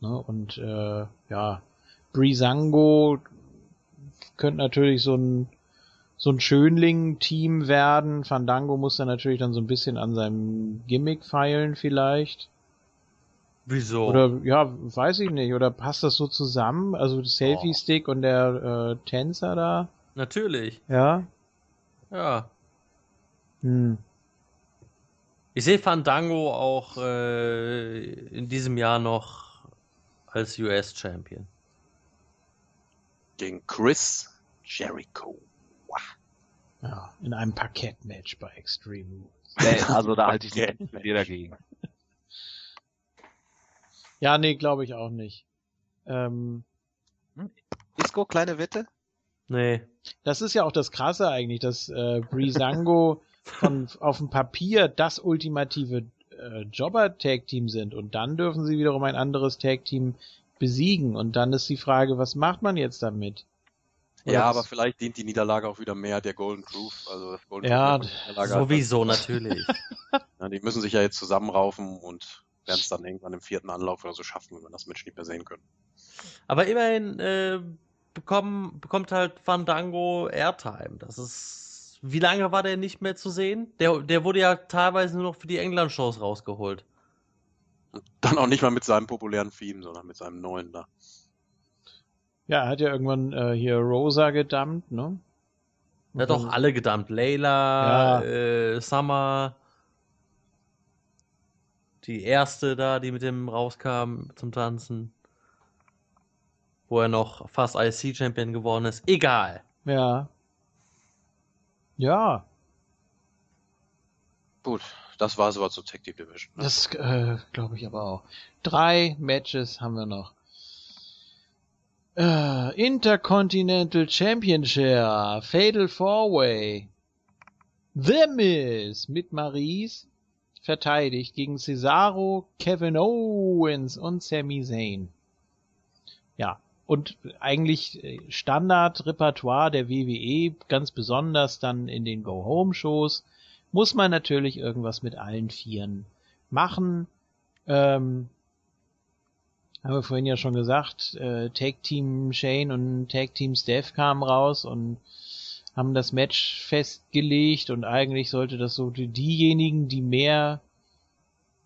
Ne? Und äh, ja, Breezango könnte natürlich so ein so ein Schönling-Team werden. Fandango muss dann natürlich dann so ein bisschen an seinem Gimmick feilen vielleicht. Wieso? Oder ja, weiß ich nicht. Oder passt das so zusammen? Also der Selfie-Stick und der äh, Tänzer da? Natürlich. Ja. Ja. Hm. Ich sehe Fandango auch äh, in diesem Jahr noch als US-Champion. Gegen Chris Jericho. Ja, in einem Parkettmatch bei Extreme Rules. Nee, also da halte ich nicht mit dir dagegen. [LAUGHS] Ja, nee, glaube ich auch nicht. Ähm, Isco, kleine Wette? Nee. das ist ja auch das Krasse eigentlich, dass äh, Breezango [LAUGHS] von auf dem Papier das ultimative äh, Jobber-Tag-Team sind und dann dürfen sie wiederum ein anderes Tag-Team besiegen und dann ist die Frage, was macht man jetzt damit? Oder Ja, was- aber vielleicht dient die Niederlage auch wieder mehr der Golden Truth. Also das Golden Ja, halt- Sowieso, natürlich. [LAUGHS] Ja, die müssen sich ja jetzt zusammenraufen und werden es dann irgendwann im vierten Anlauf oder so schaffen, wenn wir das Match nicht mehr sehen können. Aber immerhin äh, bekommen, bekommt halt Fandango Airtime. Das ist. Wie lange war der nicht mehr zu sehen? Der, der wurde ja teilweise nur noch für die England-Shows rausgeholt. Dann auch nicht mal mit seinem populären Theme, sondern mit seinem neuen da. Ja, er hat ja irgendwann äh, hier Rosa gedumpt, ne? Er hat auch alle gedumpt. Layla, Ja. äh, Summer. Die erste da, die mit dem rauskam zum Tanzen. Wo er noch fast IC-Champion geworden ist. Egal. Ja. Ja, Gut, das war's aber zur Tag Team Division. ne? das äh, glaube ich aber auch. Drei Matches haben wir noch. Äh, Intercontinental Championship, Fatal Four Way. The Miz mit Maries verteidigt gegen Cesaro, Kevin Owens und Sami Zayn. Ja, und eigentlich äh, Standardrepertoire der WWE, ganz besonders dann in den Go-Home-Shows, muss man natürlich irgendwas mit allen Vieren machen. Ähm, haben wir vorhin ja schon gesagt, äh, Tag Team Shane und Tag Team Steph kamen raus und haben das Match festgelegt und eigentlich sollte das so die, diejenigen, die mehr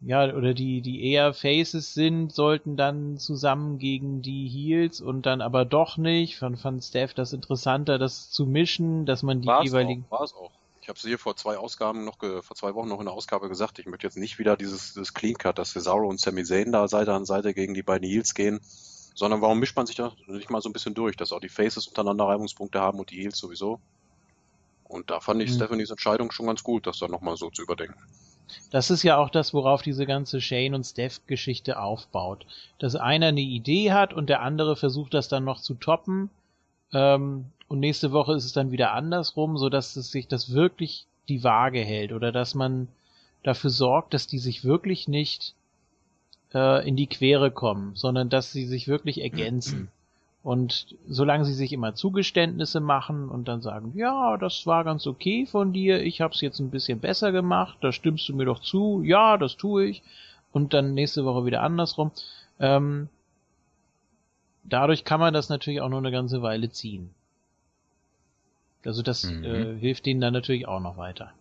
ja, oder die, die eher Faces sind, sollten dann zusammen gegen die Heels und dann aber doch nicht. Fand, fand Steph das interessanter, das zu mischen, dass man die War's jeweiligen. auch, war's auch. Ich habe es hier vor zwei Ausgaben noch, ge- vor zwei Wochen noch in der Ausgabe gesagt, ich möchte jetzt nicht wieder dieses, dieses Clean Cut, dass Cesaro und Sami Zayn da Seite an Seite gegen die beiden Heels gehen, sondern warum mischt man sich da nicht mal so ein bisschen durch, dass auch die Faces untereinander Reibungspunkte haben und die Heels sowieso. Und da fand ich Hm. Stephanies Entscheidung schon ganz gut, das dann nochmal so zu überdenken. Das ist ja auch das, worauf diese ganze Shane und Steph-Geschichte aufbaut. Dass einer eine Idee hat und der andere versucht das dann noch zu toppen. Ähm, und nächste Woche ist es dann wieder andersrum, so dass es sich das wirklich die Waage hält oder dass man dafür sorgt, dass die sich wirklich nicht äh, in die Quere kommen, sondern dass sie sich wirklich ergänzen. Und solange sie sich immer Zugeständnisse machen und dann sagen, ja, das war ganz okay von dir, ich hab's jetzt ein bisschen besser gemacht, da stimmst du mir doch zu, ja, das tue ich, und dann nächste Woche wieder andersrum, ähm, dadurch kann man das natürlich auch nur eine ganze Weile ziehen. Also das Mhm. äh, hilft denen dann natürlich auch noch weiter.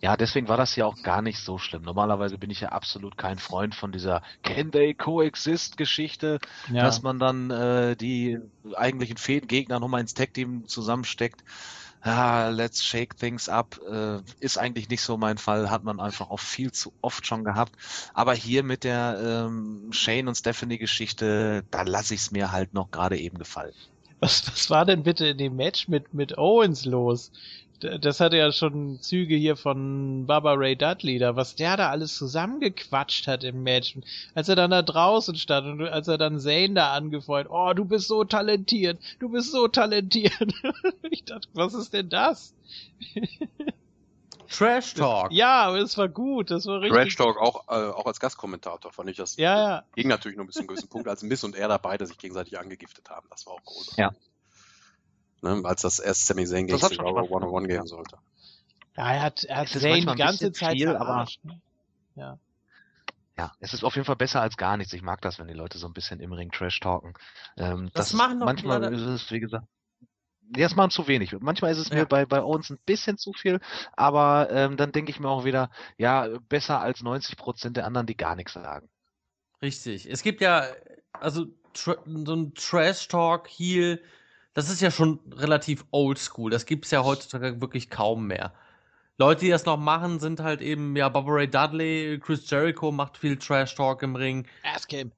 Ja, deswegen war das ja auch gar nicht so schlimm. Normalerweise bin ich ja absolut kein Freund von dieser Can they coexist Geschichte, Ja, dass man dann äh, die eigentlichen Fädengegner nochmal ins Tag-Team zusammensteckt. Ah, let's shake things up. Äh, ist eigentlich nicht so mein Fall, hat man einfach auch viel zu oft schon gehabt. Aber hier mit der ähm, Shane und Stephanie Geschichte, da lasse ich es mir halt noch gerade eben gefallen. was, was war denn bitte in dem Match mit, mit Owens los? Das hatte ja schon Züge hier von Baba Ray Dudley da, was der da alles zusammengequatscht hat im Match. Und Als er dann da draußen stand und als er dann Zane da angefeuert, oh, du bist so talentiert, du bist so talentiert. [LAUGHS] ich dachte, was ist denn das? Trash Talk. Ja, aber es war gut, das war richtig. Trash Talk auch, äh, auch als Gastkommentator fand ich das. Ja, ja. Ging natürlich nur bis zu einem gewissen Punkt, als Miss und er da beide sich gegenseitig angegiftet haben. Das war auch groß. Ja. Ne, als das erst Sami Zayn gegen Cesaro. One-on-One gehen sollte. Ja, er hat, er hat Zane die ganze Zeit viel, aber-? Ja. Ja, es ist auf jeden Fall besser als gar nichts. Ich mag das, wenn die Leute so ein bisschen im Ring Trash talken. Ähm, Das das machen ist, doch manchmal leider- ist es, wie gesagt, ja, es machen zu wenig. Manchmal ist es Ja. mir bei, bei uns ein bisschen zu viel, aber ähm, dann denke ich mir auch wieder, ja, besser als 90 Prozent der anderen, die gar nichts sagen. Richtig. Es gibt ja, also so ein Trash Talk Heel, das ist ja schon relativ oldschool. Das gibt's ja heutzutage wirklich kaum mehr. Leute, die das noch machen, sind halt eben, ja, Bobby Ray Dudley, Chris Jericho macht viel Trash Talk im Ring, Ask him.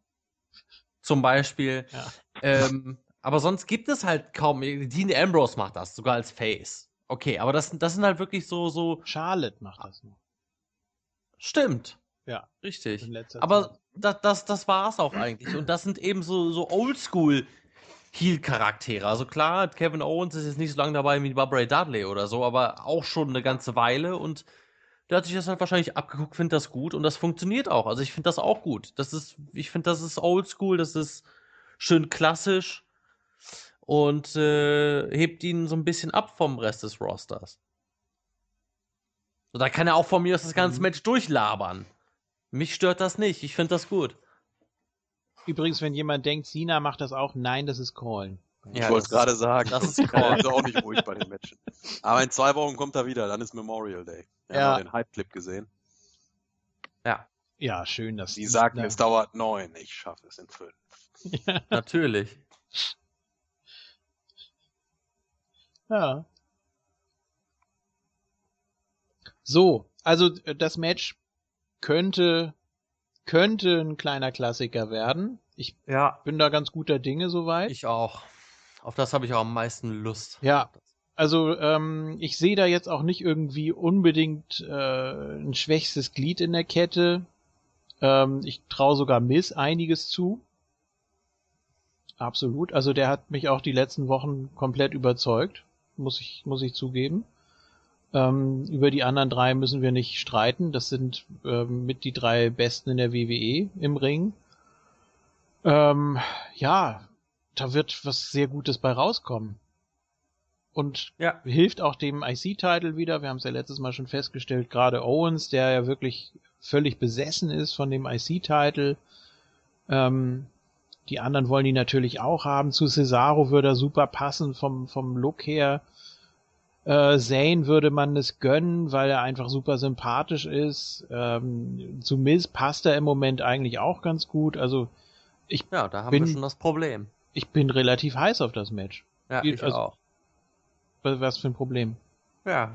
zum Beispiel. Ja. Ähm, aber sonst gibt es halt kaum. Dean Ambrose macht das, sogar als Face. Okay, aber das, das sind halt wirklich so, so. Charlotte macht das noch. Stimmt. Ja, Richtig. Aber Zeit. das, das, das war's auch eigentlich. Und das sind eben so, so Oldschool Heel-Charaktere. Also klar, Kevin Owens ist jetzt nicht so lange dabei wie Barbara Dudley oder so, aber auch schon eine ganze Weile und der hat sich das halt wahrscheinlich abgeguckt, findet das gut und das funktioniert auch. Also ich finde das auch gut. Das ist, ich finde, das ist oldschool, das ist schön klassisch und äh, hebt ihn so ein bisschen ab vom Rest des Rosters. So, da kann er auch von mir aus das ganze Mhm. Match durchlabern. Mich stört das nicht. Ich finde das gut. Übrigens, wenn jemand denkt, Cena macht das auch, nein, das ist Callen. Ich Ja, wollte es das- gerade sagen. das ist Er Call. ist auch nicht ruhig bei den Matchen. Aber in zwei Wochen kommt er wieder, dann ist Memorial Day. Wir Ja. haben den Hype-Clip gesehen. Ja, Ja, schön, dass Die sagen, Ja. es dauert neun. Ich schaffe es in fünf. natürlich. Ja. So, also äh, das Match könnte könnte ein kleiner Klassiker werden. Ich Ja, bin da ganz guter Dinge soweit. ich auch. Auf das habe ich auch am meisten Lust. Ja. Also ähm, ich sehe da jetzt auch nicht irgendwie unbedingt äh, ein schwächstes Glied in der Kette. Ähm, ich traue sogar Miss einiges zu. Absolut. Also der hat mich auch die letzten Wochen komplett überzeugt, muss ich muss ich zugeben. Ähm, über die anderen drei müssen wir nicht streiten. Das sind ähm, mit die drei Besten in der WWE im Ring. Ähm, ja, da wird was sehr Gutes bei rauskommen. Und Ja. hilft auch dem IC-Title wieder. Wir haben es ja letztes Mal schon festgestellt, gerade Owens, der ja wirklich völlig besessen ist von dem IC-Title. Ähm, die anderen wollen ihn natürlich auch haben. Zu Cesaro würde er super passen vom, vom Look her. Äh, Zane würde man es gönnen, weil er einfach super sympathisch ist. Ähm, zu Miz passt er im Moment eigentlich auch ganz gut. Also Ja, da haben Bin- wir schon das Problem. ich bin relativ heiß auf das Match. Ja, ich also- auch. Was was für ein Problem? Ja,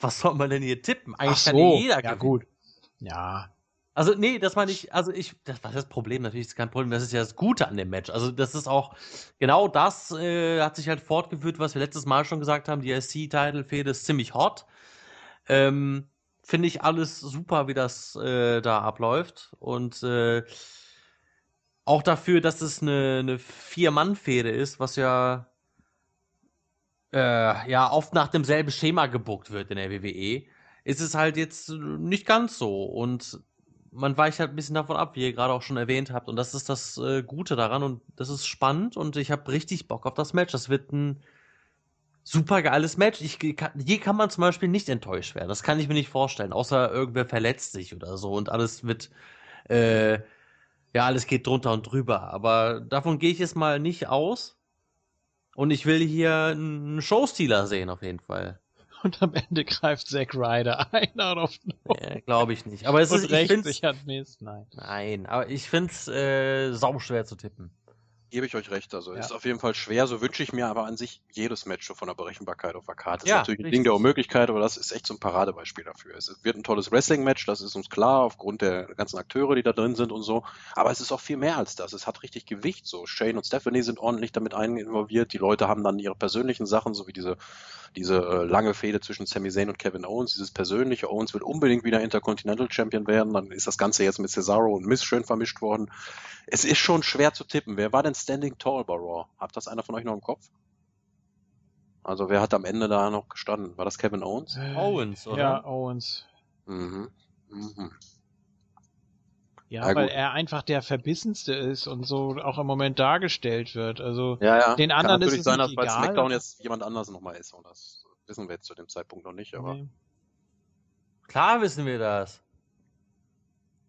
was soll man denn hier tippen? Eigentlich Ach kann so, jeder ja gewinnen. gut. Ja, Also, nee, das meine ich, also ich, das ist das Problem? Natürlich ist kein Problem, das ist ja das Gute an dem Match. Also, das ist auch, genau das äh, hat sich halt fortgeführt, was wir letztes Mal schon gesagt haben. Die SC-Title-Fehde ist ziemlich hot. Ähm, Finde ich alles super, wie das äh, da abläuft. Und äh, auch dafür, dass es eine, eine Vier-Mann-Fehde ist, was ja äh, ja oft nach demselben Schema gebuckt wird in der WWE, ist es halt jetzt nicht ganz so. Und man weicht halt ein bisschen davon ab, wie ihr gerade auch schon erwähnt habt. Und das ist das äh, Gute daran. Und das ist spannend. Und ich habe richtig Bock auf das Match. Das wird ein super geiles Match. Ich, hier kann man zum Beispiel nicht enttäuscht werden. Das kann ich mir nicht vorstellen. Außer irgendwer verletzt sich oder so. Und alles wird, äh, ja, alles geht drunter und drüber. Aber davon gehe ich jetzt mal nicht aus. Und ich will hier einen Showstealer sehen, auf jeden Fall. Und am Ende greift Zack Ryder [LAUGHS] ein out of nowhere Äh, Glaube ich nicht. Aber es ist, ich find's. Nein. Nein, aber ich finde es äh, sauschwer zu tippen. Gebe ich euch recht. Also Ja. ist auf jeden Fall schwer. So wünsche ich mir aber an sich jedes Match von der Berechenbarkeit auf der Karte. Das Ja, ist natürlich ein richtig. Ding der Unmöglichkeit, aber das ist echt so ein Paradebeispiel dafür. Es wird ein tolles Wrestling-Match, das ist uns klar, aufgrund der ganzen Akteure, die da drin sind und so. Aber es ist auch viel mehr als das. Es hat richtig Gewicht. So Shane und Stephanie sind ordentlich damit ein involviert. Die Leute haben dann ihre persönlichen Sachen, so wie diese, diese äh, lange Fehde zwischen Sami Zayn und Kevin Owens. Dieses persönliche Owens will unbedingt wieder Intercontinental Champion werden. Dann ist das Ganze jetzt mit Cesaro und Miss schön vermischt worden. Es ist schon schwer zu tippen. Wer war denn Standing Tall bei Raw? Habt das einer von euch noch im Kopf? Also wer hat am Ende da noch gestanden? War das Kevin Owens? Owens, oder? Ja, Owens. Mhm. Mhm. Ja, Ja, weil gut. er einfach der verbissenste ist und so auch im Moment dargestellt wird. Also Ja, ja. Den Kann anderen ist natürlich es sein, dass nicht bei egal. SmackDown jetzt jemand anders nochmal ist. Und das wissen wir jetzt zu dem Zeitpunkt noch nicht. Aber nee, Klar wissen wir das.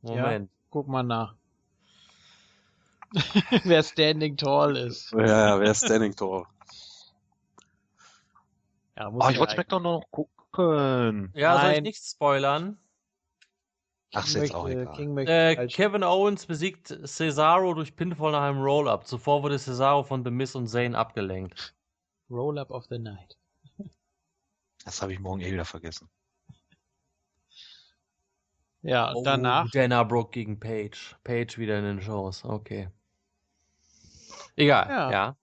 Ja. Moment. guck mal nach. [LAUGHS] Wer Standing Tall ist. ja, ja, wer Standing Tall? Ja, muss Ah, ich wollte SmackDown noch gucken. Ja, soll ich Nein. nichts spoilern? Ach, ist jetzt auch egal. Äh, Kevin Owens besiegt Cesaro durch Pinfall nach einem Roll-Up. Zuvor wurde Cesaro von The Miz und Zayn abgelenkt. Roll-up of the Night. [LAUGHS] Das habe ich morgen eh wieder vergessen. Ja, und Oh, danach Dana Brooke gegen Paige. Paige wieder in den Shows. Okay. Egal, Ja. ja.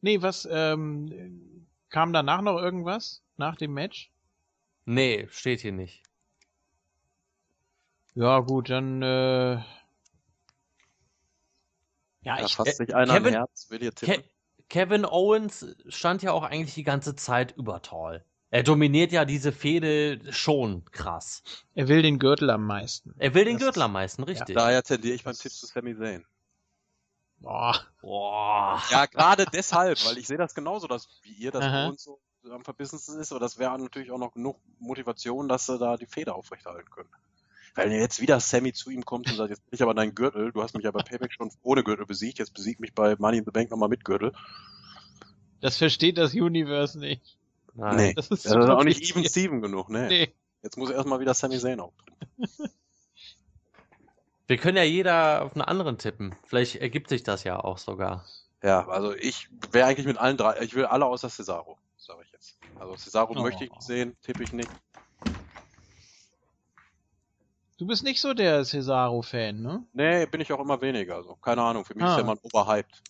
Nee, was, ähm, kam danach noch irgendwas? Nach dem Match? Nee, steht hier nicht. Ja, gut, dann, äh, ja, Da ich, fasst äh, sich einer Kevin- Herz. Will ihr tippen? Ke Kevin Owens stand ja auch eigentlich die ganze Zeit über Tall. Er dominiert ja diese Fehde schon krass. er will den Gürtel am meisten. Er will den Das- Gürtel am meisten, richtig. Daher tendiere ich beim Tipp zu Sami Zayn. Boah, Boah. Ja, gerade deshalb, weil ich sehe das genauso, dass wie ihr das Aha. bei uns so am verbissensten ist, aber das wäre natürlich auch noch genug Motivation, dass sie da die Feder aufrechterhalten können. Weil jetzt wieder Sammy zu ihm kommt und sagt, jetzt bin ich aber dein Gürtel, du hast mich ja bei Payback schon ohne Gürtel besiegt, jetzt besieg mich bei Money in the Bank nochmal mit Gürtel. Das versteht das Universe nicht. Nein. Nee, das ist, das ist auch nicht even Steven genug, ne? Nee. Jetzt muss erstmal wieder Sammy Zayn auftreten. [LAUGHS] Wir können ja jeder auf einen anderen tippen. Vielleicht ergibt sich das ja auch sogar. Ja, also ich wäre eigentlich mit allen drei, ich will alle außer Cesaro, sage ich jetzt. Also Cesaro Oh. möchte ich nicht sehen, tippe ich nicht. Du bist nicht so der Cesaro-Fan, ne? Nee, bin ich auch immer weniger. Also, keine Ahnung, für mich Ah. ist der Mann overhyped.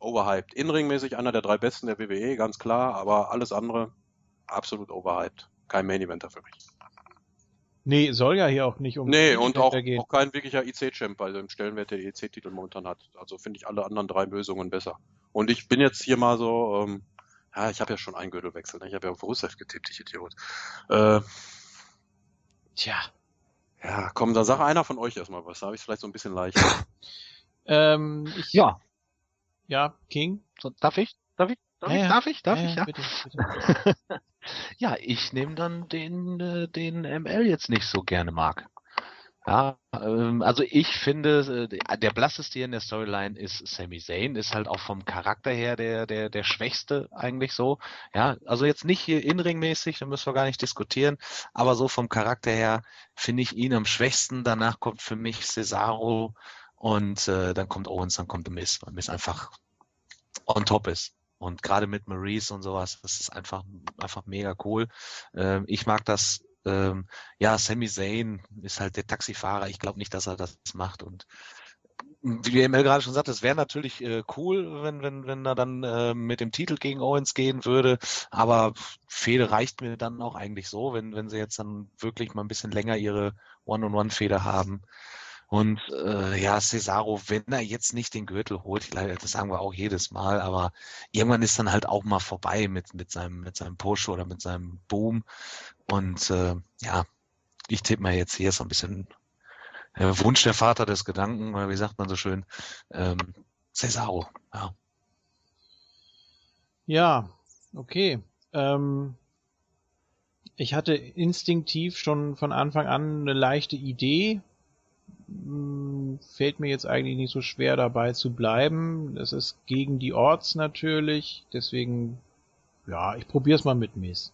Overhyped. Inringmäßig einer der drei besten der WWE, ganz klar, aber alles andere absolut overhyped. Kein Main Eventer für mich. Nee, soll ja hier auch nicht um Nee, und auch, gehen. auch kein wirklicher IC-Champ bei dem Stellenwert, der IC-Titel momentan hat. Also finde ich alle anderen drei Lösungen besser. Und ich bin jetzt hier mal so, ähm, ja, ich habe ja schon einen Gürtelwechsel. Ne? Ich habe ja auf Rusev getippt, ich Idiot. Äh, Tja. ja, komm, da sag einer von euch erstmal was. Da habe ich vielleicht so ein bisschen leichter. Ähm, ich, Ja, Ja, King? so, darf ich? Darf ich? Darf Ja, ich? Darf ich? Darf ja, ich? Ja. Bitte, bitte. [LAUGHS] Ja, ich nehme dann den, äh, den ML jetzt nicht so gerne mag. Ja, ähm, also ich finde, äh, der blasseste hier in der Storyline ist Sami Zayn, ist halt auch vom Charakter her der, der, der schwächste eigentlich so. Ja, also jetzt nicht hier inringmäßig, da müssen wir gar nicht diskutieren, aber so vom Charakter her finde ich ihn am schwächsten. Danach kommt für mich Cesaro und äh, dann kommt Owens, dann kommt Miz, weil Miz einfach on top ist. Und gerade mit Maurice und sowas, das ist einfach, einfach mega cool. Ähm, ich mag das, ähm, ja, Sami Zayn ist halt der Taxifahrer. Ich glaube nicht, dass er das macht. Und wie Emil gerade schon sagte, es wäre natürlich äh, cool, wenn, wenn, wenn er dann äh, mit dem Titel gegen Owens gehen würde. Aber Fehde reicht mir dann auch eigentlich so, wenn, wenn sie jetzt dann wirklich mal ein bisschen länger ihre One-on-One-Fehde haben. Und äh, ja, Cesaro, wenn er jetzt nicht den Gürtel holt, das sagen wir auch jedes Mal, aber irgendwann ist dann halt auch mal vorbei mit, mit seinem, mit seinem Push oder mit seinem Boom. Und äh, ja, ich tippe mal jetzt hier so ein bisschen äh, Wunsch der Vater des Gedanken, oder wie sagt man so schön, ähm, Cesaro, ja. Ja, okay. Ähm, ich hatte instinktiv schon von Anfang an eine leichte Idee. Hm, Fällt mir jetzt eigentlich nicht so schwer dabei zu bleiben. Das ist gegen die Orts natürlich. Deswegen, ja, ich probiere es mal mit Miss.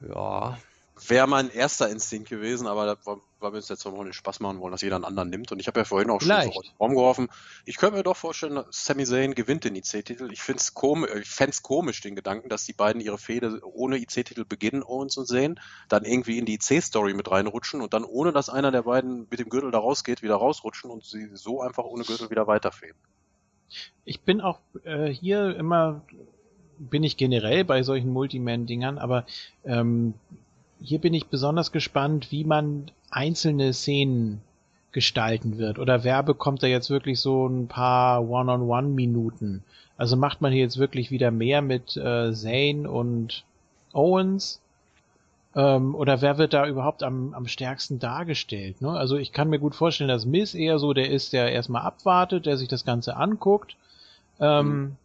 Ja. Wäre mein erster Instinkt gewesen, aber war, weil wir uns jetzt noch den Spaß machen wollen, dass jeder einen anderen nimmt. Und ich habe ja vorhin auch schon Vielleicht. so aus dem Raum geworfen. Ich könnte mir doch vorstellen, Sami Zayn gewinnt den IC-Titel. Ich finde es komisch, ich fänd's komisch, den Gedanken, dass die beiden ihre Fehde ohne IC-Titel beginnen, Owens und Zayn, dann irgendwie in die IC-Story mit reinrutschen und dann ohne, dass einer der beiden mit dem Gürtel da rausgeht, wieder rausrutschen und sie so einfach ohne Gürtel wieder weiterfehlen. Ich bin auch äh, hier immer, bin ich generell bei solchen Multiman-Dingern, aber ähm, hier bin ich besonders gespannt, wie man einzelne Szenen gestalten wird. Oder wer bekommt da jetzt wirklich so ein paar One-on-One-Minuten? Also macht man hier jetzt wirklich wieder mehr mit äh, Zane und Owens? Ähm, oder wer wird da überhaupt am, am stärksten dargestellt? Ne? Also ich kann mir gut vorstellen, dass Miss eher so der ist, der erstmal abwartet, der sich das Ganze anguckt. Ähm,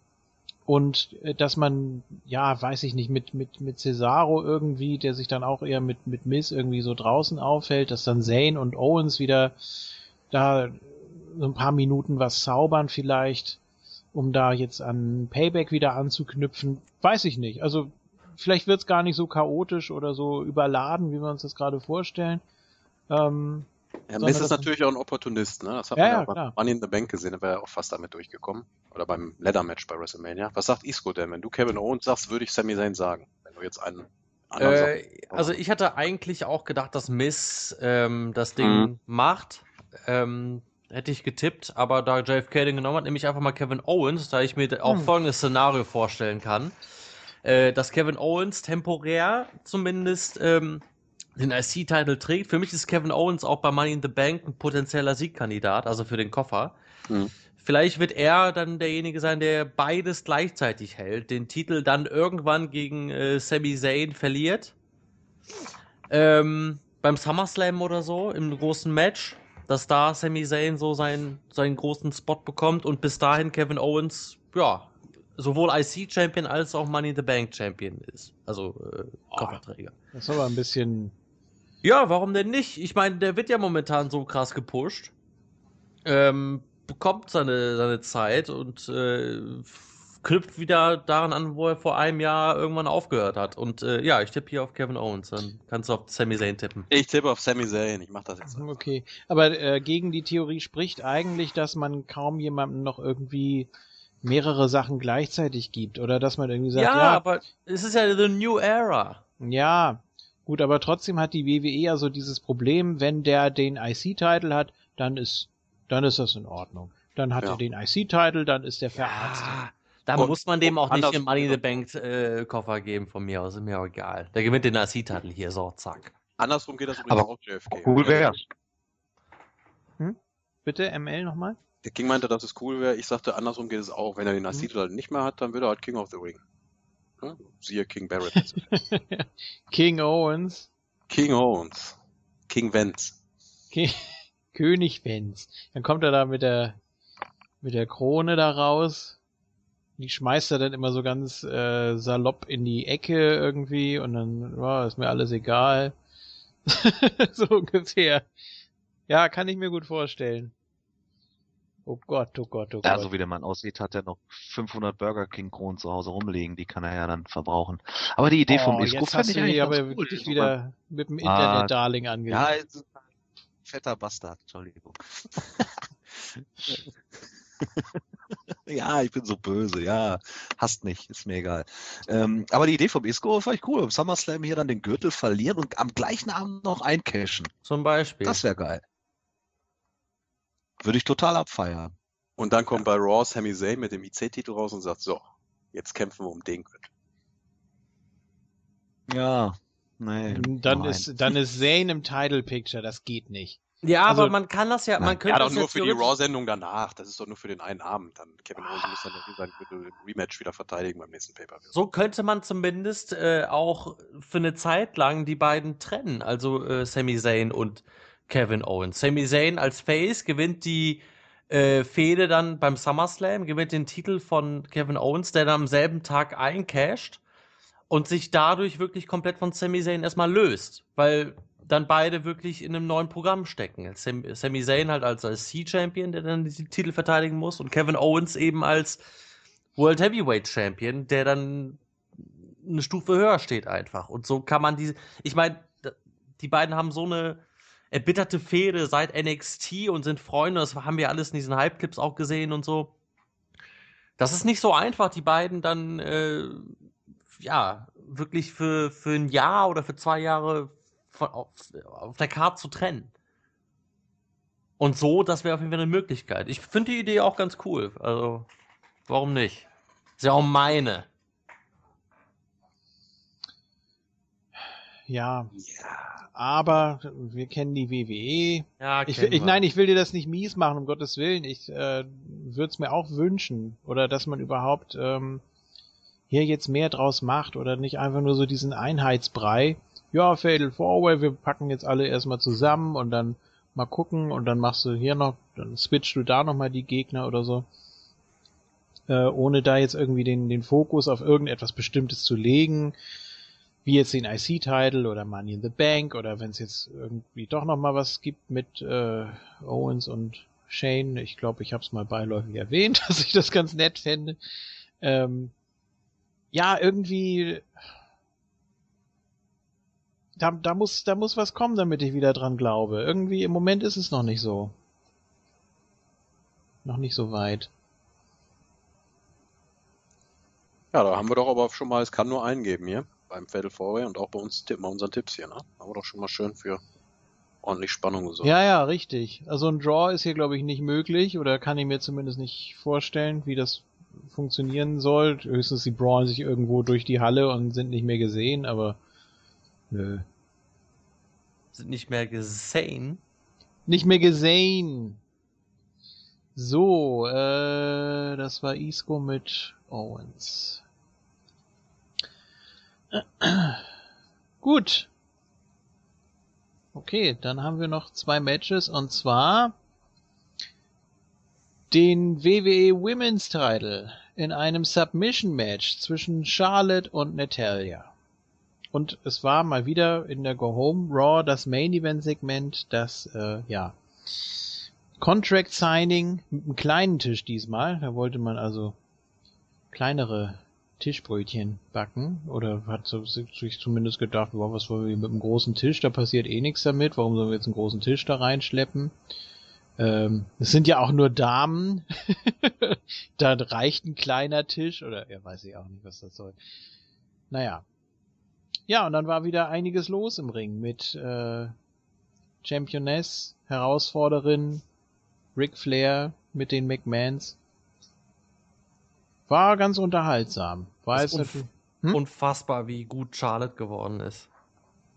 Und äh, dass man, ja, weiß ich nicht, mit, mit, mit Cesaro irgendwie, der sich dann auch eher mit, mit Miss irgendwie so draußen aufhält, dass dann Zane und Owens wieder da so ein paar Minuten was zaubern vielleicht, um da jetzt an Payback wieder anzuknüpfen. Weiß ich nicht. Also vielleicht wird's gar nicht so chaotisch oder so überladen, wie wir uns das gerade vorstellen. Ähm, Ja, Miss ist natürlich auch ein Opportunist, ne? Das hat Ja, man ja, beim klar. Money in the Bank gesehen, da wäre er auch fast damit durchgekommen. Oder beim Leather-Match bei WrestleMania. Was sagt Isco denn? Wenn du Kevin Owens sagst, würde ich Sami Zayn sagen. Wenn du jetzt einen anderen Äh, also ich hatte eigentlich auch gedacht, dass Miss ähm, das Ding Mhm. macht. Ähm, hätte ich getippt, aber da JFK den genommen hat, nehme ich einfach mal Kevin Owens, da ich mir auch Hm. folgendes Szenario vorstellen kann. Äh, dass Kevin Owens temporär zumindest ähm, den IC-Titel trägt. Für mich ist Kevin Owens auch bei Money in the Bank ein potenzieller Siegkandidat, also für den Koffer. Mhm. Vielleicht wird er dann derjenige sein, der beides gleichzeitig hält, den Titel dann irgendwann gegen äh, Sami Zayn verliert. Ähm, beim SummerSlam oder so, im großen Match, dass da Sami Zayn so seinen, seinen großen Spot bekommt und bis dahin Kevin Owens, ja, sowohl IC-Champion als auch Money in the Bank-Champion ist. Also äh. Kofferträger. Das ist aber ein bisschen. Ja, warum denn nicht? Ich meine, der wird ja momentan so krass gepusht. Ähm, bekommt seine, seine Zeit und äh, knüpft wieder daran an, wo er vor einem Jahr irgendwann aufgehört hat. Und äh, ja, ich tippe hier auf Kevin Owens. Dann kannst du auf Sami Zayn tippen. Ich tippe auf Sami Zayn. Ich mach das jetzt. einfach. Okay. Aber äh, gegen die Theorie spricht eigentlich, dass man kaum jemandem noch irgendwie mehrere Sachen gleichzeitig gibt. Oder dass man irgendwie sagt, ja, ja, aber es ist ja the new era. Ja, gut, aber trotzdem hat die WWE ja so dieses Problem, wenn der den IC-Title hat, dann ist, dann ist das in Ordnung. Dann hat Ja. er den IC-Title, dann ist der verarztet. Ja, da Und- muss man dem auch nicht den Money in the Bank äh, Koffer geben von mir aus. Ist mir auch egal. Der gewinnt den IC-Titel hier, so, zack. Andersrum geht das übrigens Aber auch JFK. Cool wär's. Bitte, ML nochmal? Der King meinte, dass es cool wäre. Ich sagte, andersrum geht es auch. Wenn er den IC-Titel halt nicht mehr hat, dann wird er halt King of the Ring. Ja? Siehe King Barrett. [LAUGHS] King Owens, King Owens. King Vance. Ki- [LAUGHS] König Vince. Dann kommt er da mit der, mit der Krone da raus. Die schmeißt er dann immer so ganz äh, salopp in die Ecke irgendwie und dann, ja, ist mir alles egal. [LAUGHS] so ungefähr. Ja, kann ich mir gut vorstellen. Oh Gott, oh Gott, oh Ja, Gott. so wie der Mann aussieht, hat er noch 500 Burger King Kronen zu Hause rumliegen, die kann er ja dann verbrauchen. Aber die Idee vom oh, Isco jetzt fand ich eigentlich aber ganz cool. wirklich wieder mit dem Ah, Internet-Darling angelegt. Ja, ist ein fetter Bastard, Entschuldigung. [LAUGHS] ja, ich bin so böse, ja. Hasst nicht, ist mir egal. Ähm, aber die Idee vom Isco fand ich cool. Im SummerSlam hier dann den Gürtel verlieren und am gleichen Abend noch eincashen. Zum Beispiel. Das wäre geil. Würde ich total abfeiern. Und dann kommt bei Raw Sami Zayn mit dem IC-Titel raus und sagt, so, jetzt kämpfen wir um den Gürtel. Ja, nee. dann nein. ist, dann ist Zane im Title Picture, das geht nicht. ja, also- aber man kann das ja, man Nein. könnte Ja, doch das nur ja für die Raw-Sendung danach. Das ist doch nur für den einen Abend. Dann Kevin Owens muss dann irgendwie sein Rematch wieder verteidigen beim nächsten Pay-Per-View. So könnte man zumindest äh, auch für eine Zeit lang die beiden trennen, also äh, Sami Zayn und Kevin Owens. Sami Zayn als Face gewinnt die äh, Fehde dann beim SummerSlam, gewinnt den Titel von Kevin Owens, der dann am selben Tag eincasht und sich dadurch wirklich komplett von Sami Zayn erstmal löst, weil dann beide wirklich in einem neuen Programm stecken. Sam, Sami Zayn halt als, als C-Champion, der dann die Titel verteidigen muss und Kevin Owens eben als World Heavyweight Champion, der dann eine Stufe höher steht einfach. Und so kann man diese, ich meine, die beiden haben so eine erbitterte Fehde seit NXT und sind Freunde, das haben wir alles in diesen Hype-Clips auch gesehen und so. Das ist nicht so einfach, die beiden dann, äh, ja, wirklich für, für ein Jahr oder für zwei Jahre von, auf, auf der Karte zu trennen. Und so, das wäre auf jeden Fall eine Möglichkeit. Ich finde die Idee auch ganz cool. Also, warum nicht? Ist ja auch meine. Ja, aber wir kennen die WWE. Ja, Ich, ich, nein, ich will dir das nicht mies machen, um Gottes Willen. Ich äh, würde es mir auch wünschen. Oder dass man überhaupt ähm, hier jetzt mehr draus macht oder nicht einfach nur so diesen Einheitsbrei. Ja, Fatal Four-Way, wir packen jetzt alle erstmal zusammen und dann mal gucken und dann machst du hier noch, dann switchst du da nochmal die Gegner oder so. Äh, ohne da jetzt irgendwie den, den Fokus auf irgendetwas Bestimmtes zu legen wie jetzt den IC-Title oder Money in the Bank oder wenn es jetzt irgendwie doch noch mal was gibt mit äh, Owens und Shane. Ich glaube, ich habe es mal beiläufig erwähnt, [LAUGHS] dass ich das ganz nett fände. Ähm, ja, irgendwie da, da muss da muss was kommen, damit ich wieder dran glaube. Irgendwie im Moment ist es noch nicht so. Noch nicht so weit. Ja, da haben wir doch aber schon mal, es kann nur einen geben hier beim Fatal Four-Way und auch bei uns tippen wir unseren Tipps hier, ne? Haben wir doch schon mal schön für ordentlich Spannung gesorgt. Ja, ja, richtig. Also ein Draw ist hier, glaube ich, nicht möglich oder kann ich mir zumindest nicht vorstellen, wie das funktionieren soll. Höchstens sie brawlen sich irgendwo durch die Halle und sind nicht mehr gesehen, aber nö. Sind nicht mehr gesehen. Nicht mehr gesehen. So, äh, das war Isco mit Owens. Gut. Okay, dann haben wir noch zwei Matches und zwar den WWE Women's Title. in einem Submission-Match zwischen Charlotte und Natalia. Und es war mal wieder in der Go Home Raw das Main Event Segment, das, äh, ja, Contract Signing mit einem kleinen Tisch diesmal. Da wollte man also kleinere Tischbrötchen backen oder hat sich zumindest gedacht, wow, was wollen wir mit einem großen Tisch, da passiert eh nichts damit, warum sollen wir jetzt einen großen Tisch da reinschleppen? Ähm, es sind ja auch nur Damen, [LAUGHS] da reicht ein kleiner Tisch oder ja, weiß ich auch nicht, was das soll. Naja. Ja, und dann war wieder einiges los im Ring mit äh, Championess, Herausforderin, Ric Flair mit den McMahons. War ganz unterhaltsam. War ist unf- Hm? Unfassbar, wie gut Charlotte geworden ist.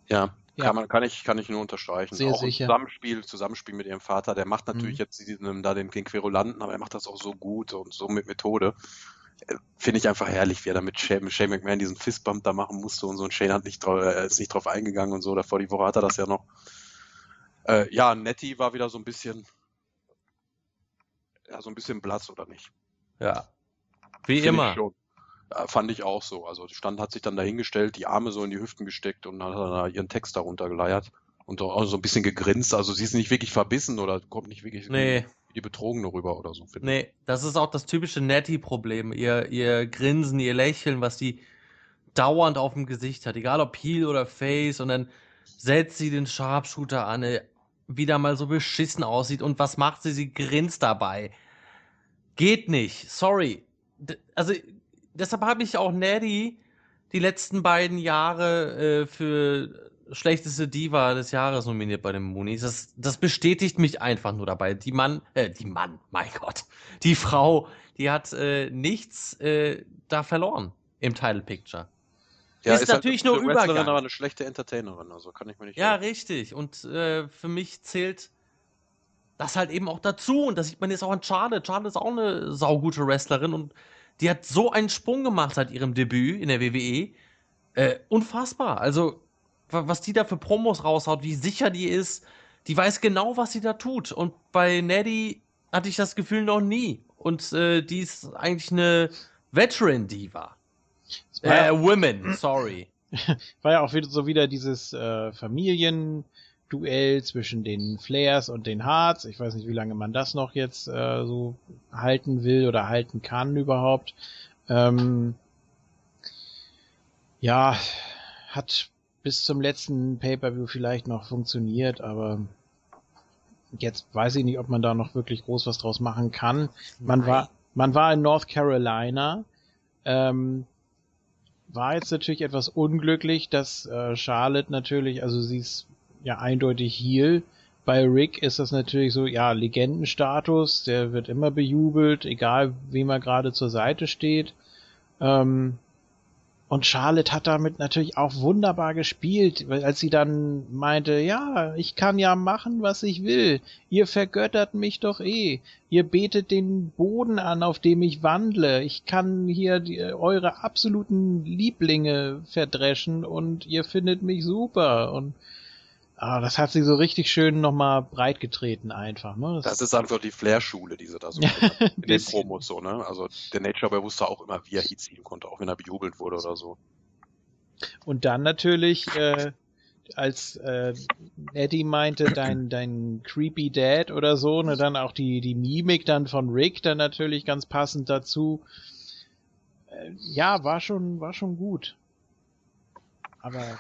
Ja, Ja. Kann, man, kann, ich, kann ich nur unterstreichen. Sehr auch sicher. im Zusammenspiel, Zusammenspiel mit ihrem Vater, der macht natürlich Mhm. jetzt diesen, da den, den Querulanten, aber er macht das auch so gut und so mit Methode. Äh, Finde ich einfach herrlich, wie er da mit Shane, Shane McMahon diesen Fistbump da machen musste und so. Und Shane hat nicht drauf, äh, ist nicht drauf eingegangen und so. Davor die Woche hat er das ja noch. Äh, ja, Nettie war wieder so ein bisschen, ja, so ein bisschen blass, oder nicht? Ja. Wie Finde immer. Ich fand ich auch so. Also Stand hat sich dann dahingestellt, die Arme so in die Hüften gesteckt und dann hat er da ihren Text darunter geleiert und auch so ein bisschen gegrinst. Also sie ist nicht wirklich verbissen oder kommt nicht wirklich Nee, wie die Betrogene rüber oder so. nee, das ist auch das typische Nettie-Problem. Ihr, ihr Grinsen, ihr Lächeln, was die dauernd auf dem Gesicht hat, egal ob Heel oder Face, und dann setzt sie den Sharpshooter an, äh, wie der mal so beschissen aussieht, und was macht sie? Sie grinst dabei. Geht nicht, sorry. Also, deshalb habe ich auch Nettie die letzten beiden Jahre äh, für schlechteste Diva des Jahres nominiert bei den Moonies. Das, das bestätigt mich einfach nur dabei. Die Mann, äh, die Mann, mein Gott, die Frau, die hat äh, nichts äh, da verloren im Title Picture. Ja, Ist natürlich eine nur gute Wrestlerin, Übergang. aber eine schlechte Entertainerin, also kann ich mir nicht Ja, vorstellen. richtig. Und äh, für mich zählt das halt eben auch dazu. Und das sieht man jetzt auch an Charlotte. Charlotte ist auch eine saugute Wrestlerin und die hat so einen Sprung gemacht seit ihrem Debüt in der WWE. Äh, unfassbar. Also, wa- was die da für Promos raushaut, wie sicher die ist, die weiß genau, was sie da tut. Und bei Neddy hatte ich das Gefühl noch nie. Und äh, die ist eigentlich eine Veteran-Diva. Äh, ja, Women, sorry. [LAUGHS] war ja auch wieder so wieder dieses äh, Familienduell zwischen den Flairs und den Hearts. Ich weiß nicht, wie lange man das noch jetzt äh, so halten will oder halten kann überhaupt. Ähm, ja, hat bis zum letzten Pay-per-View vielleicht noch funktioniert, aber jetzt weiß ich nicht, ob man da noch wirklich groß was draus machen kann. Man war, man war in North Carolina. Ähm, war jetzt natürlich etwas unglücklich, dass äh, Charlotte natürlich, also sie ist ja eindeutig Heel. Bei Rick ist das natürlich so, ja, Legendenstatus, der wird immer bejubelt, egal wem er gerade zur Seite steht. Ähm, und Charlotte hat damit natürlich auch wunderbar gespielt, als sie dann meinte, ja, ich kann ja machen, was ich will. Ihr vergöttert mich doch eh. Ihr betet den Boden an, auf dem ich wandle. Ich kann hier die, eure absoluten Lieblinge verdreschen und ihr findet mich super. Und ah, das hat sie so richtig schön nochmal breit getreten einfach. Ne? Das ist einfach die Flair-Schule, die sie da so [LAUGHS] in den. Promos so, ne? Also der Nature Boy wusste auch immer, wie er Heat ziehen konnte, auch wenn er bejubelt wurde oder so. Und dann natürlich, äh, als äh, Eddie meinte, dein, dein creepy Dad oder so, ne, dann auch die, die Mimik dann von Rick dann natürlich ganz passend dazu. Äh, ja, war schon, war schon gut. Aber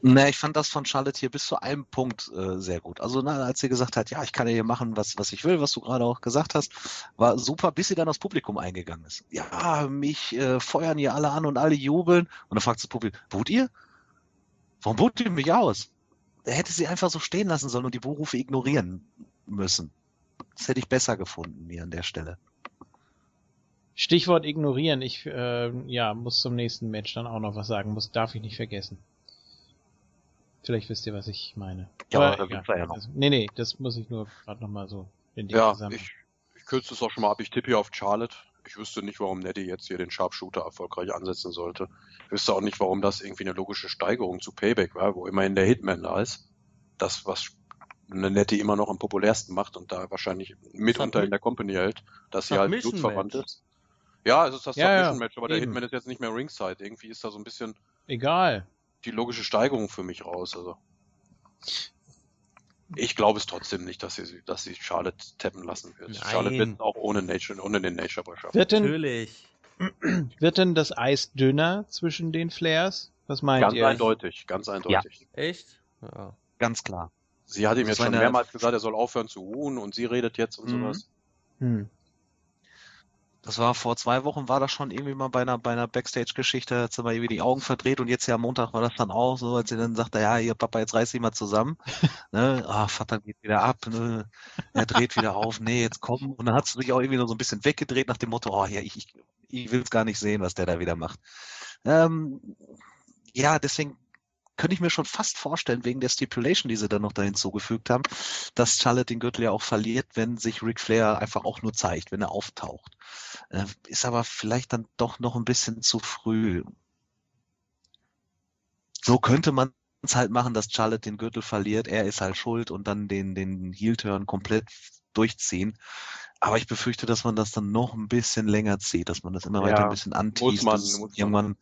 Ne, ich fand das von Charlotte hier bis zu einem Punkt äh, sehr gut. Also, na, als sie gesagt hat, ja, ich kann ja hier machen, was, was ich will, was du gerade auch gesagt hast, war super, bis sie dann aufs Publikum eingegangen ist. Ja, mich äh, feuern hier alle an und alle jubeln. Und dann fragt das Publikum, boot ihr? Warum boot ihr mich aus? Er hätte sie einfach so stehen lassen sollen und die Buhrufe ignorieren müssen. Das hätte ich besser gefunden hier an der Stelle. Stichwort ignorieren, ich äh, ja, muss zum nächsten Match dann auch noch was sagen, muss, darf ich nicht vergessen. Vielleicht wisst ihr, was ich meine. Ja, aber da wird's ja noch. Also, nee, nee, das muss ich nur gerade nochmal so in dem Ja, Zusammenhang. ich, ich kürze es auch schon mal ab. Ich tippe hier auf Charlotte. Ich wüsste nicht, warum Nettie jetzt hier den Sharpshooter erfolgreich ansetzen sollte. Ich wüsste auch nicht, warum das irgendwie eine logische Steigerung zu Payback war, wo immerhin der Hitman da ist. Das, was eine Nettie immer noch am populärsten macht und da wahrscheinlich mitunter in der Company hält, dass sie halt Match. ist. Ja, es ist das Ja, ja, Submission-Match, aber der eben. Hitman ist jetzt nicht mehr Ringside. Irgendwie ist da so ein bisschen Egal. Die logische Steigerung für mich raus. Also ich glaube es trotzdem nicht, dass sie, dass sie Charlotte tappen lassen wird. Nein. Charlotte wird auch ohne Nature, ohne den Nature Boy schaffen. Wird denn, Natürlich. [CLEARS THROAT] wird denn das Eis dünner zwischen den Flares? Was meint Ganz ihr? eindeutig, ganz eindeutig. Echt? Ja. Ganz klar. Sie hat ihm jetzt schon mehrmals gesagt, er soll aufhören zu ruhen und sie redet jetzt und Mhm. sowas. Hm. Das war vor zwei Wochen, war das schon irgendwie mal bei einer, bei einer Backstage-Geschichte, hat sie mal irgendwie die Augen verdreht und jetzt ja am Montag war das dann auch so, als sie dann sagte, ja, ihr Papa, jetzt reiß dich mal zusammen. [LAUGHS] ne? Ah, Vater geht wieder ab, ne? er dreht wieder auf, nee, jetzt komm. Und dann hat sie sich auch irgendwie nur so ein bisschen weggedreht nach dem Motto, oh ja, ich, ich, ich will es gar nicht sehen, was der da wieder macht. Ähm, ja, deswegen könnte ich mir schon fast vorstellen, wegen der Stipulation, die sie dann noch da hinzugefügt haben, dass Charlotte den Gürtel ja auch verliert, wenn sich Ric Flair einfach auch nur zeigt, wenn er auftaucht. Äh, ist aber vielleicht dann doch noch ein bisschen zu früh. So könnte man es halt machen, dass Charlotte den Gürtel verliert, er ist halt schuld und dann den, den Heel-Turn komplett durchziehen. Aber ich befürchte, dass man das dann noch ein bisschen länger zieht, dass man das immer Ja, weiter ein bisschen muss man. irgendwann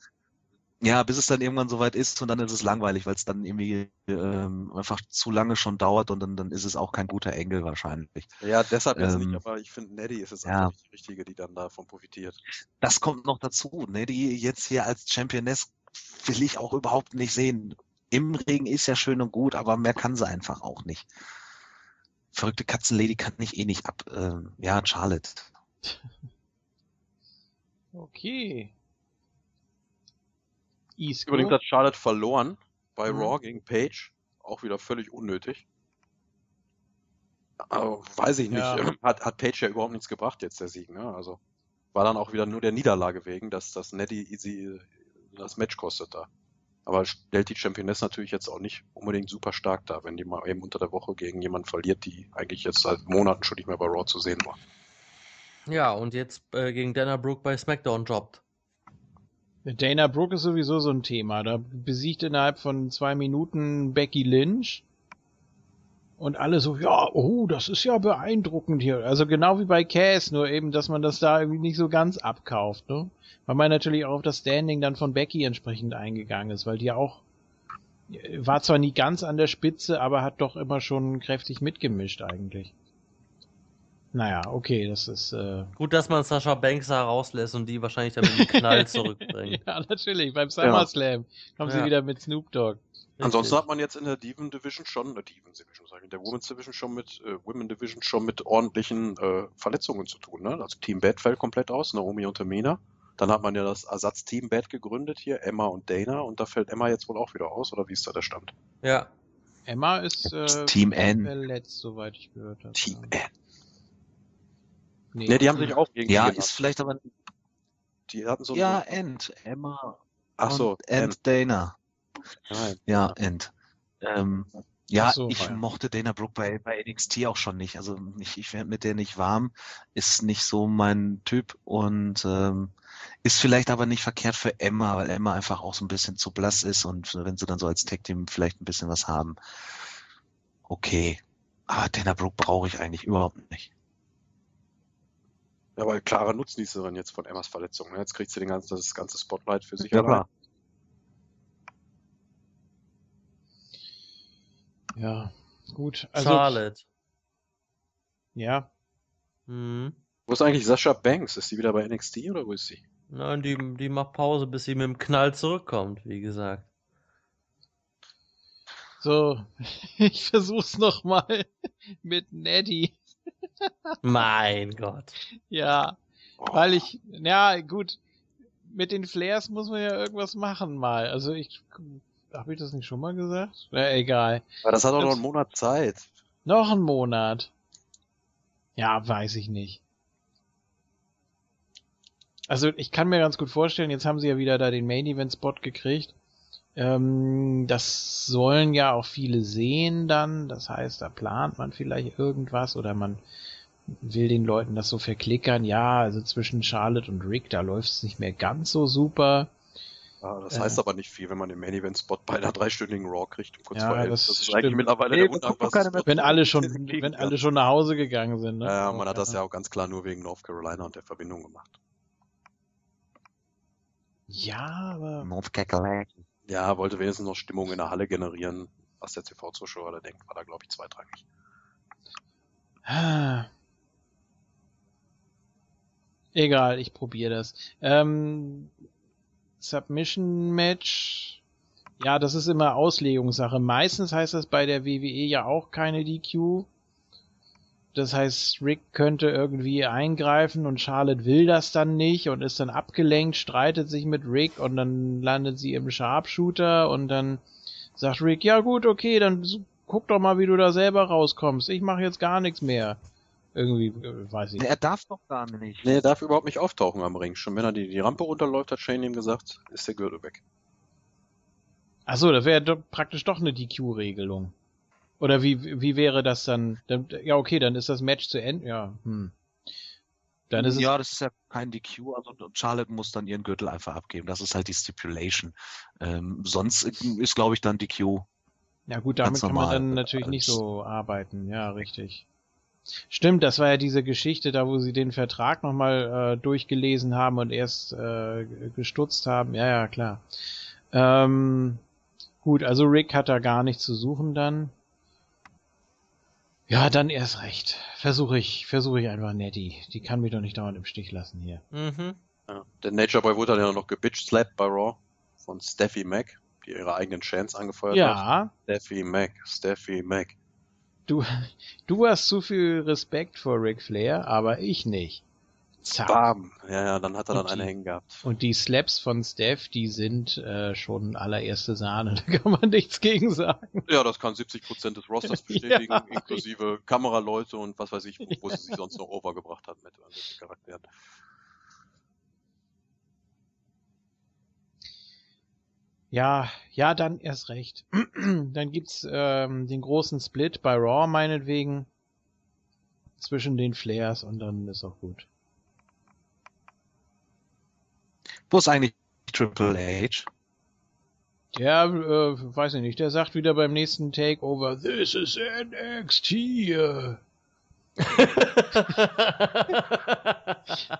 ja, bis es dann irgendwann soweit ist und dann ist es langweilig, weil es dann irgendwie ähm, einfach zu lange schon dauert und dann, dann ist es auch kein guter Engel wahrscheinlich. Ja, deshalb jetzt Ähm, nicht, aber ich finde, Neddy ist jetzt ja. einfach nicht die Richtige, die dann davon profitiert. Das kommt noch dazu, ne? Die jetzt hier als Championess will ich auch überhaupt nicht sehen. Im Ring ist ja schön und gut, aber mehr kann sie einfach auch nicht. Verrückte Katzenlady kann ich eh nicht ab. Ähm, ja, Charlotte. Okay. Isco. Übrigens hat Charlotte verloren bei Mhm. Raw gegen Page. Auch wieder völlig unnötig. Aber weiß ich nicht. Ja. Hat, hat Page ja überhaupt nichts gebracht jetzt, der Sieg. Ne? Also war dann auch wieder nur der Niederlage wegen, dass das Nettie sie das Match kostet da. Aber stellt die Championess natürlich jetzt auch nicht unbedingt super stark dar, wenn die mal eben unter der Woche gegen jemanden verliert, die eigentlich jetzt seit Monaten schon nicht mehr bei Raw zu sehen war. Ja, und jetzt äh, gegen Dana Brooke bei SmackDown jobbt. Dana Brooke ist sowieso so ein Thema. Da besiegt innerhalb von zwei Minuten Becky Lynch. Und alle so, ja, oh, das ist ja beeindruckend hier. Also genau wie bei Cass, nur eben, dass man das da irgendwie nicht so ganz abkauft, ne? Weil man natürlich auch auf das Standing dann von Becky entsprechend eingegangen ist, weil die ja auch war zwar nie ganz an der Spitze, aber hat doch immer schon kräftig mitgemischt eigentlich. Naja, okay, das ist äh, Gut, dass man Sascha Banks da rauslässt und die wahrscheinlich dann mit dem Knall [LAUGHS] zurückbringt. ja natürlich beim SummerSlam kommen sie Ja. wieder mit Snoop Dogg. Ansonsten hat man jetzt in der Diven Division schon, äh, Diven Division, sag ich, in der Women's Division schon mit, äh, Women Division schon mit ordentlichen äh, Verletzungen zu tun. Ne? Also Team Bad fällt komplett aus, Naomi und Tamina. Dann hat man ja das Ersatzteam Bad gegründet hier, Emma und Dana, und da fällt Emma jetzt wohl auch wieder aus, oder wie ist da der Stand? Ja. Emma ist äh, Team N. verletzt, soweit ich gehört habe. Team N. Nee, Ne, die haben sich auch irgendwie Ja, genannt. ist vielleicht aber. Die hatten so Ja, End. Emma ach so, End Dana. Nein. Ja, End. Ähm, ja, so, ich ja. mochte Dana Brooke bei, bei NXT auch schon nicht. Also ich, ich werde mit der nicht warm. Ist nicht so mein Typ und ähm, ist vielleicht aber nicht verkehrt für Emma, weil Emma einfach auch so ein bisschen zu blass ist und wenn sie dann so als Tag-Team vielleicht ein bisschen was haben. Okay. Aber Dana Brooke brauche ich eigentlich überhaupt nicht. Ja, weil klare Nutznießerin jetzt von Emmas Verletzung. Ne? Jetzt kriegt sie den ganzen, das ganze Spotlight für sich Ja, allein. klar. Ja, gut. Also, Charlotte. Ja, Mhm. Wo ist eigentlich Sascha Banks? Ist die wieder bei NXT oder wo ist sie? Nein, die, die macht Pause, bis sie mit dem Knall zurückkommt, wie gesagt. so, [LAUGHS] ich versuch's nochmal [LAUGHS] mit Neddy. Mein Gott. Ja, weil ich, ja, gut, mit den Flares muss man ja irgendwas machen mal. Also ich, habe ich das nicht schon mal gesagt? Na, egal. Weil das hat auch noch einen Monat Zeit. Noch ein Monat. Ja, weiß ich nicht. Also ich kann mir ganz gut vorstellen, jetzt haben sie ja wieder da den Main Event Spot gekriegt. Ähm, das sollen ja auch viele sehen dann. Das heißt, da plant man vielleicht irgendwas oder man will den Leuten das so verklickern. Ja, also zwischen Charlotte und Rick, da läuft es nicht mehr ganz so super. Ja, das Äh. heißt aber nicht viel, wenn man den Main Event Spot bei einer dreistündigen Raw kriegt um kurz Ja, vor elf. das Das, ist stimmt. eigentlich mittlerweile Nee, der mehr Wenn alle schon, [LAUGHS] wenn alle schon nach Hause gegangen sind. Ne? Ja, man hat das ja auch ganz klar nur wegen North Carolina und der Verbindung gemacht. Ja, aber North Kakalaki. Ja, wollte wenigstens noch Stimmung in der Halle generieren. Was der TV-Zuschauer da denkt, war da, glaube ich, zweitrangig. Egal, ich probiere das. Ähm, Submission Match. Ja, das ist immer Auslegungssache. Meistens heißt das bei der WWE ja auch keine DQ. Das heißt, Rick könnte irgendwie eingreifen und Charlotte will das dann nicht und ist dann abgelenkt, streitet sich mit Rick und dann landet sie im Sharpshooter und dann sagt Rick, ja gut, okay, dann guck doch mal, wie du da selber rauskommst. Ich mache jetzt gar nichts mehr. Irgendwie, äh, weiß ich. Er darf doch gar nicht. Nee, er darf überhaupt nicht auftauchen am Ring. Schon wenn er die, die Rampe runterläuft, hat Shane ihm gesagt, ist der Gürtel weg. Achso, das wäre doch praktisch doch eine DQ-Regelung. Oder wie, wie wäre das dann? dann? Ja, okay, dann ist das Match zu Ende. Ja, hm. Dann ist ja, das ist ja kein DQ, also Charlotte muss dann ihren Gürtel einfach abgeben. Das ist halt die Stipulation. Ähm, sonst ist, glaube ich, dann DQ. es. Ja gut, damit kann man dann natürlich nicht als- so arbeiten. Ja, richtig. Stimmt, das war ja diese Geschichte, da wo sie den Vertrag nochmal äh, durchgelesen haben und erst äh, gestutzt haben. Ja, ja, klar. Ähm, gut, also Rick hat da gar nichts zu suchen dann. Ja, dann erst recht. Versuche ich, versuche ich einfach Nettie. Die kann mich doch nicht dauernd im Stich lassen hier. Mhm. Ja. Der Nature Boy wurde dann ja noch gebitch-slapped bei Raw von Steffi Mac, die ihre eigenen Chants angefeuert hat. Ja, Steffi Mac, Steffi Mac. Du, du hast zu viel Respekt vor Ric Flair, aber ich nicht. Zack. Bam! Ja, ja, dann hat er dann Und eine die- hängen gehabt. Und die Slaps von Steph, die sind äh, schon allererste Sahne, [LAUGHS] da kann man nichts gegen sagen. Ja, das kann 70% des Rosters [LAUGHS] bestätigen, Ja. inklusive Kameraleute und was weiß ich, wo, wo sie sich sonst noch overgebracht hat mit irgendwelchen Charakteren. Ja, ja, dann erst recht. [CLEARS THROAT] dann gibt's ähm, den großen Split bei Raw meinetwegen zwischen den Flares und dann ist auch gut. Wo ist eigentlich Triple H? Der, äh, weiß ich nicht, der sagt wieder beim nächsten Takeover, This is NXT. äh." [LAUGHS]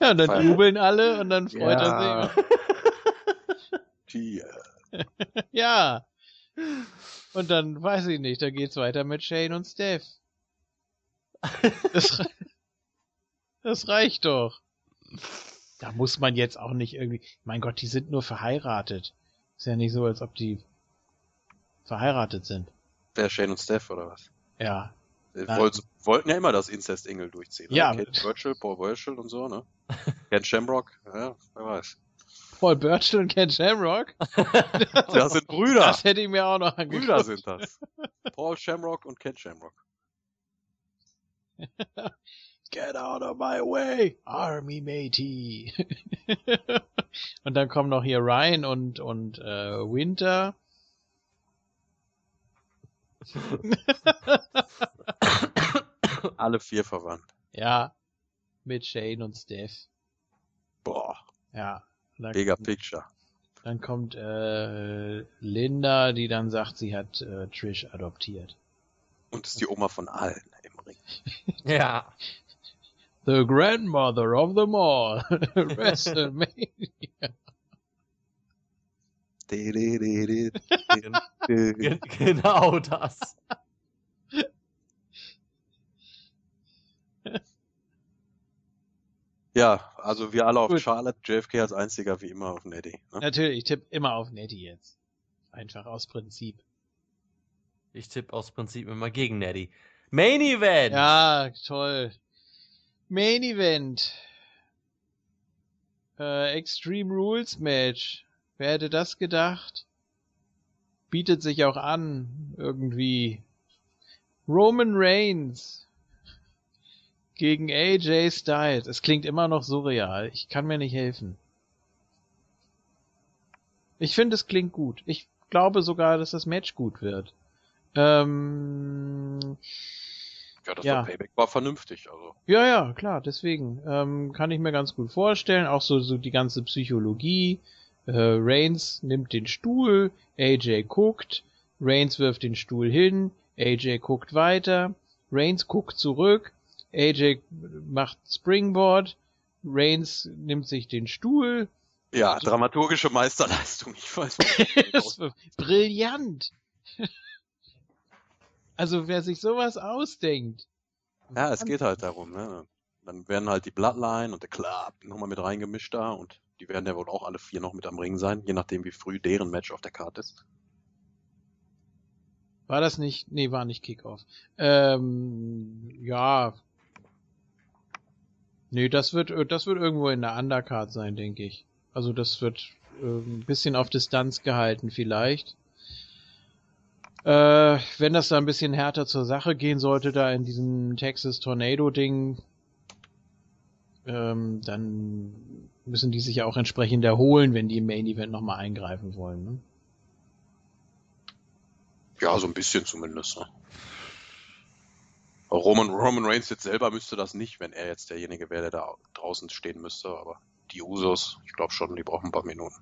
Ja, und dann jubeln alle und dann freut Ja. er sich. [LAUGHS] Äh, [LAUGHS] Ja. Und dann weiß ich nicht, da geht's weiter mit Shane und Steph. Das, [LAUGHS] re- das reicht doch. Da muss man jetzt auch nicht irgendwie. Mein Gott, die sind nur verheiratet. Ist ja nicht so, als ob die verheiratet sind. wer Shane und Steph oder was? Ja. Sie Nein. wollten, ja immer das Incest-Engel durchziehen. ne? Ja. Kate Burchill, Paul Burchill und so, ne? [LAUGHS] Ken Shamrock, ja, wer weiß. Paul Burchill und Ken Shamrock? [LAUGHS] Das sind Brüder! Das hätte ich mir auch noch angeguckt. Brüder sind das. [LAUGHS] Paul Shamrock und Ken Shamrock. [LAUGHS] Get out of my way, Army Matey. und dann kommen noch hier Ryan und und äh, Winter. Alle vier verwandt. Ja, mit Shane und Steph. Boah, Ja. Dann, mega Picture. dann kommt äh, Linda, die dann sagt, sie hat äh, Trish adoptiert. Und ist die Oma von allen im Ring. [LAUGHS] ja. The grandmother of them all. WrestleMania. Gen genau das. Ja, also wir alle auf Gut. Charlotte, JFK als einziger wie immer auf Neddy. Ne? Natürlich, ich tippe immer auf Nettie jetzt. Einfach aus Prinzip. Ich tippe aus Prinzip immer gegen Neddy. Main Event! Ja, toll. Main Event. Äh, Extreme Rules Match. Wer hätte das gedacht? Bietet sich auch an, irgendwie. Roman Reigns gegen AJ Styles. Es klingt immer noch surreal. Ich kann mir nicht helfen. Ich finde, es klingt gut. Ich glaube sogar, dass das Match gut wird. Ähm, Ja, das Ja. war Payback war vernünftig. Also ja, ja, klar, deswegen ähm, kann ich mir ganz gut vorstellen. Auch so, so die ganze Psychologie. Äh, Reigns nimmt den Stuhl, AJ guckt, Reigns wirft den Stuhl hin, AJ guckt weiter, Reigns guckt zurück, AJ macht Springboard, Reigns nimmt sich den Stuhl. Ja, dramaturgische Meisterleistung. Ich weiß [LAUGHS] war Brillant. [LAUGHS] Also wer sich sowas ausdenkt. Ja, es geht halt darum, ne? Dann werden halt die Bloodline und der Club nochmal mit reingemischt da und die werden ja wohl auch alle vier noch mit am Ring sein, je nachdem wie früh deren Match auf der Karte ist. War das nicht? Nee, war nicht Kickoff. Ähm, ja. Nee, das wird, das wird irgendwo in der Undercard sein, denke ich. Also das wird äh, ein bisschen auf Distanz gehalten vielleicht. Äh, wenn das da ein bisschen härter zur Sache gehen sollte, da in diesem Texas Tornado Ding, ähm, dann müssen die sich ja auch entsprechend erholen, wenn die im Main Event nochmal eingreifen wollen. Ne? Ja, so ein bisschen zumindest. Ne? Roman, Roman Reigns jetzt selber müsste das nicht, wenn er jetzt derjenige wäre, der da draußen stehen müsste, aber die Usos, ich glaube schon, die brauchen ein paar Minuten.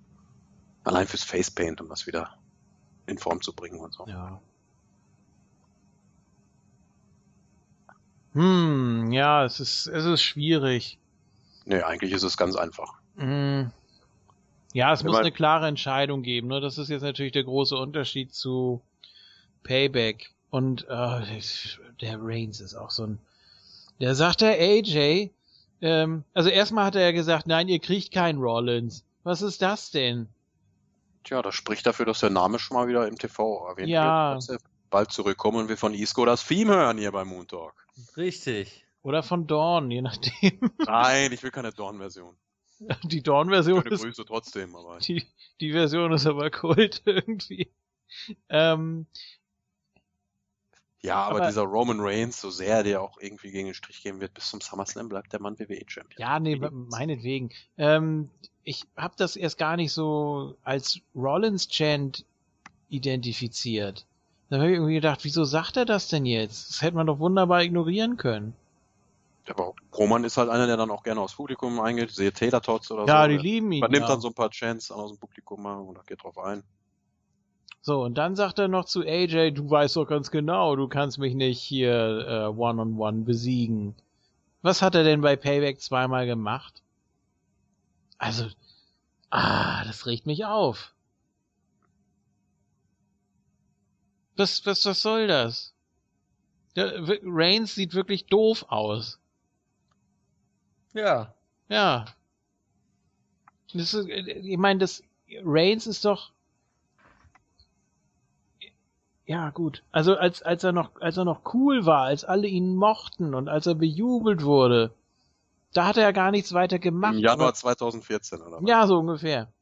Allein fürs Facepaint, um das wieder in Form zu bringen und so. Ja. Hm, ja, es ist, es ist schwierig. Nee, eigentlich ist es ganz einfach. Hm. Ja, es Wenn muss man- eine klare Entscheidung geben. Nur das ist jetzt natürlich der große Unterschied zu Payback. Und äh, der Reigns ist auch so ein. Der sagt der AJ, ähm, also erstmal hat er ja gesagt, nein, ihr kriegt keinen Rollins. Was ist das denn? Tja, das spricht dafür, dass der Name schon mal wieder im TV erwähnt Ja. wird. Dass er bald zurückkommen und wir von Isco das Theme hören hier beim Moon Talk. Richtig. Oder von Dawn, je nachdem. Nein, ich will keine Dorn-Version. Die Dawn-Version ist Grüße trotzdem, aber Die, die Version ist aber Kult [LAUGHS] irgendwie. Ähm, ja, aber, aber- dieser Roman Reigns, so sehr der auch irgendwie gegen den Strich gehen wird, bis zum SummerSlam bleibt der Mann WWE-Champion. ja, nee, meinetwegen. Ähm, ich habe das erst gar nicht so als Rollins-Chant identifiziert. Dann habe ich irgendwie gedacht, wieso sagt er das denn jetzt? Das hätte man doch wunderbar ignorieren können. Aber Roman ist halt einer, der dann auch gerne aufs Publikum eingeht, sehe Taylor Tots oder ja, so. die der lieben ihn. Übernimmt ja. dann so ein paar Chants aus dem Publikum und geht drauf ein. So, und dann sagt er noch zu AJ, du weißt doch ganz genau, du kannst mich nicht hier äh, one-on-one besiegen. Was hat er denn bei Payback zweimal gemacht? Also, ah, das regt mich auf. Was, was, was soll das? Der, Reigns sieht wirklich doof aus. Ja. Ja. Das ist, ich meine, das Reigns ist doch. Ja, gut. Also als als er noch als er noch cool war, als alle ihn mochten und als er bejubelt wurde, da hat er ja gar nichts weiter gemacht. Im Januar aber- 2014, oder? was? Ja, so ungefähr.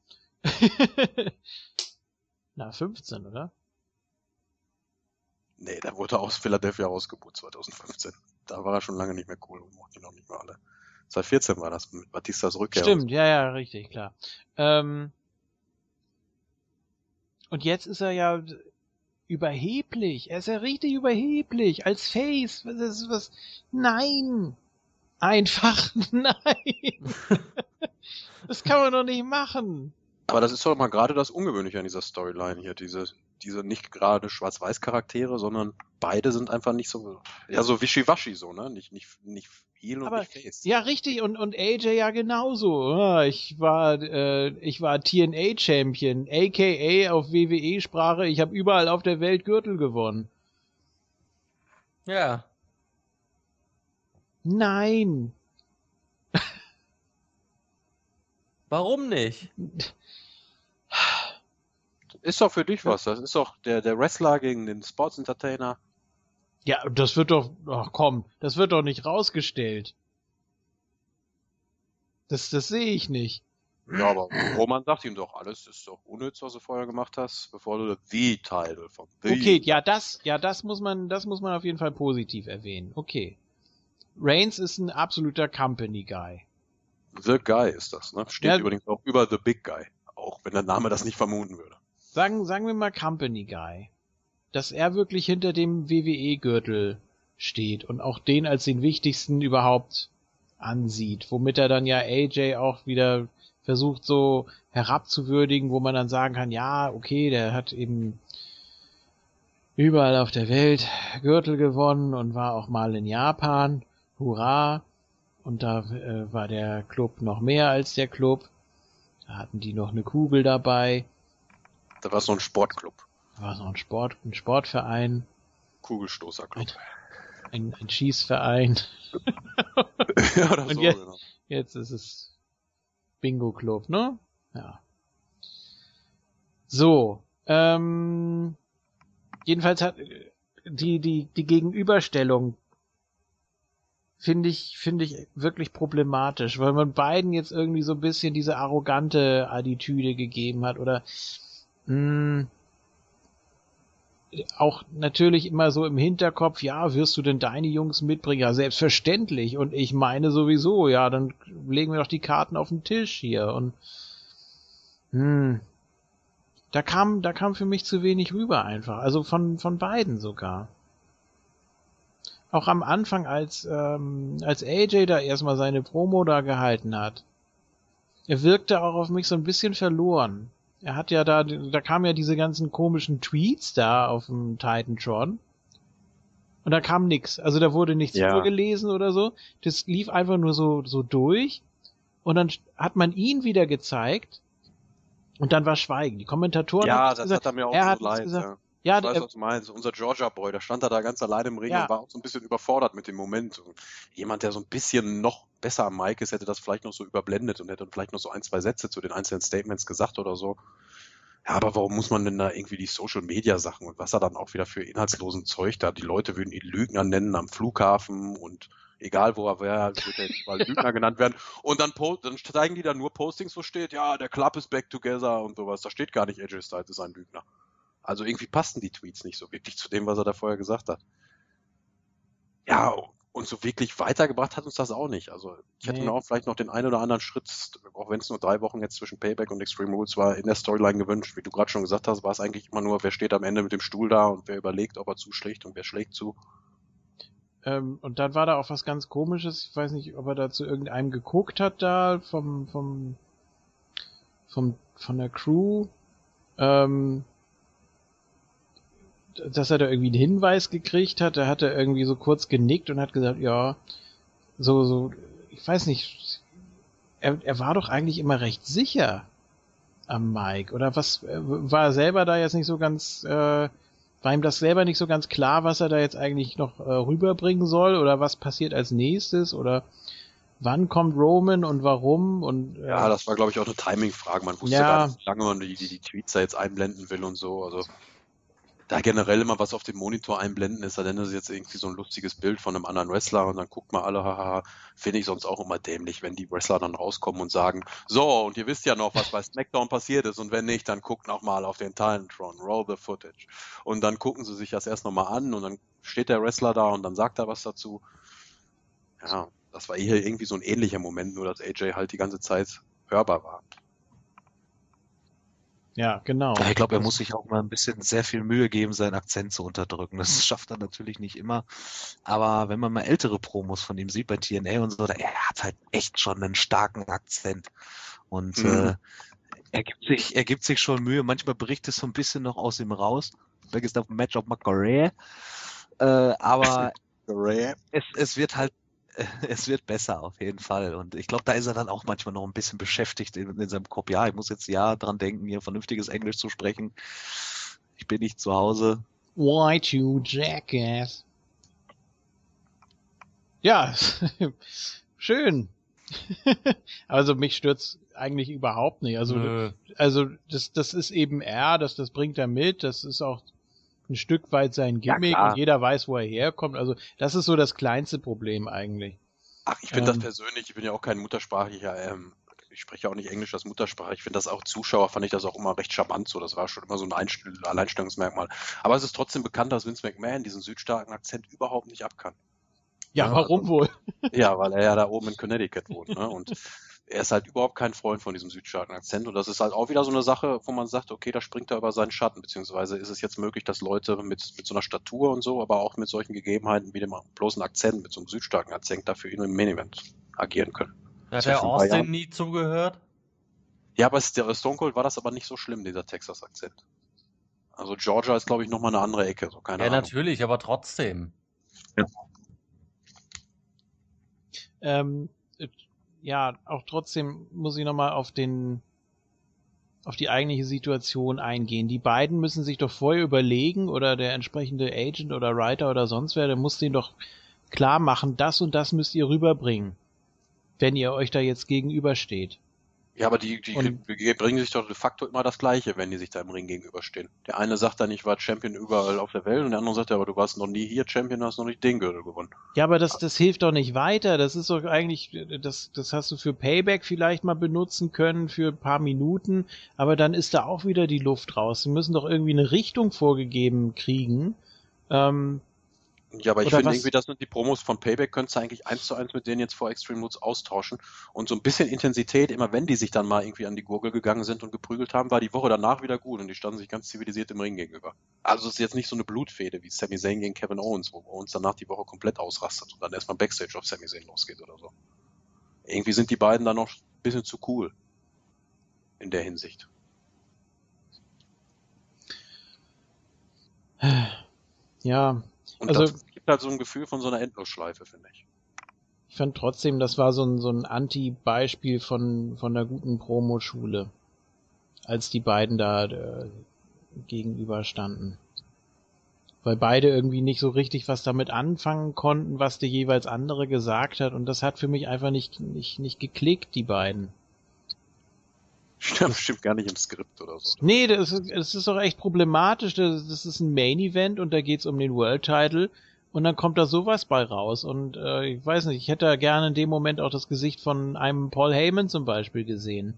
[LAUGHS] Na, 15, oder? Nee, der wurde aus Philadelphia ausgebucht 2015. Da war er schon lange nicht mehr cool und mochte ihn auch nicht mehr alle. 2014 war das mit Batistas Rückkehr. Stimmt, ja, ja, richtig, klar. Ähm, und jetzt ist er ja überheblich. Er ist ja richtig überheblich. Als Face. Was ist was? Nein! Einfach [LAUGHS] nein! [LAUGHS] das kann man doch nicht machen. Aber das ist doch mal gerade das Ungewöhnliche an dieser Storyline hier. Diese, diese nicht gerade Schwarz-Weiß-Charaktere, sondern beide sind einfach nicht so, ja, so wischiwaschi so, ne? Nicht, nicht, nicht Heel und Aber- nicht Face. Ja, richtig, und, und AJ ja genauso. Ah, Ich war, äh, ich war TNA-Champion, aka auf WWE-Sprache, ich habe überall auf der Welt Gürtel gewonnen. Ja. Nein! Warum nicht? Ist doch für dich was. Das ist doch der, der Wrestler gegen den Sports Entertainer. Ja, das wird doch, ach komm, das wird doch nicht rausgestellt. Das, das sehe ich nicht. Ja, aber Roman sagt ihm doch, alles ist doch unnütz, was du vorher gemacht hast, bevor du The Title von The Okay, ja, das, ja, das muss man, das muss man auf jeden Fall positiv erwähnen. Okay. Reigns ist ein absoluter Company Guy. The Guy ist das, ne? Steht Ja. übrigens auch über The Big Guy. Auch wenn der Name das nicht vermuten würde. Sagen, sagen wir mal Company Guy. Dass er wirklich hinter dem WWE-Gürtel steht und auch den als den wichtigsten überhaupt ansieht, womit er dann ja AJ auch wieder versucht so herabzuwürdigen, wo man dann sagen kann, ja, okay, der hat eben überall auf der Welt Gürtel gewonnen und war auch mal in Japan, hurra, und da äh, war der Club noch mehr als der Club. Da hatten die noch eine Kugel dabei. Da war so ein Sportclub. War so ein Sport, ein Sportverein, Kugelstoßerclub. ein, ein Schießverein. [LAUGHS] ja, das Und jetzt- genau. Jetzt ist es Bingo Club, ne? Ja. So, ähm, jedenfalls hat die die die Gegenüberstellung finde ich finde ich wirklich problematisch, weil man beiden jetzt irgendwie so ein bisschen diese arrogante Attitüde gegeben hat oder mh, auch natürlich immer so im Hinterkopf, ja, wirst du denn deine Jungs mitbringen? Ja, selbstverständlich. Und ich meine sowieso, ja, dann legen wir doch die Karten auf den Tisch hier. Und hm, da kam, da kam für mich zu wenig rüber einfach. Also von, von beiden sogar. Auch am Anfang, als, ähm, als AJ da erstmal seine Promo da gehalten hat. Er wirkte auch auf mich so ein bisschen verloren. Er hat ja da, da kamen ja diese ganzen komischen Tweets da auf dem Titantron. Und da kam nix. Also da wurde nichts Ja. vorgelesen oder so. Das lief einfach nur so, so durch. Und dann hat man ihn wieder gezeigt. Und dann war Schweigen. Die Kommentatoren Ja, haben das gesagt, hat er mir auch er so hat leid. gesagt, ja. Ja, Ich weiß, der, was du meinst. Unser Georgia Boy, der stand da, da ganz allein im Ring Ja. und war auch so ein bisschen überfordert mit dem Moment. Und jemand, der so ein bisschen noch besser am Mic ist, hätte das vielleicht noch so überblendet und hätte vielleicht noch so ein, zwei Sätze zu den einzelnen Statements gesagt oder so. Ja, aber warum muss man denn da irgendwie die Social Media Sachen und was er dann auch wieder für inhaltslosen Zeug da? Die Leute würden ihn Lügner nennen am Flughafen und egal wo er wäre, wird er jetzt mal [LAUGHS] Lügner genannt werden. Und dann, dann zeigen die da nur Postings, wo steht, ja, der Club ist back together und sowas. Da steht gar nicht, AJ Styles ist ein Lügner. Also irgendwie passten die Tweets nicht so wirklich zu dem, was er da vorher gesagt hat. Ja, und so wirklich weitergebracht hat uns das auch nicht. Also ich hätte Nee. mir auch vielleicht noch den einen oder anderen Schritt, auch wenn es nur drei Wochen jetzt zwischen Payback und Extreme Rules war, in der Storyline gewünscht. Wie du gerade schon gesagt hast, war es eigentlich immer nur, wer steht am Ende mit dem Stuhl da und wer überlegt, ob er zuschlägt und wer schlägt zu. ähm, und dann war da auch was ganz komisches. Ich weiß nicht, ob er da zu irgendeinem geguckt hat da vom, vom, vom, von der Crew. Ähm, dass er da irgendwie einen Hinweis gekriegt hat. Da hat er irgendwie so kurz genickt und hat gesagt, ja, so, so, ich weiß nicht, er, er war doch eigentlich immer recht sicher am Mike. Oder was, äh, war er selber da jetzt nicht so ganz, äh, war ihm das selber nicht so ganz klar, was er da jetzt eigentlich noch äh, rüberbringen soll oder was passiert als nächstes oder wann kommt Roman und warum und äh, Ja, das war, glaube ich, auch eine Timing-Frage. Man wusste Ja. gar nicht, wie lange man die, die, die Tweets da jetzt einblenden will und so. Also da generell immer was auf dem Monitor einblenden ist, dann ist jetzt irgendwie so ein lustiges Bild von einem anderen Wrestler und dann guckt mal alle, haha, finde ich sonst auch immer dämlich, wenn die Wrestler dann rauskommen und sagen, so, und ihr wisst ja noch, was bei SmackDown passiert ist und wenn nicht, dann guckt noch mal auf den Talentron, roll the footage. Und dann gucken sie sich das erst nochmal an und dann steht der Wrestler da und dann sagt er was dazu. Ja, das war hier irgendwie so ein ähnlicher Moment, nur dass AJ halt die ganze Zeit hörbar war. Ja, genau. Ich glaube, er muss sich auch mal ein bisschen sehr viel Mühe geben, seinen Akzent zu unterdrücken. Das [LAUGHS] schafft er natürlich nicht immer. Aber wenn man mal ältere Promos von ihm sieht bei TNA und so, er hat halt echt schon einen starken Akzent. Und Mhm. äh, er gibt sich, er gibt sich schon Mühe. Manchmal bricht es so ein bisschen noch aus ihm raus. Vergiss auf Match of my career. Äh, aber [LAUGHS] es, es wird halt, [LAUGHS] es wird besser auf jeden Fall. Und ich glaube, da ist er dann auch manchmal noch ein bisschen beschäftigt in, in seinem Kopf. Ja, ich muss jetzt ja dran denken, hier vernünftiges Englisch zu sprechen. Ich bin nicht zu Hause. Why you jackass? Ja, [LAUGHS] schön. [LAUGHS] also mich stört's eigentlich überhaupt nicht. Also, Nö. also das, das ist eben er, das, das bringt er mit. Das ist auch ein Stück weit sein Ja, Gimmick klar. und jeder weiß, wo er herkommt. Also das ist so das kleinste Problem eigentlich. Ach, ich finde Ähm. das persönlich, ich bin ja auch kein muttersprachlicher, ähm, ich spreche auch nicht Englisch als Muttersprache. Ich finde das auch Zuschauer, fand ich das auch immer recht charmant so. Das war schon immer so ein Einstell Alleinstellungsmerkmal. Aber es ist trotzdem bekannt, dass Vince McMahon diesen südstarken Akzent überhaupt nicht abkann. Ja, Ja, warum also- wohl? Ja, weil er ja da oben in Connecticut wohnt. Ne? Und [LAUGHS] er ist halt überhaupt kein Freund von diesem südstarken Akzent. Und das ist halt auch wieder so eine Sache, wo man sagt, okay, da springt er über seinen Schatten. Beziehungsweise ist es jetzt möglich, dass Leute mit, mit so einer Statur und so, aber auch mit solchen Gegebenheiten wie dem bloßen Akzent, mit so einem südstarken Akzent, dafür in einem Main Event agieren können. Hat ja der. Austin nie zugehört? Ja, aber Stone Cold war das aber nicht so schlimm, dieser Texas-Akzent. Also Georgia ist, glaube ich, nochmal eine andere Ecke. So, keine Ja, Ahnung. natürlich, aber trotzdem. Ähm, äh, ja, auch trotzdem muss ich nochmal auf den, auf die eigentliche Situation eingehen. Die beiden müssen sich doch vorher überlegen oder der entsprechende Agent oder Writer oder sonst wer, der muss denen doch klar machen, das und das müsst ihr rüberbringen, wenn ihr euch da jetzt gegenübersteht. Ja, aber die, die Und- bringen sich doch de facto immer das Gleiche, wenn die sich da im Ring gegenüberstehen. Der eine sagt dann, ich war Champion überall auf der Welt und der andere sagt, ja, aber du warst noch nie hier Champion, hast noch nicht den Gürtel gewonnen. Ja, aber das, das hilft doch nicht weiter. Das ist doch eigentlich, das, das hast du für Payback vielleicht mal benutzen können für ein paar Minuten, aber dann ist da auch wieder die Luft raus. Sie müssen doch irgendwie eine Richtung vorgegeben kriegen. Ähm, Ja, aber ich Oder finde was- irgendwie, das sind die Promos von Payback, könntest du eigentlich eins zu eins mit denen jetzt vor Extreme Rules austauschen und so ein bisschen Intensität, immer wenn die sich dann mal irgendwie an die Gurgel gegangen sind und geprügelt haben, war die Woche danach wieder gut und die standen sich ganz zivilisiert im Ring gegenüber. Also es ist jetzt nicht so eine Blutfehde wie Sami Zayn gegen Kevin Owens, wo Owens danach die Woche komplett ausrastet und dann erstmal Backstage auf Sami Zayn losgeht oder so. Irgendwie sind die beiden dann noch ein bisschen zu cool in der Hinsicht. ja, Und Also- das gibt halt so ein Gefühl von so einer Endlosschleife, finde ich. ich fand trotzdem, das war so ein, so ein Anti-Beispiel von, von der guten Promoschule, als die beiden da äh, gegenüberstanden. Weil beide irgendwie nicht so richtig was damit anfangen konnten, was der jeweils andere gesagt hat. Und das hat für mich einfach nicht, nicht, nicht geklickt, die beiden. Stimmt, stimmt gar nicht im Skript oder so. Nee, das ist, das ist doch echt problematisch. Das, das ist ein Main Event und da geht's um den World Title und dann kommt da sowas bei raus. Und äh, ich weiß nicht, ich hätte da gerne in dem Moment auch das Gesicht von einem Paul Heyman zum Beispiel gesehen.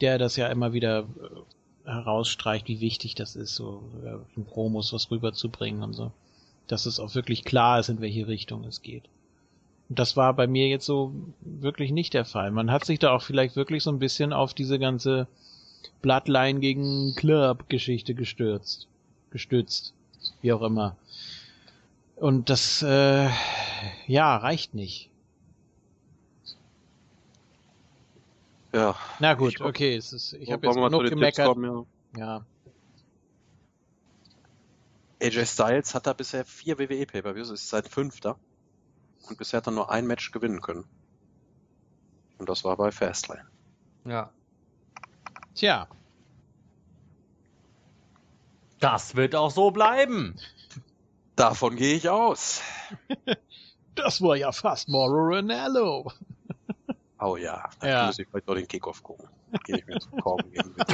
Der das ja immer wieder äh, herausstreicht, wie wichtig das ist, so äh, in Promos was rüberzubringen und so. Dass es auch wirklich klar ist, in welche Richtung es geht. Das war bei mir jetzt so wirklich nicht der Fall. Man hat sich da auch vielleicht wirklich so ein bisschen auf diese ganze Bloodline gegen Club Geschichte gestürzt. Gestützt. Wie auch immer. Und das, äh, ja, reicht nicht. Ja. Na gut, Ich okay, es ist, ich habe jetzt genug gemeckert. kommen, ja. Ja. AJ Styles hat da bisher vier WWE Pay-Per-Views, ist seit fünfter. Und bisher hat er nur ein Match gewinnen können. Und das war bei Fastlane. Ja. Tja, Das wird auch so bleiben. Davon gehe ich aus. [LAUGHS] das war ja fast Mauro Ranallo. [LAUGHS] Oh ja, dann Ja. muss ich vielleicht noch den Kickoff gucken. Gehe ich mir zum Korben gegen. [LAUGHS]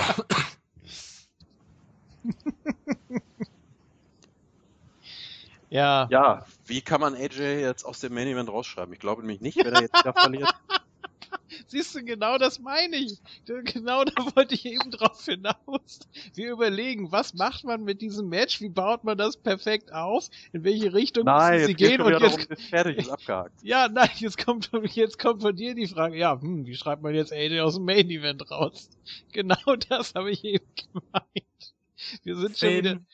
Ja, Ja, wie kann man AJ jetzt aus dem Main Event rausschreiben? Ich glaube nämlich nicht, wenn er jetzt wieder verliert. [LAUGHS] siehst du, genau das meine ich. Genau da wollte ich eben drauf hinaus. Wir überlegen, was macht man mit diesem Match? Wie baut man das perfekt auf? In welche Richtung Nein, müssen sie gehen? Und jetzt, darum, fertig, ist abgehakt. [LAUGHS] ja, nein, jetzt kommt, jetzt kommt von dir die Frage, ja, hm, wie schreibt man jetzt AJ aus dem Main Event raus? [LAUGHS] Genau das habe ich eben gemeint. Wir sind schon wieder, Finn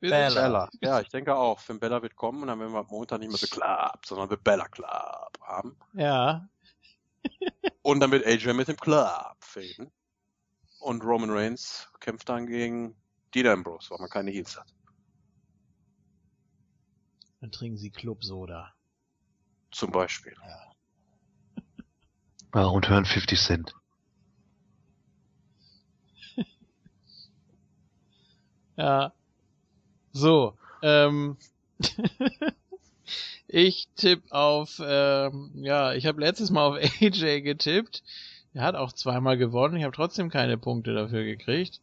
wir Balor. Bella. Ja, ich denke auch. Finn Bella wird kommen und dann werden wir am Montag nicht mehr The Club, sondern The Bella Club haben. ja, Und dann wird AJ mit dem Club fäden. Und Roman Reigns kämpft dann gegen Dean Ambrose, weil man keine Heels hat. dann trinken sie Clubsoda. Zum Beispiel. Ja, und hören 50 Cent. [LAUGHS] Ja. So, ähm, [LAUGHS] ich tippe auf, ähm, ja, ich habe letztes Mal auf [LAUGHS] AJ getippt. Er hat auch zweimal gewonnen. Ich habe trotzdem keine Punkte dafür gekriegt.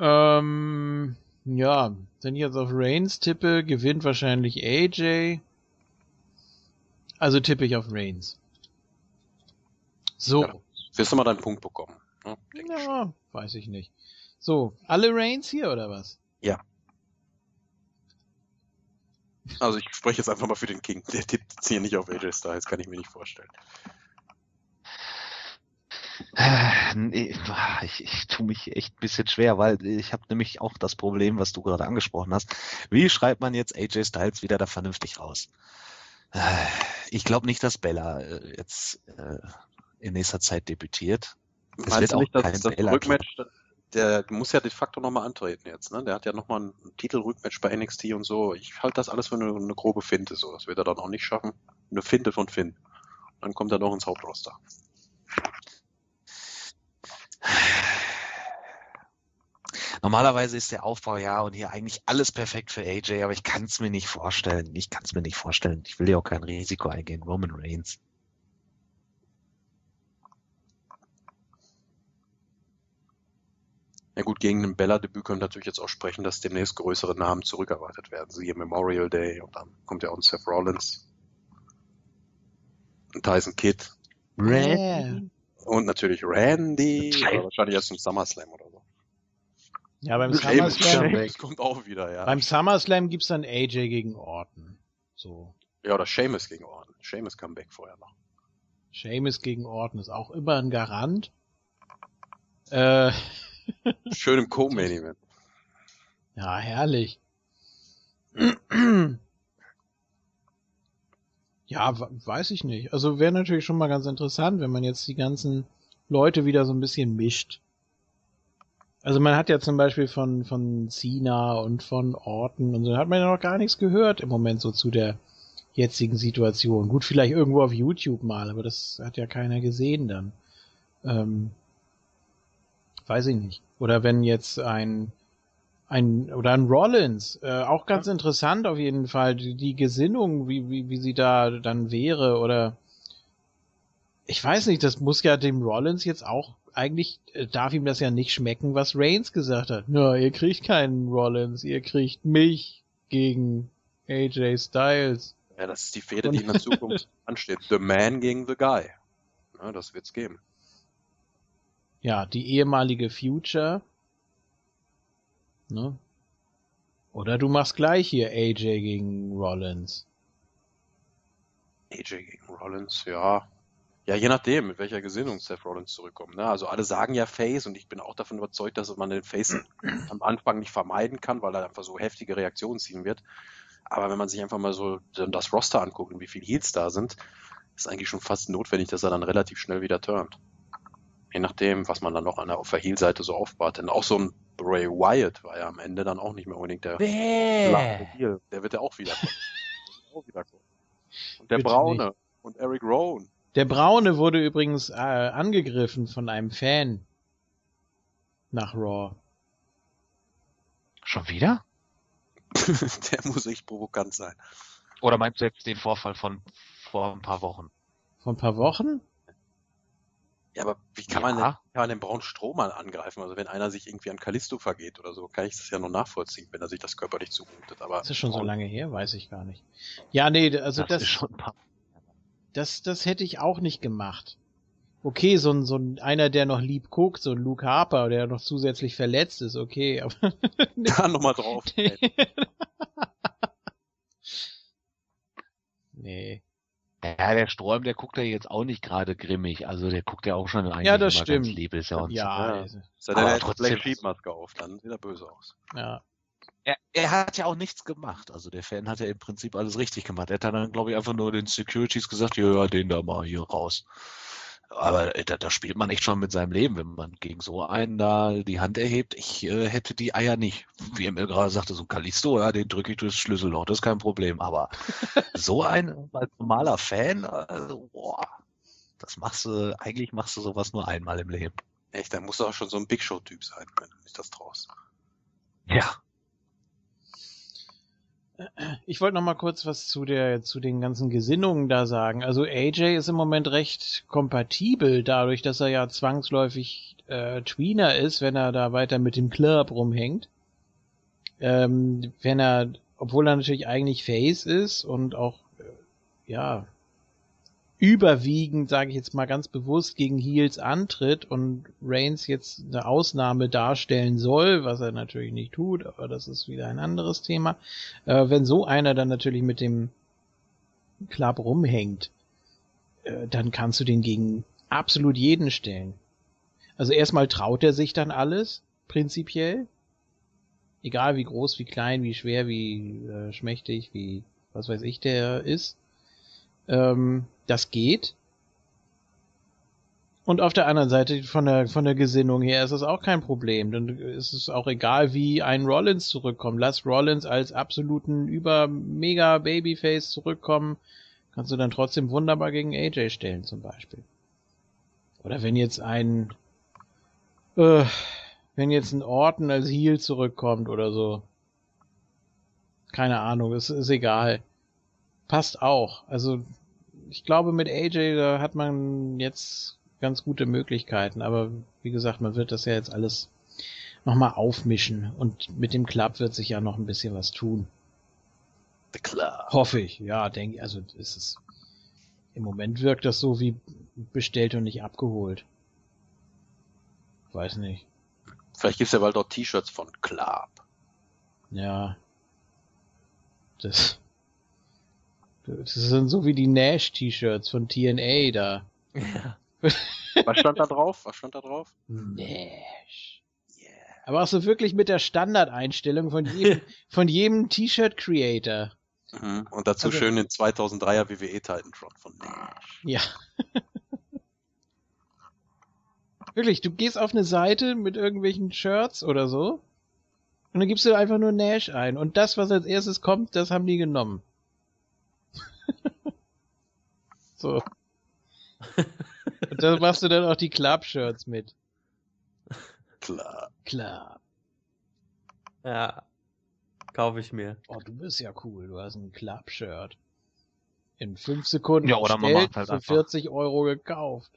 Ähm, ja, wenn ich jetzt auf Reigns tippe, gewinnt wahrscheinlich AJ. Also tippe ich auf Reigns. So. Ja. Wirst du mal deinen Punkt bekommen. Ne? Denke ich. Ja, weiß ich nicht. So, alle Reigns hier oder was? Also ich spreche jetzt einfach mal für den King. Der tippt hier nicht auf AJ Styles, kann ich mir nicht vorstellen. Äh, Ich, ich tue mich echt ein bisschen schwer, weil ich habe nämlich auch das Problem, was du gerade angesprochen hast. Wie schreibt man jetzt AJ Styles wieder da vernünftig raus? Äh, Ich glaube nicht, dass Bella äh, jetzt in nächster Zeit debütiert. Es Meinst wird auch nicht, kein das Bella Rückmatch, der muss ja de facto nochmal antreten jetzt, ne? Der hat ja nochmal ein Titelrückmatch bei NXT und so. Ich halte das alles für eine, eine grobe Finte so. Das wird er dann auch nicht schaffen. eine Finte von Finn. Dann kommt er noch ins Hauptroster. Normalerweise ist der Aufbau ja und hier eigentlich alles perfekt für AJ, aber ich kann es mir nicht vorstellen. Ich kann es mir nicht vorstellen. Ich will ja auch kein Risiko eingehen. Roman Reigns. Ja gut, gegen ein Bella-Debüt können wir natürlich jetzt auch sprechen, dass demnächst größere Namen zurückerwartet werden. Siehe Memorial Day und dann kommt ja auch ein Seth Rollins, ein Tyson Kidd Yeah. und natürlich Randy, wahrscheinlich erst im SummerSlam oder so. Ja, beim SummerSlam, Sheamus kommt auch wieder, ja. beim SummerSlam gibt's dann AJ gegen Orton. So. Ja, oder Sheamus gegen Orton. Sheamus Comeback vorher noch. Sheamus gegen Orton ist auch immer ein Garant. Äh, Schön im Co-Main-Event. ja, herrlich. Ja, we- weiß ich nicht. Also wäre natürlich schon mal ganz interessant, wenn man jetzt die ganzen Leute wieder so ein bisschen mischt. Also man hat ja zum Beispiel von, von Cena und von Orton und so, hat man ja noch gar nichts gehört im Moment so zu der jetzigen Situation. Gut, vielleicht irgendwo auf YouTube mal, aber das hat ja keiner gesehen dann. Ähm, weiß ich nicht. Oder wenn jetzt ein ein oder ein Rollins, äh, auch ganz interessant auf jeden Fall, die, die Gesinnung, wie, wie, wie sie da dann wäre, oder ich weiß nicht, das muss ja dem Rollins jetzt auch, eigentlich äh, darf ihm das ja nicht schmecken, was Reigns gesagt hat. Na, ihr kriegt keinen Rollins, ihr kriegt mich gegen AJ Styles. Ja, das ist die Fehde, die in der Zukunft [LAUGHS] ansteht. The Man gegen The Guy. Ja, das wird's geben. Ja, die ehemalige Future. Ne? Oder du machst gleich hier AJ gegen Rollins. AJ gegen Rollins, ja. Ja, je nachdem, mit welcher Gesinnung Seth Rollins zurückkommt. Ne? Also alle sagen ja Face und ich bin auch davon überzeugt, dass man den Face [CLEARS THROAT] am Anfang nicht vermeiden kann, weil er einfach so heftige Reaktionen ziehen wird. Aber wenn man sich einfach mal so das Roster anguckt und wie viele Heels da sind, ist eigentlich schon fast notwendig, dass er dann relativ schnell wieder turnt. Je nachdem, was man dann noch an der, auf der Heel-Seite so aufbaut. Denn auch so ein Bray Wyatt war ja am Ende dann auch nicht mehr unbedingt der Heel. Der wird ja auch wiederkommen. [LAUGHS] auch wiederkommen. Und der Bitte Braune und Eric Rowan. Der Braune wurde übrigens äh, angegriffen von einem Fan nach Raw. Schon wieder? [LAUGHS] der muss echt provokant sein. Oder meinst du jetzt den Vorfall von vor ein paar Wochen? Vor ein paar Wochen? Ja, aber wie kann man, Ja. denn, kann man den braunen Strom mal angreifen? Also wenn einer sich irgendwie an Callisto vergeht oder so, kann ich das ja noch nachvollziehen, wenn er sich das körperlich zumutet. Aber Das ist schon so lange her, weiß ich gar nicht. Ja, nee, also das, ist schon ein paar. das, das hätte ich auch nicht gemacht. Okay, so ein, so ein, einer, der noch lieb guckt, so ein Luke Harper, der noch zusätzlich verletzt ist, okay, [LAUGHS] aber [LAUGHS] da nochmal drauf. [LAUGHS] nee. Ja, der Strom, der guckt ja jetzt auch nicht gerade grimmig. Also der guckt ja auch schon eigentlich Ja, das immer stimmt. ganz lieb. Ist ja, uns, Ja, ja. also, Sei Aber der trotzdem- Black Sheep Maske auf, dann sieht er böse aus. ja. Er, er hat ja auch nichts gemacht. Also der Fan hat ja im Prinzip alles richtig gemacht. Er hat dann, glaube ich, einfach nur den Securities gesagt, ja, ja, den da mal hier raus. Aber äh, da, da spielt man echt schon mit seinem Leben, wenn man gegen so einen da die Hand erhebt. Ich äh, hätte die Eier nicht. Wie Emil gerade sagte, so ein Kalisto, ja, den drücke ich durchs Schlüsselloch, das ist kein Problem. Aber [LAUGHS] so ein als normaler Fan, also, boah, das machst du, eigentlich machst du sowas nur einmal im Leben. Echt, da muss doch schon so ein Big Show-Typ sein, wenn du nicht das traust. Ja. Ich wollte noch mal kurz was zu der zu den ganzen Gesinnungen da sagen. Also AJ ist im Moment recht kompatibel, dadurch, dass er ja zwangsläufig äh, Tweener ist, wenn er da weiter mit dem Club rumhängt. Ähm, wenn er, obwohl er natürlich eigentlich Face ist und auch äh, ja überwiegend, sage ich jetzt mal ganz bewusst, gegen Heels antritt und Reigns jetzt eine Ausnahme darstellen soll, was er natürlich nicht tut, aber das ist wieder ein anderes Thema. Äh, wenn so einer dann natürlich mit dem Club rumhängt, äh, dann kannst du den gegen absolut jeden stellen. Also erstmal traut er sich dann alles, prinzipiell. Egal wie groß, wie klein, wie schwer, wie äh, schmächtig, wie was weiß ich der ist. Ähm, das geht. Und auf der anderen Seite von der von der Gesinnung her ist das auch kein Problem. Dann ist es auch egal, wie ein Rollins zurückkommt. Lass Rollins als absoluten über mega Babyface zurückkommen. Kannst du dann trotzdem wunderbar gegen AJ stellen, zum Beispiel. Oder wenn jetzt ein, äh, wenn jetzt ein Orton als Heal zurückkommt oder so. Keine Ahnung, es ist egal. Passt auch. Also, ich glaube, mit AJ, da hat man jetzt ganz gute Möglichkeiten, aber wie gesagt, man wird das ja jetzt alles nochmal aufmischen und mit dem Club wird sich ja noch ein bisschen was tun. The Club. Hoffe ich, ja, denke ich. Also ist es. Im Moment wirkt das so wie bestellt und nicht abgeholt. Weiß nicht. Vielleicht gibt's ja bald auch T-Shirts von Club. Ja. Das. Das sind so wie die Nash-T-Shirts von TNA da. Ja. Was stand da drauf? Was stand da drauf? Nash. Aber auch so wirklich mit der Standardeinstellung von jedem, [LAUGHS] von jedem T-Shirt-Creator. Mhm. Und dazu Also- schön den 2003er WWE Titantron von Nash. Ja. [LAUGHS] Wirklich, du gehst auf eine Seite mit irgendwelchen Shirts oder so und dann gibst du einfach nur Nash ein und das, was als erstes kommt, das haben die genommen. [LAUGHS] so. Und da machst du dann auch die Club-Shirts mit. Club. Klar. ja. Kaufe ich mir. Oh, du bist ja cool, du hast ein Club-Shirt. In fünf Sekunden Ja, oder man macht halt für einfach- 40 Euro gekauft.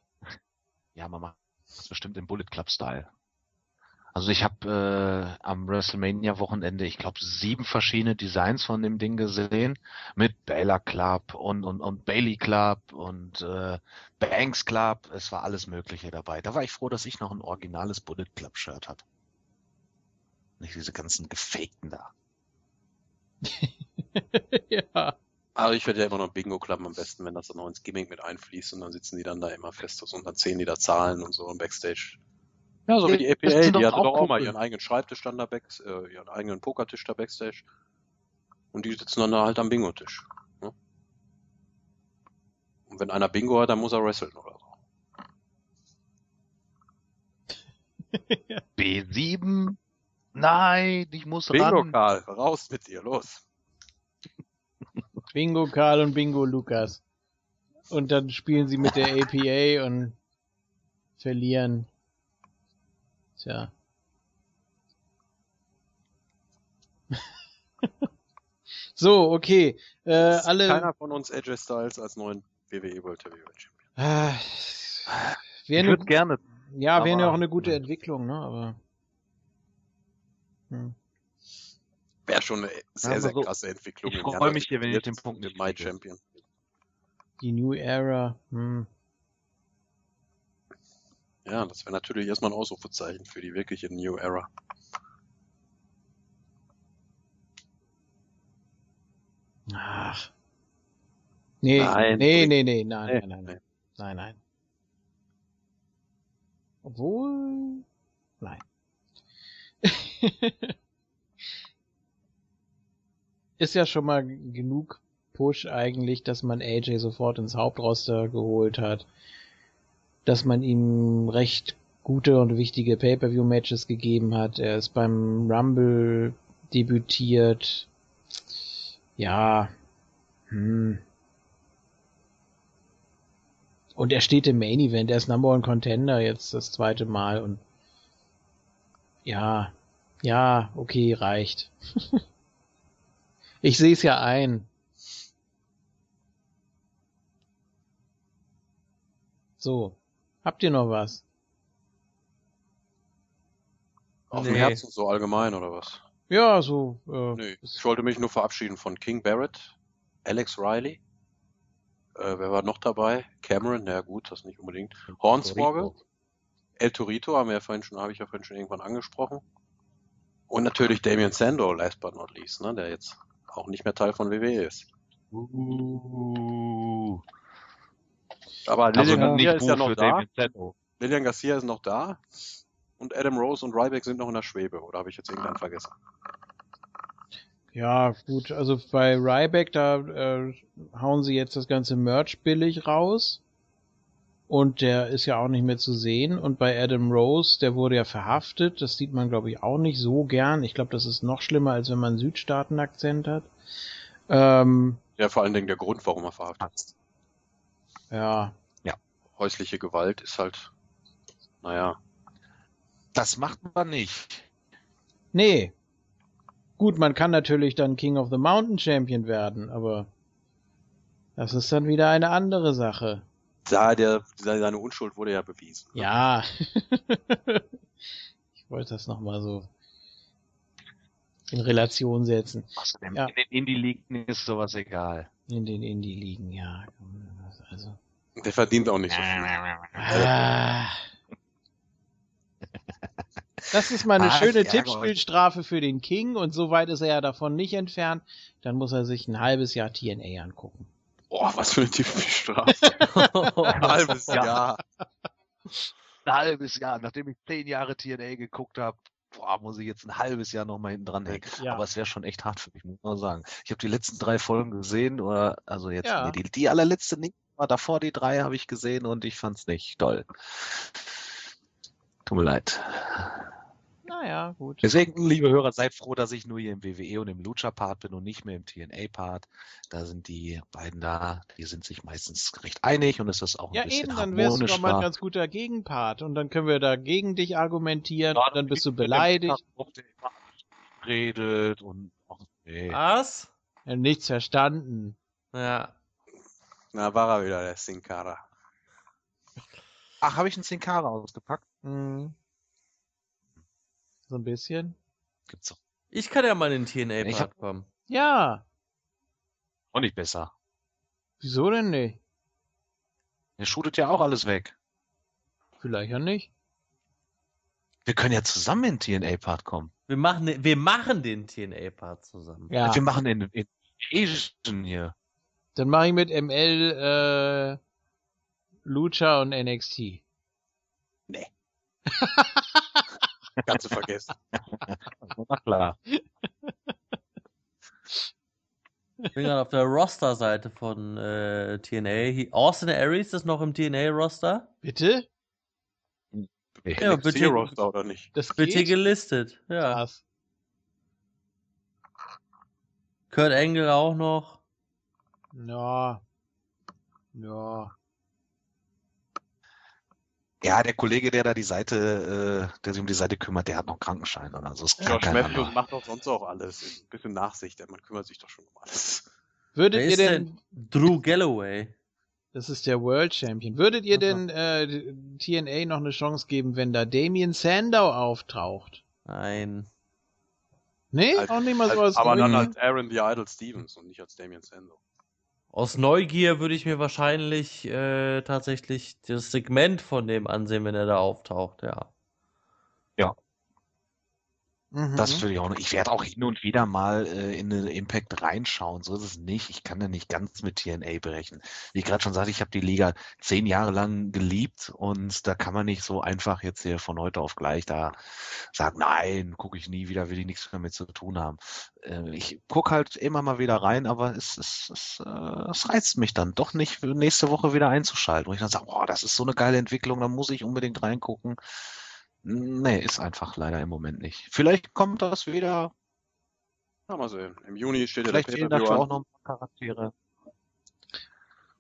Ja, man macht das bestimmt im Bullet Club Style. Also ich habe äh, am WrestleMania Wochenende, ich glaube, sieben verschiedene Designs von dem Ding gesehen mit Baylor Club und und und Bailey Club und äh, Banks Club. Es war alles Mögliche dabei. Da war ich froh, dass ich noch ein originales Bullet Club Shirt hatte. Nicht diese ganzen gefakten da. [LAUGHS] ja. Aber ich werde ja immer noch Bingo Club am besten, wenn das dann noch ins Gimmick mit einfließt und dann sitzen die dann da immer fest und dann zählen die da Zahlen und so im Backstage. Ja, so wie die APA, die doch hatte auch doch auch mal ihren eigenen Schreibtisch dann da back, äh, ihren eigenen Pokertisch da Backstage. Und die sitzen dann da halt am Bingo-Tisch. Ne? Und wenn einer Bingo hat, dann muss er wresteln oder so. [LAUGHS] B7? Nein, ich muss Bingo, ran. Karl, raus mit dir, los. Bingo Karl und Bingo Lukas. Und dann spielen sie mit der APA und verlieren. Tja. [LAUGHS] so, okay. Äh, alle. Keiner von uns AJ Styles als neuen WWE World Heavyweight Champion. Ah, Ich wäre würde eine, gerne. ja, wäre ja auch eine gute Entwicklung, ne? Aber. Hm. Wäre schon eine sehr, aber sehr so- krasse Entwicklung. ich im freu Januar mich hier, wenn ich jetzt den Punkt mit nicht My. Champion. Die New Era. Hm. Ja, das wäre natürlich erstmal ein Ausrufezeichen für die wirkliche New Era. Ach. Nee, Nein, nee, nee, nee, nein, Nee, nein, nein, nein, nein, nein. Obwohl, nein. [LAUGHS] Ist ja schon mal genug Push eigentlich, dass man AJ sofort ins Hauptroster geholt hat, dass man ihm recht gute und wichtige Pay-per-view-Matches gegeben hat. Er ist beim Rumble debütiert. Ja, hm. Und er steht im Main Event, er ist Number One Contender jetzt das zweite Mal und ja, ja, okay, reicht. [LAUGHS] ich sehe es ja ein. So, habt ihr noch was? Auf dem Nee. Herzen so allgemein oder was? Ja, so. Äh, Nee, ich wollte mich nur verabschieden von King Barrett, Alex Riley. Äh, wer war noch dabei? Cameron, ja gut, das nicht unbedingt. Hornswoggle, El Torito haben wir ja vorhin schon, habe ich ja vorhin schon irgendwann angesprochen. Und natürlich Damian Sandow, last but not least, ne, der jetzt auch nicht mehr Teil von WWE ist. Uh, Aber also Lillian Garcia nicht ist ja noch da. Lillian Garcia ist noch da. Und Adam Rose und Ryback sind noch in der Schwebe. Oder habe ich jetzt irgendeinen vergessen? Ja, gut, also bei Ryback, da äh, hauen sie jetzt das ganze Merch billig raus. Und der ist ja auch nicht mehr zu sehen. Und bei Adam Rose, der wurde ja verhaftet. Das sieht man, glaube ich, auch nicht so gern. Ich glaube, das ist noch schlimmer, als wenn man einen Südstaaten-Akzent hat. Ähm, Ja, vor allen Dingen der Grund, warum er verhaftet ist. Ja. Häusliche Gewalt ist halt, naja, Das macht man nicht. Nee. Gut, man kann natürlich dann King of the Mountain Champion werden, aber das ist dann wieder eine andere Sache. da der, seine Unschuld wurde ja bewiesen. Ja. [LAUGHS] ich wollte das nochmal so in Relation setzen. Außerdem Ja. in den Indie-Ligen ist sowas egal. In den Indie-Ligen, ja. Also. Der verdient auch nicht so viel. Ah. Das ist mal eine Ah, schöne Tippspielstrafe für den King und so weit ist er ja davon nicht entfernt. Dann muss er sich ein halbes Jahr TNA angucken. Boah, was für eine Tippspielstrafe. [LAUGHS] Ein halbes Jahr. Ein halbes Jahr, nachdem ich zehn Jahre TNA geguckt habe, boah, muss ich jetzt ein halbes Jahr noch mal hinten dran hängen. Ja. Aber es wäre schon echt hart für mich, muss man sagen. Ich habe die letzten drei Folgen gesehen, oder also jetzt Ja. nee, die, die allerletzte nicht, aber davor die drei habe ich gesehen und ich fand's nicht toll. Tut mir leid. Naja, gut. Deswegen, liebe Hörer, seid froh, dass ich nur hier im WWE und im Lucha-Part bin und nicht mehr im TNA-Part. Da sind die beiden da, die sind sich meistens recht einig und es ist auch ein Ja, bisschen eben, dann wärst du doch mal ein ganz guter Gegenpart und dann können wir da gegen dich argumentieren Ja, und dann bist du beleidigt. Redet und nee. Was? Ja, nichts verstanden. Ja. Na, war er wieder, der Sin Cara. Ach, habe ich einen Sin Cara ausgepackt? Hm. So ein bisschen. Gibt's doch Ich kann ja mal in den Ich TNA-Part hab- kommen. Ja, auch nicht besser. wieso denn nicht? Der shootet ja auch alles weg. Vielleicht ja nicht. Wir können ja zusammen in den TNA-Part kommen. Wir machen, den- wir machen den TNA-Part zusammen. Ja, Wir machen den in Asian hier. Dann mache ich mit ML äh, Lucha und NXT. [LAUGHS] Kannst du vergessen. [LAUGHS] Na klar. [LAUGHS] Ich bin gerade auf der Roster-Seite von äh, TNA. Austin Aries ist noch im TNA-Roster. Bitte? Ja, bitte. Roster oder nicht? Das hier geht? gelistet. Ja. Krass. Kurt Angle auch noch. Ja. Ja. Ja, der Kollege, der da die Seite, äh, der sich um die Seite kümmert, der hat noch einen Krankenschein oder so. Matthews machen. macht doch sonst auch alles. Ein bisschen Nachsicht, man kümmert sich doch schon um alles. Würdet Wer ihr ist denn, denn Drew Galloway? das ist der World Champion, würdet ihr Aha. denn äh, TNA noch eine Chance geben, wenn da Damien Sandow auftaucht? Nein. Nee, Als- auch nicht mal so Als, als aber dann als Aaron the Idol Stevens und nicht als Damien Sandow. Aus Neugier würde ich mir wahrscheinlich äh, tatsächlich das Segment von dem ansehen, wenn er da auftaucht, ja. Mhm. Das würde ich auch noch. Ich werde auch hin und wieder mal äh, in den Impact reinschauen. So ist es nicht. Ich kann da nicht ganz mit TNA berechnen. Wie ich gerade schon sagte, ich habe die Liga zehn Jahre lang geliebt und da kann man nicht so einfach jetzt hier von heute auf gleich da sagen, nein, gucke ich nie wieder, will ich nichts mehr mit zu tun haben. Äh, ich gucke halt immer mal wieder rein, aber es, es, es, äh, es reizt mich dann doch nicht, nächste Woche wieder einzuschalten. Wo ich dann sage, boah, das ist so eine geile Entwicklung, da muss ich unbedingt reingucken. Nee, ist einfach leider im Moment nicht. Vielleicht kommt das wieder. Ja, mal sehen. Im Juni steht ja Vielleicht der fehlen Pay-Per-View dafür auch noch ein paar Charaktere.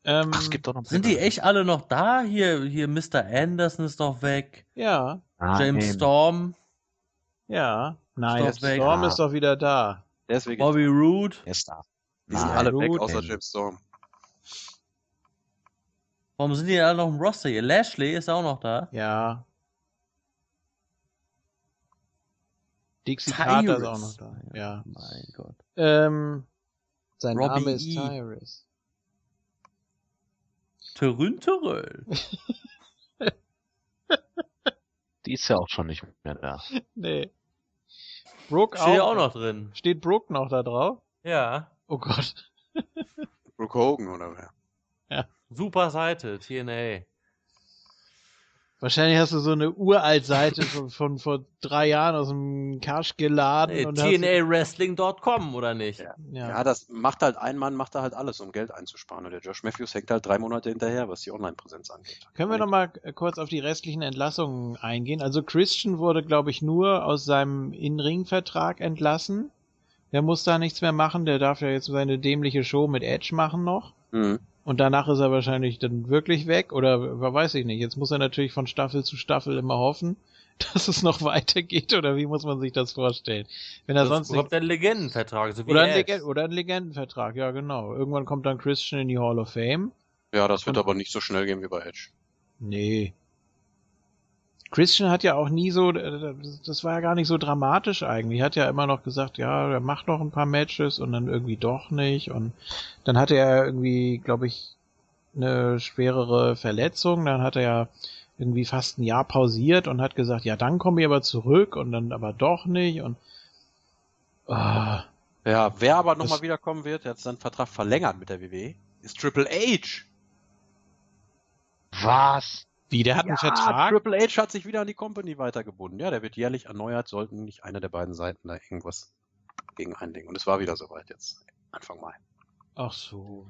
ähm, Ach, es gibt doch noch. Sind die echt alle noch da? Hier, hier Mr. Anderson ist doch weg. Ja, James Nein. Storm, ja. Nein, Ist. Storm Ah. ist doch wieder da. Deswegen, Bobby Roode. Er ist da. die sind alle gut. weg, außer. James Storm. Warum sind die alle noch im Roster hier? Lashley ist auch noch da. Ja. Dixie Carter ist auch noch da. Ja. Mein Gott. Ähm, sein Robbie Name ist E. Tyrus. Törünteröl. [LAUGHS] Die ist ja auch schon nicht mehr da. Nee. Brooke Steht ja auch. auch noch drin. Steht Brooke noch da drauf? Ja. Oh Gott. Brooke Hogan oder wer? Super Seite, TNA. Wahrscheinlich hast du so eine uralt Seite von, von vor drei Jahren aus dem Cash geladen Hey, hast, TNAWrestling.com oder nicht? Ja. ja. Ja, das macht halt ein Mann, macht da halt alles, um Geld einzusparen. Und der Josh Matthews hängt halt drei Monate hinterher, was die Online-Präsenz angeht. Können wir noch mal äh, kurz auf die restlichen Entlassungen eingehen? Also Christian wurde, glaube ich, nur aus seinem In-Ring-Vertrag entlassen Der muss da nichts mehr machen, der darf ja jetzt seine dämliche Show mit Edge machen noch. Mhm. Und danach ist er wahrscheinlich dann wirklich weg oder weiß ich nicht. Jetzt muss er natürlich von Staffel zu Staffel immer hoffen, [LAUGHS] dass es noch weitergeht oder wie muss man sich das vorstellen? Wenn er Das sonst kommt ein Legendenvertrag, so wie oder, ein Edge. Legend oder ein Legendenvertrag, ja genau. Irgendwann kommt dann Christian in die Hall of Fame. Ja, das wird Und- aber nicht so schnell gehen wie bei Edge. Nee. Christian hat ja auch nie so, äh, das war ja gar nicht so dramatisch eigentlich. Hat ja immer noch gesagt, ja, er macht noch ein paar Matches und dann irgendwie doch nicht. Und dann hatte er irgendwie, glaube ich, eine schwerere Verletzung. Dann hat er ja irgendwie fast ein Jahr pausiert und hat gesagt, ja, dann komme ich aber zurück und dann aber doch nicht. Und ah, Ja, wer aber nochmal wiederkommen wird, der hat seinen Vertrag verlängert mit der WWE, ist Triple H. Was? Wie, der hat einen Vertrag? Triple H hat sich wieder an die Company weitergebunden. Ja, der wird jährlich erneuert, sollten nicht eine der beiden Seiten da irgendwas gegen einlegen. Und es war wieder soweit jetzt, Anfang Mai. Ach so.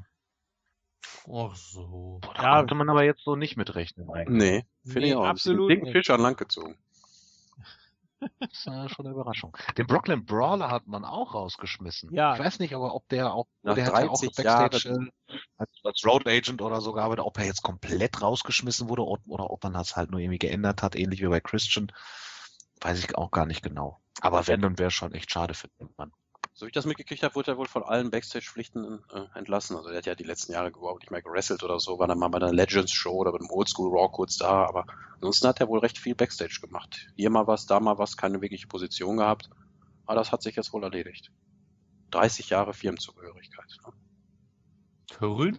Ach so. Boah, da Ja. konnte man aber jetzt so nicht mitrechnen eigentlich. Nee, finde Nee, ich auch. absolut Dicken. Fisch an Land gezogen. Das ist äh, schon eine Überraschung. Den Brooklyn Brawler hat man auch rausgeschmissen. Ja. Ich weiß nicht, aber ob der auch, Nach der hat ja auch 30 Backstage Jahren. äh, als, als Road Agent oder so gearbeitet, ob er jetzt komplett rausgeschmissen wurde oder, oder ob man das halt nur irgendwie geändert hat, ähnlich wie bei Christian, weiß ich auch gar nicht genau. Aber wenn, dann wäre schon echt schade für den Mann. So wie ich das mitgekriegt habe, wurde er wohl von allen Backstage-Pflichten äh, entlassen. Also er hat ja die letzten Jahre überhaupt nicht mehr gewrestelt oder so, war dann mal bei einer Legends-Show oder bei einem Oldschool Raw kurz da, aber ansonsten hat er wohl recht viel Backstage gemacht. Hier mal was, da mal was, keine wirkliche Position gehabt. Aber das hat sich jetzt wohl erledigt. 30 Jahre Firmenzugehörigkeit. Ne?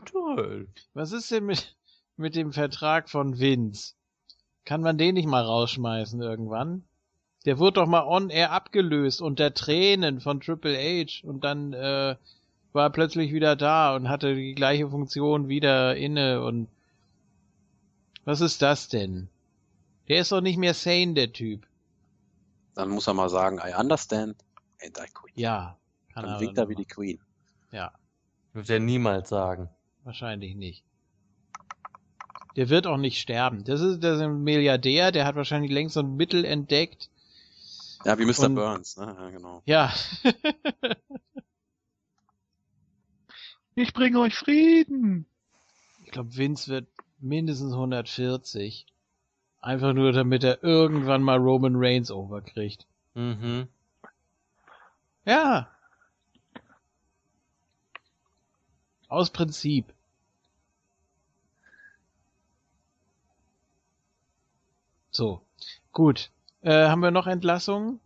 Toll. Was ist denn mit, mit dem Vertrag von Vince? Kann man den nicht mal rausschmeißen irgendwann? Der wurde doch mal on-air abgelöst unter Tränen von Triple H und dann äh, war er plötzlich wieder da und hatte die gleiche Funktion wieder inne und was ist das denn? Der ist doch nicht mehr sane, der Typ. Dann muss er mal sagen, I understand and I quit. Ja. Kann Dann winkt er wie die Queen. Ja, Wird er niemals sagen. wahrscheinlich nicht. Der wird auch nicht sterben. Das ist, das ist ein Milliardär, der hat wahrscheinlich längst so ein Mittel entdeckt, Ja, wie Mr. Und- Burns, ne? Ja, genau. Ja. [LAUGHS] Ich bringe euch Frieden! ich glaube, Vince wird mindestens 140. Einfach nur, damit er irgendwann mal Roman Reigns overkriegt. Mhm. Ja. Aus Prinzip. So. Gut. Äh, haben wir noch Entlassungen?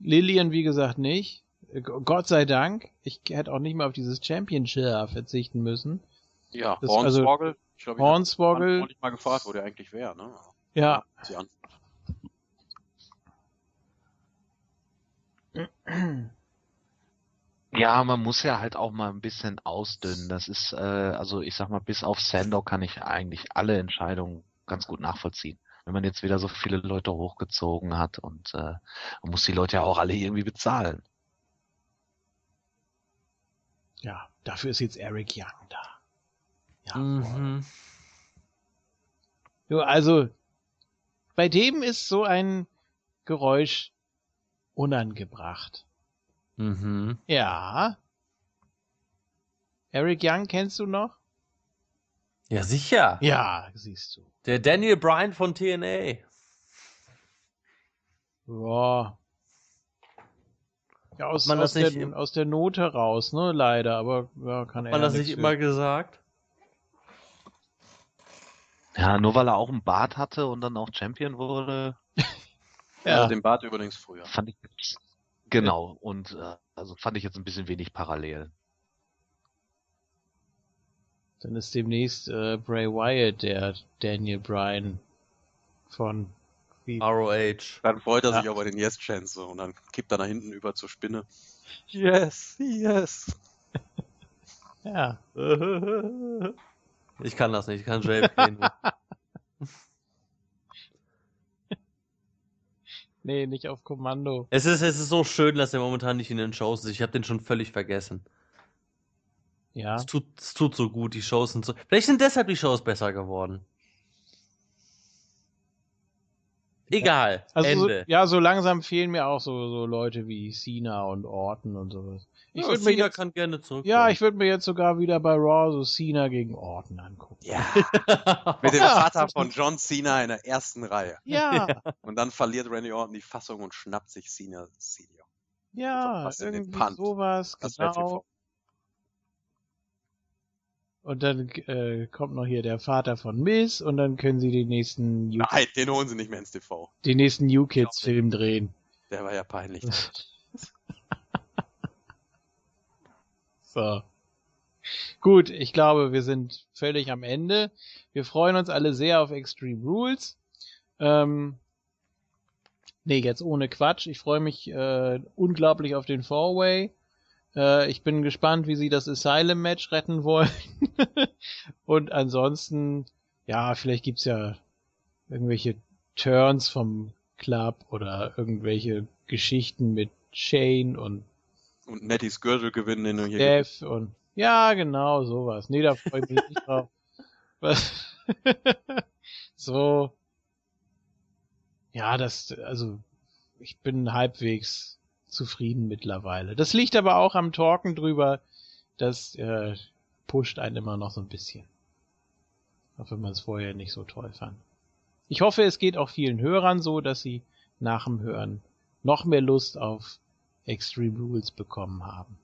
Lillian, wie gesagt, nicht. Äh, Gott sei Dank. Ich hätte auch nicht mal auf dieses Championship verzichten müssen. Ja, Das- Hornswoggle. Ich glaube, ich habe Hornswoggle, nicht mal gefragt, wo der eigentlich wäre, ne? ja. Sie an. Ja, man muss ja halt auch mal ein bisschen ausdünnen. Das ist, äh, also ich sag mal, bis auf Sandor kann ich eigentlich alle Entscheidungen ganz gut nachvollziehen. Wenn man jetzt wieder so viele Leute hochgezogen hat und äh, man muss die Leute ja auch alle irgendwie bezahlen. Ja, dafür ist jetzt Eric Young da. Ja. Mhm. Jo, also, bei dem ist so ein Geräusch unangebracht. Mhm. Ja. Eric Young kennst du noch? Ja, sicher. Ja, siehst du. Der Daniel Bryan von TNA. Ja. Ja, aus, man aus, der, im- aus der Not heraus, ne, leider, aber ja, kann er Hat man ja das nicht nichts immer für. gesagt? Ja, nur weil er auch einen Bart hatte und dann auch Champion wurde, [LAUGHS] Ja. Ja, den Bart übrigens früher. fand ich genau, und äh, also fand ich jetzt ein bisschen wenig parallel. Dann ist demnächst äh, Bray Wyatt der Daniel Bryan von wie, ROH. Dann freut er Ja. sich aber den Yes-Chance so und dann kippt er nach hinten über zur Spinne. Yes, yes. [LAUGHS] ja. [LAUGHS] Ich kann das nicht, ich kann JFK nur. [LAUGHS] Nee, nicht auf Kommando. Es ist, es ist so schön, dass er momentan nicht in den Shows ist. Ich habe den schon völlig vergessen. Ja. Es tut, es tut so gut, die Shows sind so. Vielleicht sind deshalb die Shows besser geworden. Egal. Also so, Ende. ja, so langsam fehlen mir auch so, so Leute wie Cena und Orton und sowas. Ich ja, würde mir Cena jetzt, kann gerne zurück. ja, ich würde mir jetzt sogar wieder bei Raw so Cena gegen Orton angucken. Ja, [LAUGHS] mit dem [LAUGHS] Vater von John Cena in der ersten Reihe. Ja, Und dann verliert Randy Orton die Fassung und schnappt sich Cena Senior. ja, den irgendwie sowas, Das wäre genau. Und dann äh, kommt noch hier der Vater von Miss und dann können sie den nächsten New, Nein, den holen sie nicht mehr ins TV. den nächsten New Kids Film drehen. Der war ja peinlich. [LAUGHS] So. Gut, ich glaube, wir sind völlig am Ende. Wir freuen uns alle sehr auf Extreme Rules. Ähm, nee, jetzt ohne Quatsch. Ich freue mich äh, unglaublich auf den Four-Way. Äh, ich bin gespannt, wie sie das Asylum-Match retten wollen. [LAUGHS] Und ansonsten, ja, vielleicht gibt's ja irgendwelche Turns vom Club oder irgendwelche Geschichten mit Shane und Und Nettys Gürtel gewinnen, den du hier Dev und ja, genau, sowas. Nee, da freue ich mich nicht drauf. Was? [LAUGHS] so. Ja, das, also, ich bin halbwegs zufrieden mittlerweile. Das liegt aber auch am Talken drüber. Das äh, pusht einen immer noch so ein bisschen. Auch wenn man es vorher nicht so toll fand. Ich hoffe, es geht auch vielen Hörern so, dass sie nach dem Hören noch mehr Lust auf Extreme Rules bekommen haben.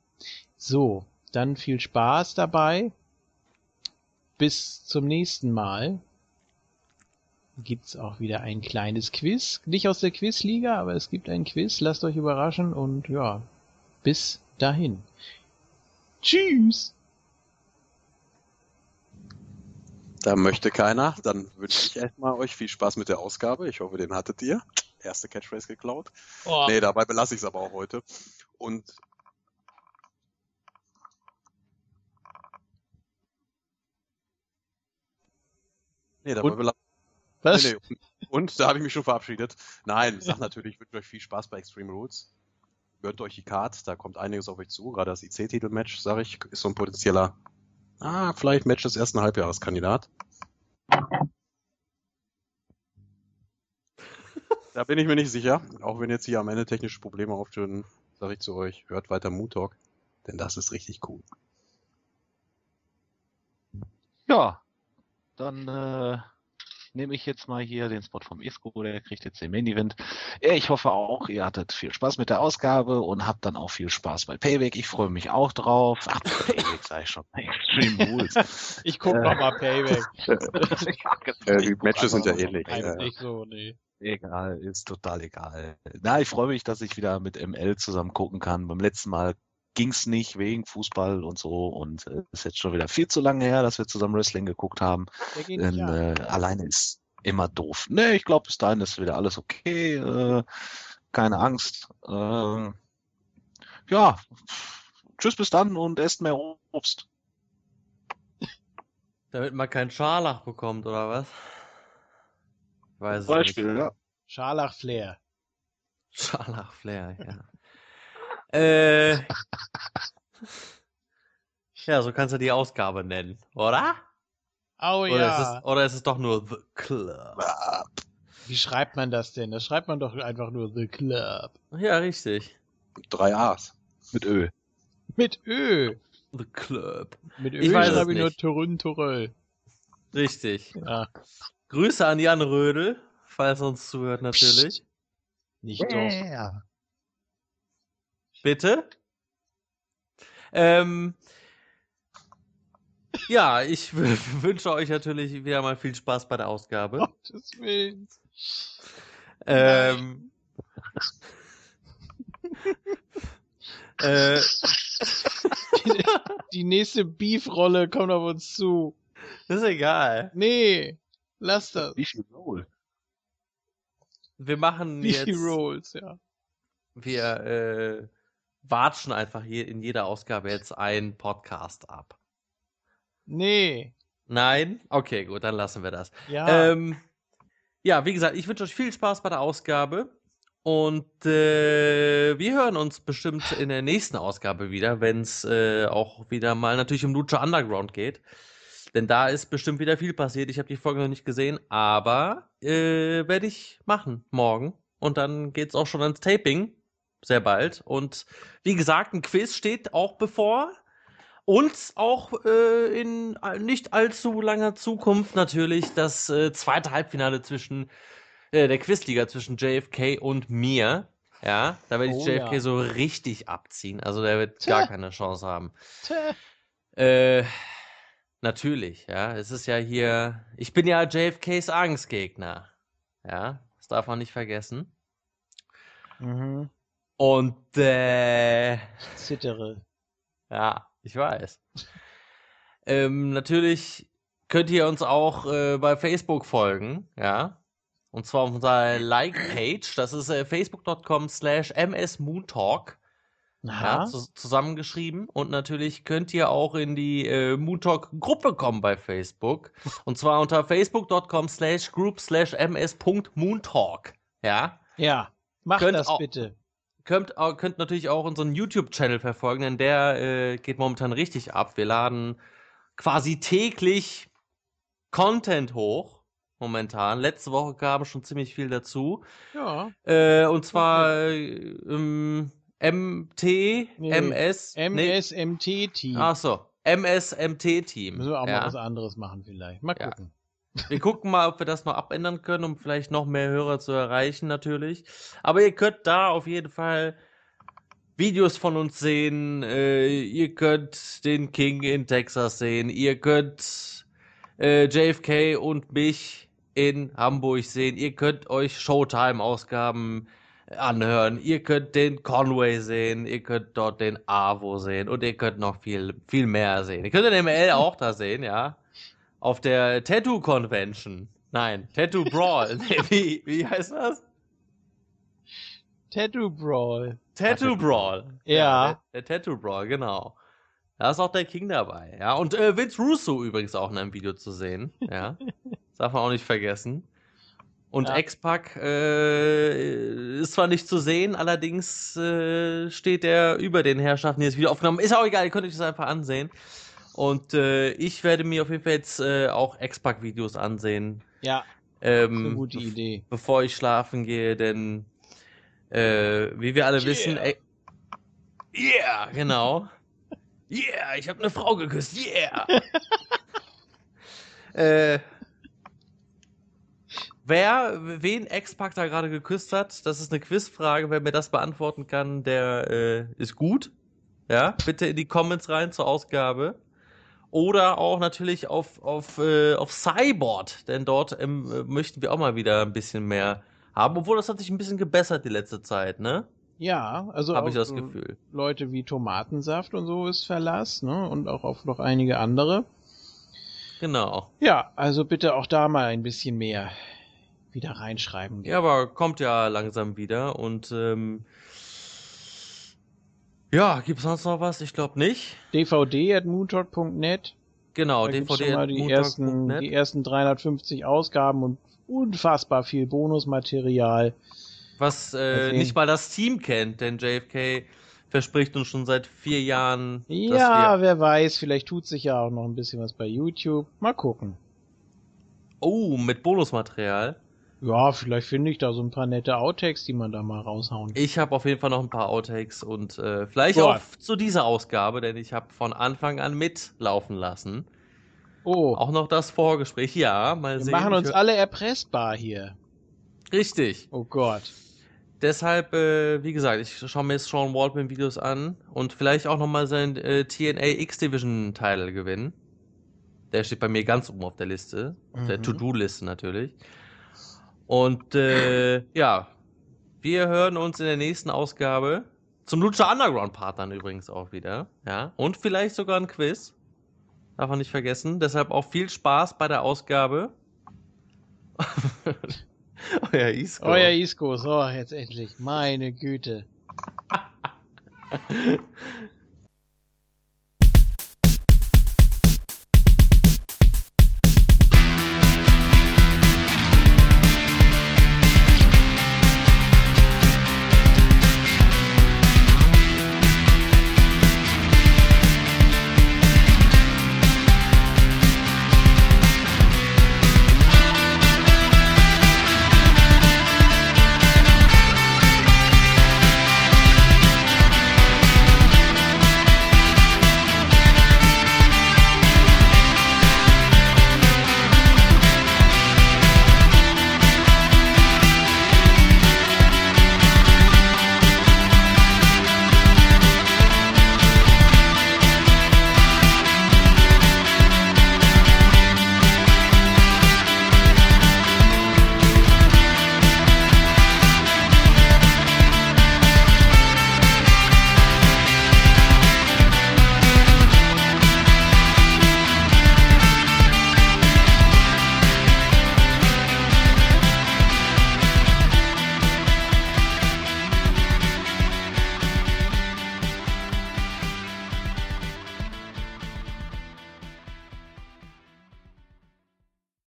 So, dann viel Spaß dabei. Bis zum nächsten Mal. Gibt's auch wieder ein kleines Quiz. Nicht aus der Quizliga, aber es gibt ein Quiz. Lasst euch überraschen und ja, bis dahin. Tschüss! Da möchte keiner. Dann wünsche ich erstmal euch viel Spaß mit der Ausgabe. Ich hoffe, den hattet ihr. Erste Catchphrase geklaut. Oh, Nee, dabei belasse ich es aber auch heute. Und Nee, dabei belasse was? nee, nee. Und, und da habe ich mich schon verabschiedet. Nein, sag natürlich, ich wünsche euch viel Spaß bei Extreme Rules. Gönnt euch die Card, da kommt einiges auf euch zu. Gerade das IC-Titel-Match, sage ich, ist so ein potenzieller, ah, vielleicht Match des ersten Halbjahreskandidat. Da bin ich mir nicht sicher. Auch wenn jetzt hier am Ende technische Probleme auftreten, sage ich zu euch, hört weiter Moon Talk, denn das ist richtig cool. Ja, dann äh, nehme ich jetzt mal hier den Spot vom Isco, der kriegt jetzt den Main Event. Ich hoffe auch, ihr hattet viel Spaß mit der Ausgabe und habt dann auch viel Spaß bei Payback. Ich freue mich auch drauf. Ach, Payback ich schon. Extreme Rules. [LAUGHS] Ich guck noch mal Payback. [LAUGHS] Äh, die Matches sind ja ähnlich. ja. nicht so, nee. Egal, ist total egal. Na, ich freue mich, dass ich wieder mit ML zusammen gucken kann. Beim letzten Mal ging's nicht wegen Fußball und so und äh, ist jetzt schon wieder viel zu lange her, dass wir zusammen Wrestling geguckt haben. Denn nicht äh, alleine ist immer doof. Nee, ich glaube, bis dahin ist wieder alles okay. Äh, keine Angst. Äh, ja, tschüss bis dann und esst mehr Obst. [LAUGHS] Damit man keinen Scharlach bekommt, oder was? Ich weiß Beispiel, ja. Scharlach Flair. nicht. Scharlach-Flair, ja. Äh. [LAUGHS] Ja, so kannst du die Ausgabe nennen, oder? Oh Oder, ja. ist es, oder ist es doch nur The Club? Wie schreibt man das denn? Das schreibt man doch einfach nur The Club. Ja, richtig. Drei A's. Mit Ö. Mit Ö. The Club. Mit Ö Ich weiß es schreibe ich nur nicht. Turun Turell. Richtig. Ja, Grüße an Jan Rödel, falls er uns zuhört natürlich. nicht doch. Bitte? Ähm, ja, ich [LAUGHS] wünsche euch natürlich wieder mal viel Spaß bei der Ausgabe. Gottes Willen. Ähm, äh, Die nächste Beef-Rolle kommt auf uns zu. ist egal. Nee, lass das. Viel Roll? Wir machen Beefy jetzt, Rolls, ja. wir äh, watschen einfach hier in jeder Ausgabe jetzt einen Podcast ab. Nee, Nein? Okay, gut, dann lassen wir das. ja. Ähm, ja, wie gesagt, ich wünsche euch viel Spaß bei der Ausgabe. Und äh, wir hören uns bestimmt in der nächsten Ausgabe wieder, wenn es äh, auch wieder mal natürlich um Lucha Underground geht. Denn da ist bestimmt wieder viel passiert. Ich habe die Folge noch nicht gesehen, aber äh, werde ich machen morgen. Und dann geht's auch schon ans Taping. Sehr bald. Und wie gesagt, ein Quiz steht auch bevor. Und auch äh, in nicht allzu langer Zukunft natürlich das äh, zweite Halbfinale zwischen äh, der Quizliga zwischen JFK und mir. Ja, da werde ich Oh, JFK ja. so richtig abziehen. Also der wird Tja. gar keine Chance haben. Äh, natürlich, ja. Es ist ja hier. Ich bin ja JFKs Angstgegner. Ja, das darf man nicht vergessen. Mhm. Und äh, Ich zittere. ja, ich weiß. ähm, natürlich könnt ihr uns auch äh, bei Facebook folgen, ja. Und zwar auf unserer Like-Page. Das ist äh, facebook.com slash msmoontalk. Ja, zu, zusammengeschrieben. Und natürlich könnt ihr auch in die äh, Moontalk-Gruppe kommen bei Facebook. Und zwar unter facebook.com slash group slash ms.moontalk. Ja. Ja, mach Könnt das bitte. Könnt, könnt natürlich auch unseren YouTube-Channel verfolgen, denn der äh, geht momentan richtig ab. Wir laden quasi täglich Content hoch. Momentan. Letzte Woche kam schon ziemlich viel dazu. Ja. Äh, und zwar äh, ähm, MT, Nee, MS, nee, MSMT-Team. ach so, MSMT-Team. Müssen wir auch ja. mal was anderes machen vielleicht. Mal gucken. Wir gucken mal, ob wir das noch abändern können, um vielleicht noch mehr Hörer zu erreichen, natürlich. Aber ihr könnt da auf jeden Fall Videos von uns sehen. Äh, ihr könnt den King in Texas sehen. Ihr könnt äh, JFK und mich in Hamburg sehen. Ihr könnt euch Showtime-Ausgaben anhören. Ihr könnt den Conway sehen. Ihr könnt dort den Avo sehen. Und ihr könnt noch viel, viel mehr sehen. Ihr könnt den ML auch da sehen, ja auf der Tattoo Convention. Nein, Tattoo Brawl. [LAUGHS] Nee, wie, wie heißt das? Tattoo Brawl. Tattoo Brawl. Ja. der, der Tattoo Brawl, genau. Da ist auch der King dabei. Ja, und äh, Vince Russo übrigens auch in einem Video zu sehen. Ja, das [LAUGHS] darf man auch nicht vergessen. Und Ja. X-Pac äh, ist zwar nicht zu sehen, allerdings äh, steht er über den Herrschaften, die das Video aufgenommen. Ist auch egal, ihr könnt euch das einfach ansehen. Und äh, ich werde mir auf jeden Fall jetzt äh, auch X-Pac-Videos ansehen. Ja, ist eine Ähm, gute Idee. bevor ich schlafen gehe, denn äh, wie wir alle Yeah. wissen, ey, yeah, genau. [LAUGHS] Yeah, ich habe eine Frau geküsst. Yeah. [LAUGHS] äh, wer wen X-Pac da gerade geküsst hat, das ist eine Quizfrage. Wer mir das beantworten kann, der äh, ist gut. Ja, bitte in die Comments rein zur Ausgabe. Oder auch natürlich auf, auf, äh, auf Cyborg, denn dort ähm, äh, möchten wir auch mal wieder ein bisschen mehr haben. Obwohl das hat sich ein bisschen gebessert die letzte Zeit, ne? Ja, also Habe ich das Gefühl. Leute wie Tomatensaft und so ist Verlass, ne? Und auch auf noch einige andere. Genau. Ja, also bitte auch da mal ein bisschen mehr wieder reinschreiben. Ja, aber kommt ja langsam wieder und ähm, ja, gibt's sonst noch was? Ich glaube nicht. DVD at moontalk.net. Genau, Da DVD mal die ersten, die ersten 350 Ausgaben und unfassbar viel Bonusmaterial. was äh, nicht mal das Team kennt, denn JFK verspricht uns schon seit vier Jahren, Ja, wer weiß, vielleicht tut sich ja auch noch ein bisschen was bei YouTube. Mal gucken. oh mit Bonusmaterial. Ja, vielleicht finde ich da so ein paar nette Outtakes, die man da mal raushauen. Ich habe auf jeden Fall noch ein paar Outtakes und äh, vielleicht Gut. auch zu dieser Ausgabe, denn ich habe von Anfang an mitlaufen lassen. Oh, Auch noch das Vorgespräch, ja, mal wir sehen. machen uns alle erpressbar hier. Richtig. Oh Gott. Deshalb, äh, wie gesagt, ich schaue mir jetzt Sean Waldman Videos an und vielleicht auch nochmal seinen äh, TNA X-Division Title gewinnen. Der steht bei mir ganz oben auf der Liste, auf der Mhm. To-Do-Liste natürlich. Und äh, ja, wir hören uns in der nächsten Ausgabe zum Lucha Underground Part dann übrigens auch wieder, ja, und vielleicht sogar ein Quiz. Darf man nicht vergessen. Deshalb auch viel Spaß bei der Ausgabe. [LAUGHS] Euer Isco. Euer Isco, so, jetzt endlich. Meine Güte. [LAUGHS]